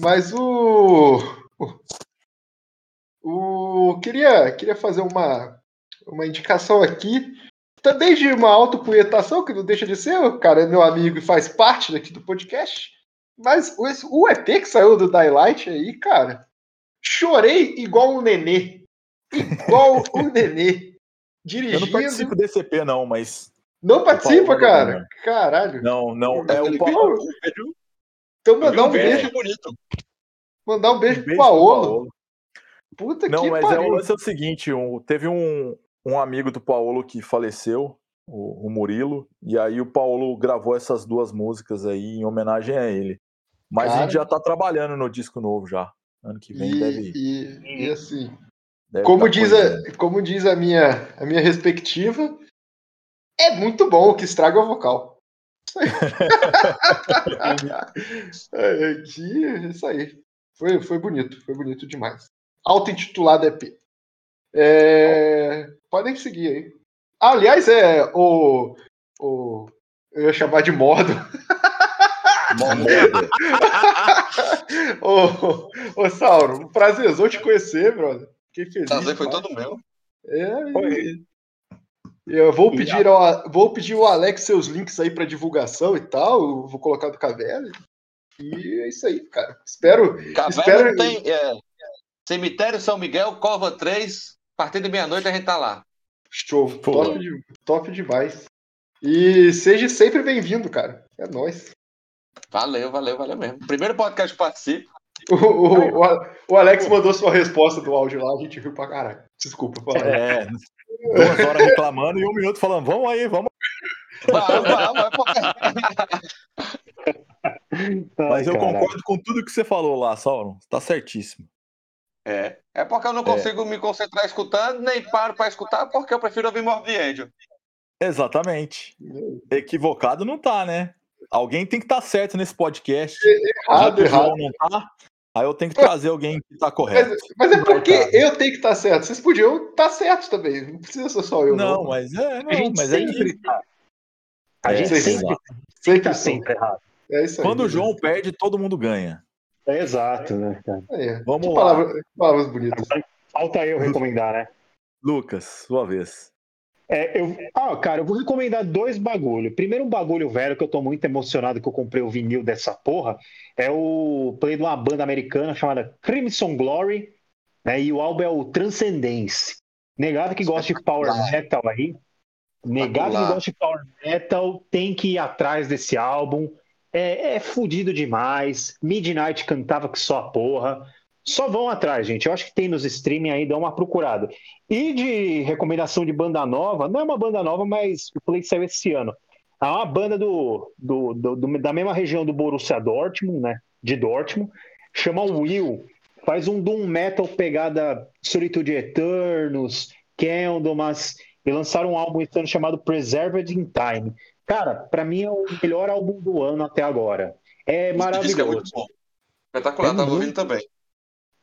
mas o. O... Queria, queria fazer uma, uma indicação aqui. Também de uma autopunhetação, que não deixa de ser, o cara é meu amigo e faz parte daqui do podcast. Mas o, o ET que saiu do Daylight aí, cara, chorei igual um nenê. Igual um nenê. Dirigindo. Eu não participo desse EP, não, mas. Não participa, Paulo, cara? não. Caralho. Não, não. É o Paulo. Então mandar um beijo, bonito. mandar um beijo Um pro beijo pro Paolo. Paulo. Puta Não, que mas é, pariu. o lance é o seguinte: um- teve um, um amigo do Paulo que faleceu, o, o Murilo, e aí o Paulo gravou essas duas músicas aí em homenagem a ele. Mas a Cara. gente já tá trabalhando no disco novo já. Ano que vem E, deve, e, e assim, deve como tá diz, a, como diz a minha, a minha respectiva, é muito bom o que estraga o vocal. é, que, isso aí. Foi, foi bonito, foi bonito demais. Auto-intitulado EP. É, podem seguir aí. Ah, aliás, é o, o. Eu ia chamar de modo. ô, ô, Sauro, um prazerzão te conhecer, brother. Fiquei feliz. Prazer foi todo meu. É, Foi. eu vou pedir, ao, vou pedir ao Alex seus links aí para divulgação e tal. Eu vou colocar do Cavelli. E é isso aí, cara. Espero. Caverna Espero- tem. é, Cemitério São Miguel, Cova 3. A partir de meia-noite a gente tá lá. Show. Pô. Top, de- top demais. E seja sempre bem-vindo, cara. É nóis. Valeu, valeu, valeu mesmo. Primeiro podcast que participo. O, o, o Alex mandou sua resposta do áudio lá, a gente riu pra caralho. Desculpa, fala aí. É, duas horas reclamando e um minuto falando, vamos aí, vamos. Vamos, vamos, é porque- Mas eu caralho. concordo com tudo que você falou lá, Sauron. Tá certíssimo. É. É porque eu não consigo me concentrar escutando, nem paro pra escutar, porque eu prefiro ouvir Morbid Angel. Exatamente. Equivocado não tá, né? Alguém tem que estar certo nesse podcast. Errado, que o errado. João não tá, aí eu tenho que trazer alguém que tá correto. Mas, mas é porque eu tenho que estar certo. Vocês podiam estar certos também. Não precisa ser só eu. Não, mas é, não, A gente mas é sempre que tá. A É, gente sempre sempre, exato. Sempre tá sou. sempre errado. É isso aí. quando o João perde, todo mundo ganha. É exato, né, cara? É. Vamos lá. palavra- que palavras bonitas. Falta eu recomendar, né? Lucas, sua vez. É, eu, ah, cara, eu vou recomendar dois bagulho. Primeiro, um bagulho velho que eu tô muito emocionado que eu comprei o vinil dessa porra. É o play de uma banda americana chamada Crimson Glory, né? E o álbum é o Transcendence. Negado que gosta de power metal aí. Negado que gosta de power metal tem que ir atrás desse álbum. É, é fudido demais. Midnight cantava que só a porra. Só vão atrás, gente. Eu acho que tem nos streaming aí, dá uma procurada. E de recomendação de banda nova, não é uma banda nova, mas o Play saiu esse ano. É uma banda do, do, do- do- da mesma região do Borussia Dortmund, né? De Dortmund. Chama Will. Faz um Doom Metal pegada Solitude Eternos, Candlemas. E lançaram um álbum esse ano chamado Preserved in Time. Cara, pra mim é o melhor álbum do ano até agora. É que é maravilhoso. muito bom. Espetacular, É tava muito- ouvindo também.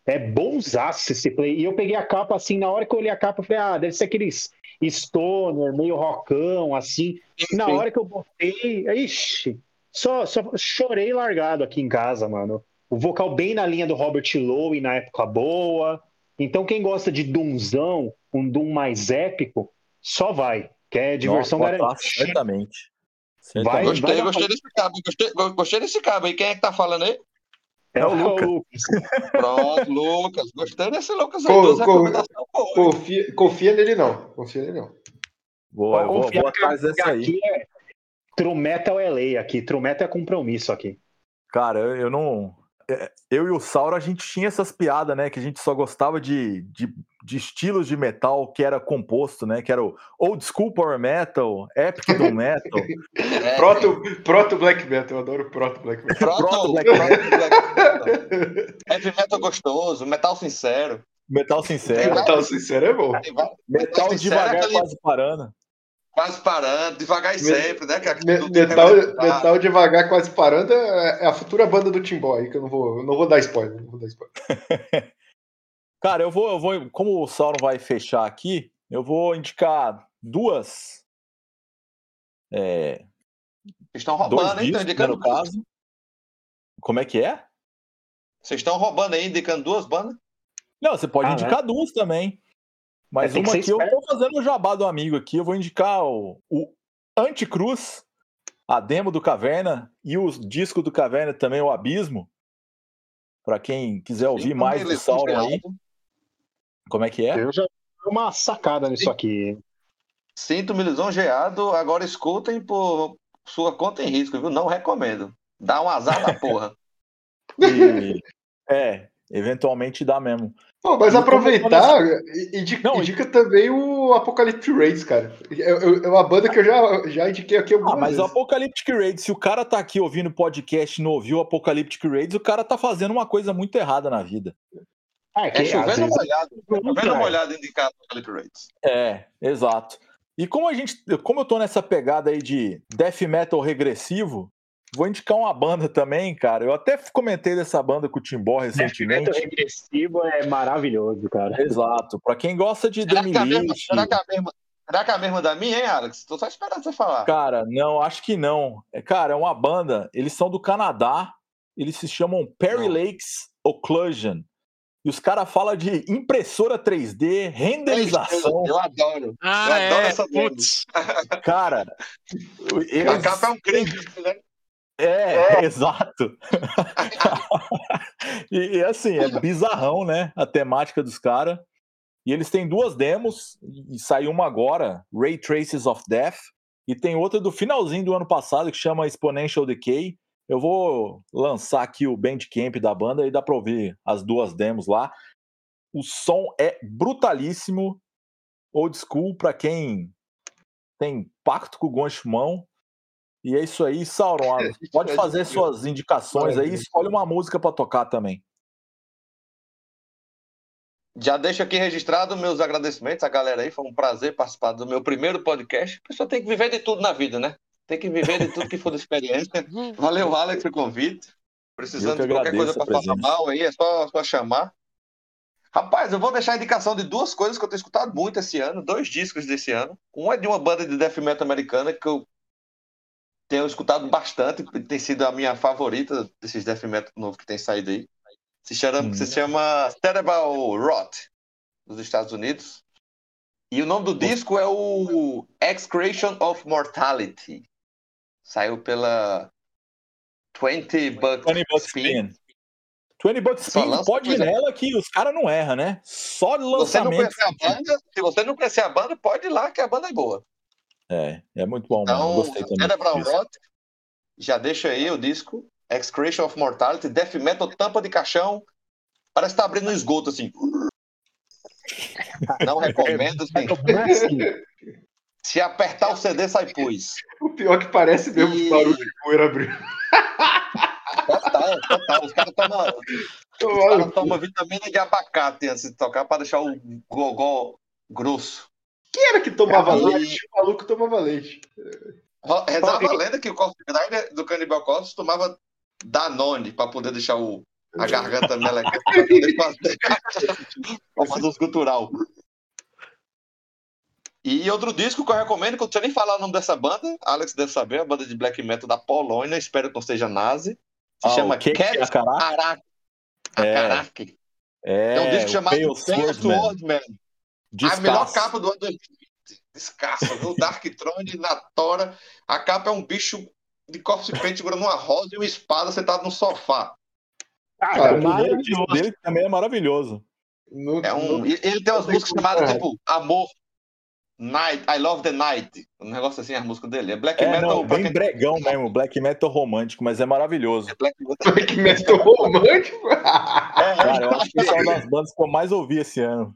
É bonsaço esse play. E eu peguei a capa assim, na hora que eu olhei a capa, eu falei, ah, deve ser aqueles stoner, meio rockão, assim. Na hora que eu botei, ixi, só, só chorei largado aqui em casa, mano. O vocal bem na linha do Robert Lowe na época boa. Então, quem gosta de Doomzão, um Doom mais épico, só vai. Que é diversão garantida. certamente. Vai, Certamente. Gostei, vai- gostei desse cabo. Gostei, gostei desse cabo aí. Quem é que tá falando aí? É o o Luca. Lucas. Pronto, Lucas. Gostei desse Lucas. Co- co-. Confia, confia nele não. Confia nele não. Vou, eu vou, vou atrás dessa aí. É True Metal é lei aqui. True Metal é compromisso aqui. Cara, eu, eu não. É, Eu e o Sauro, a gente tinha essas piadas, né? Que a gente só gostava de, de, de estilos de metal que era composto, né? Que era o Old School Power Metal, Epic Doom Metal, É, Proto, proto Black Metal. Eu adoro Proto Black Metal. Proto, Proto Black Proto Black Metal. Heavy metal gostoso, metal sincero. Metal Sincero, Metal sincero é bom. Vários- Metal Sincero, devagar, aquele- quase parando. Quase parando, devagar e Me- sempre, né? Que Metal, metal devagar, quase parando, é é a futura banda do Timbó aí, que eu não vou, eu não vou dar spoiler. Não vou dar spoiler. Cara, eu vou, eu vou. Como o Sauron vai fechar aqui, eu vou indicar duas. é, Vocês estão roubando, hein? Estão discos, né, indicando no caso. Como é que é? Vocês estão roubando aí, indicando duas bandas? Não, você pode Ah, indicar duas também. Mas É, que uma aqui eu tô fazendo o jabá do amigo aqui. Eu vou indicar o, o Anticruz, a demo do Caverna, e o disco do Caverna também, o Abismo. Pra quem quiser ouvir Sinto-me mais do Sauron aí. Como é que é? Eu já dei uma sacada nisso aqui. Sinto-me lisonjeado. Agora escutem por sua conta em risco, viu? Não recomendo. Dá um azar da porra. E- é, eventualmente dá mesmo. Pô, mas E aproveitar, e- indica, Não, indica também o Apocalyptic Raids, cara. É, é- é uma banda que eu já, já indiquei aqui algumas Ah, mas o vezes. Apocalyptic Raids, se o cara tá aqui ouvindo podcast e não ouviu o Apocalyptic Raids, o cara tá fazendo uma coisa muito errada na vida. Ah, que É às chovendo vezes- molhado. Chovendo cara. molhado indicar Apocalypse Rates. É, exato. E como a gente, como eu tô nessa pegada aí de death metal regressivo, vou indicar uma banda também, cara. Eu até comentei dessa banda com o Timbó recentemente. regressivo é maravilhoso, cara. Exato. Pra quem gosta de Será que, é a será, que é a mesma, será que é a mesma da minha, hein, Alex? Tô só esperando você falar. cara, não, acho que não. É, cara, é uma banda, eles são do Canadá, eles se chamam Perry Não. Lakes Occlusion. E os caras falam de impressora 3D, renderização. Eu adoro. Ah, Eu adoro é. essa. Putz. Cara, A eles, capa é um crime, né? É, exato. e, e, assim, é bizarrão, né? A temática dos caras. E eles têm duas demos, e saiu uma agora, Ray Traces of Death, e tem outra do finalzinho do ano passado que chama Exponential Decay. Eu vou lançar aqui o Bandcamp da banda e dá pra ouvir as duas demos lá. O som é brutalíssimo, old school pra quem tem pacto com o Gonchimão. E é isso aí, Sauron. Pode fazer suas indicações aí, escolhe uma música pra tocar também. Já deixo aqui registrado meus agradecimentos à galera aí. Foi um prazer participar do meu primeiro podcast. A pessoa tem que viver de tudo na vida, né? Tem que viver de tudo que for de experiência. Valeu, Alex, pelo convite. Precisando de qualquer coisa para falar mal aí, é só, só chamar. Rapaz, eu vou deixar a indicação de duas coisas que eu tenho escutado muito esse ano, dois discos desse ano. Um é de uma banda de death metal americana que eu tenho escutado bastante, tem sido a minha favorita desses death metal novo que tem saído aí. Se chama, Hum. se chama Cerebral Rot, dos Estados Unidos. E o nome do disco é o Excretion of Mortality. Saiu pela 20 Bucks 20 Bucks Spin. Spin. 20 Bucks Spin, pode ir nela que os caras não erram, né? Só Se você não lançamento. conhecer a banda, se você não conhecer a banda, pode ir lá que a banda é boa. É, é muito bom, Então, Gostei também. Cerebral. Rot, já deixa aí o disco Excretion of Mortality, Death Metal, tampa de caixão. Parece que tá abrindo um esgoto assim. Não recomendo. Assim. Assim, Se apertar o CD, sai pus. O pior que parece mesmo E- o barulho de poeira abrindo. Total, total. Os caras tomam os caras tomam vitamina de abacate antes de tocar para deixar o gogó grosso. Quem era que tomava leite? O maluco tomava leite. Rezava a lenda que o Corpse Grinder do Cannibal Corpse tomava Danone para poder deixar o, a garganta melecada para fazer, os gutural. E outro disco que eu recomendo, que eu não nem falar o nome dessa banda, Alex deve saber, a banda de black metal da Polônia, espero que não seja nazi. Se Ah, chama Cat Acará? Arak. É. Akarak. É, É um disco chamado Pale Pale Swordsman. A melhor capa do ano 2020. Descasso. O Dark Throne na tora. A capa é um bicho de corpse paint segurando uma rosa e uma espada sentado no sofá. cara, Cara, O primeiro disco maravilhoso. dele também é maravilhoso. Não- É um, e- ele tem umas músicas chamadas tipo Amor, Night, I Love the Night. Um negócio assim, a música dele. É black É, metal. não, bem quem- bregão mesmo, black metal romântico, mas é maravilhoso. É black metal. Black metal romântico? Cara, eu acho que essa é uma das bandas que eu mais ouvi esse ano.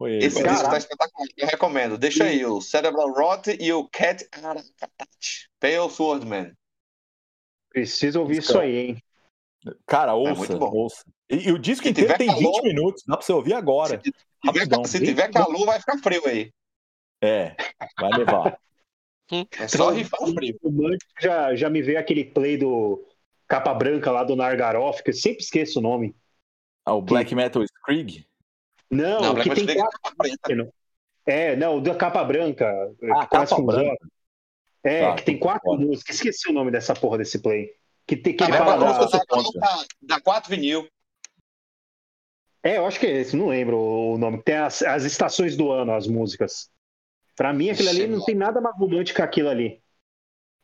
Foi ele. Esse disco tá espetacular. Eu recomendo. Deixa aí o Cerebral Rot e o Cat. Pale Swordman. Preciso ouvir isso aí, hein? Cara, É ouça, bom. ouça. E, e o disco Se inteiro tem 20 calor- minutos, dá pra você ouvir agora. Se tiver, se tiver calor, vai ficar frio aí. É, vai levar. É só rifar o frio. Já, já me veio aquele play do Capa Branca lá do Nargaroff, que eu sempre esqueço o nome. Ah, o Black Metal Skrig? Não, Não, que Black tem Metal quatro. preta. É, não, o da Capa Branca. Ah, que Capa com Branca. É, Tá, que tem quatro fora. músicas. Esqueci o nome dessa porra desse play. Que, tem, que mas fala música da... da, da, da 4 vinil. É, eu acho que é esse, não lembro o nome. Tem as, as estações do ano, as músicas. Pra mim, aquilo ali não tem nada mais romântico que aquilo ali.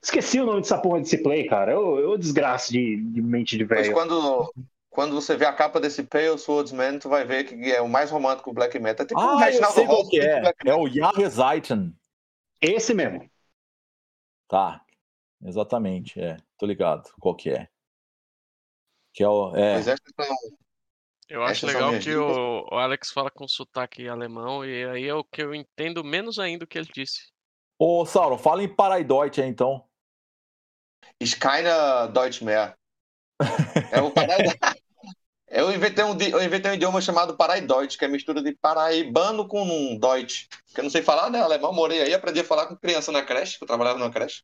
Esqueci o nome dessa porra desse play, cara. Eu, eu desgraço de, de mente de Mas velho. quando, quando você vê a capa desse Pale Swordsman, tu vai ver que é o mais romântico do Black Metal. É tipo um Ah, eu Reginaldo sei qual Rossi que do é. É o Jahrezeiten. Esse mesmo. Tá. Exatamente, é. Tô ligado qual que é. Que é o. É. Pois é, então, Eu acho Essas legal que o, o Alex fala com sotaque alemão e aí é o que eu entendo menos ainda o que ele disse. Ô, Sauron, fala em Paraidote aí, então. Skyna Deutsch mehr. É o Parai... Eu inventei, um, eu inventei um idioma chamado Paraideutsch, que é mistura de paraibano com um Deutsch. Que eu não sei falar, né? Alemão, morei aí, aprendi a falar com criança na creche, que eu trabalhava numa creche.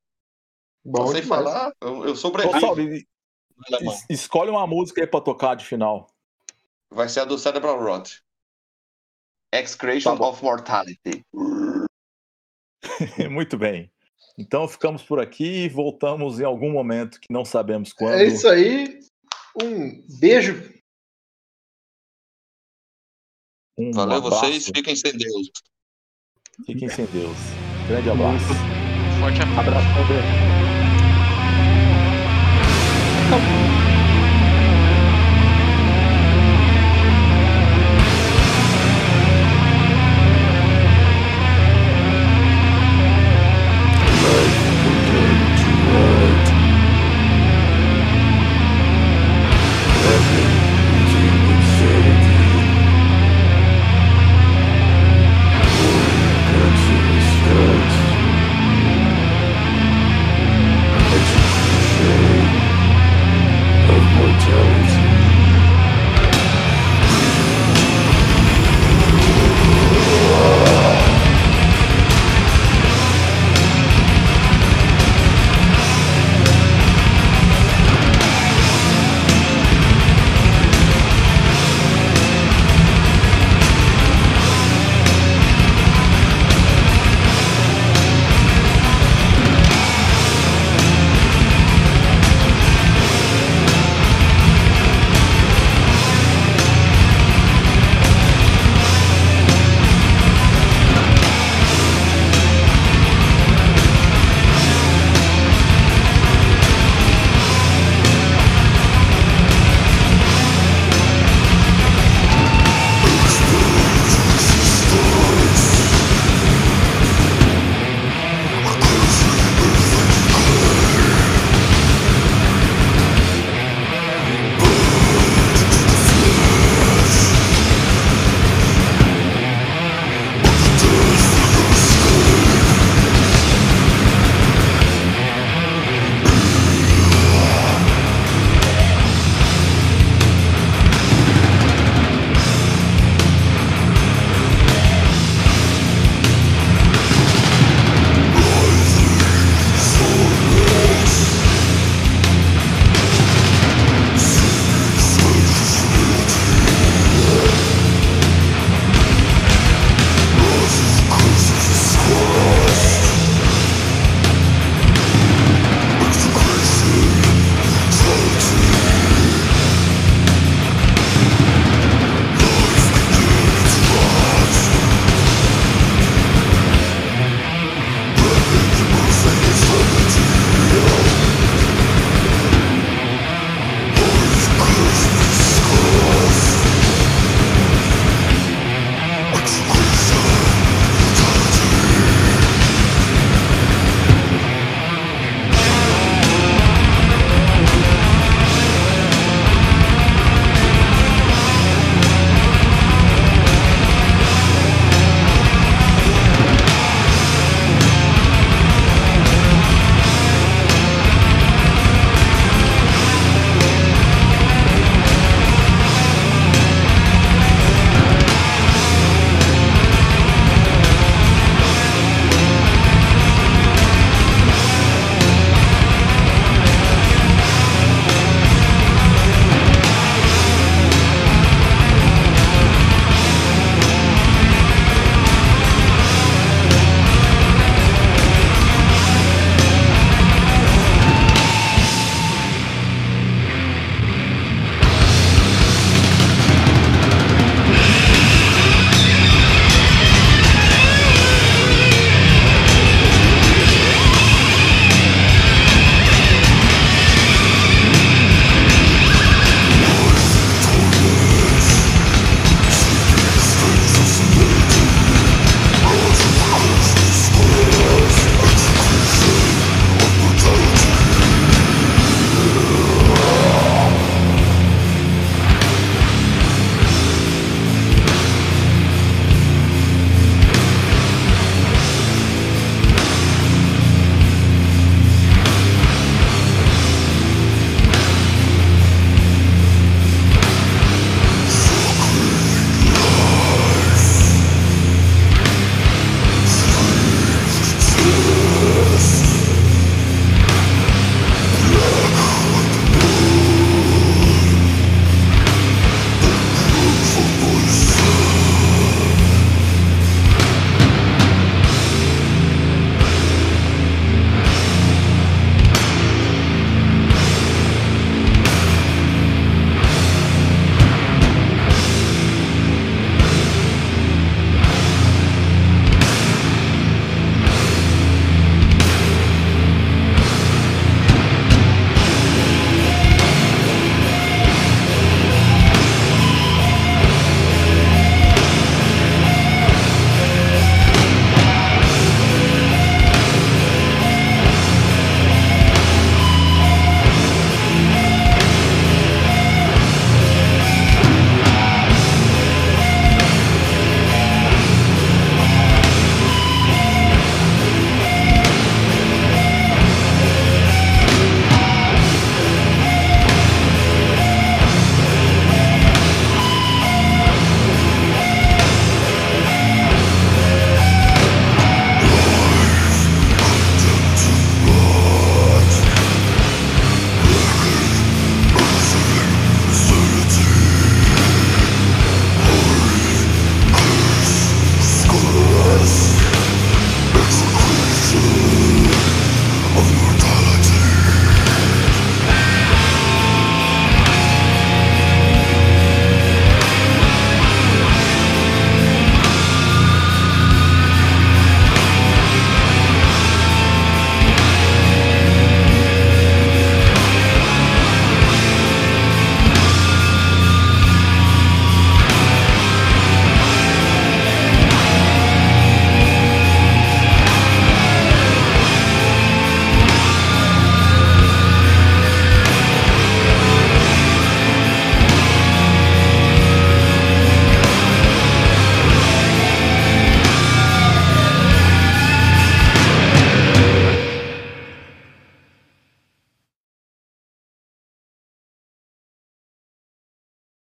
Bom não sei demais. falar, eu, eu Ô, sobrevivo es- escolhe uma música aí pra tocar de final. Vai ser a do Cerebral Rot. Excretion Tá of Mortality. Muito bem. Então ficamos por aqui e voltamos em algum momento que não sabemos quando. É isso aí. Um beijo. Um Valeu abraço. vocês, fiquem sem Deus. Fiquem sem Deus. Grande abraço. Forte abraço. Abraço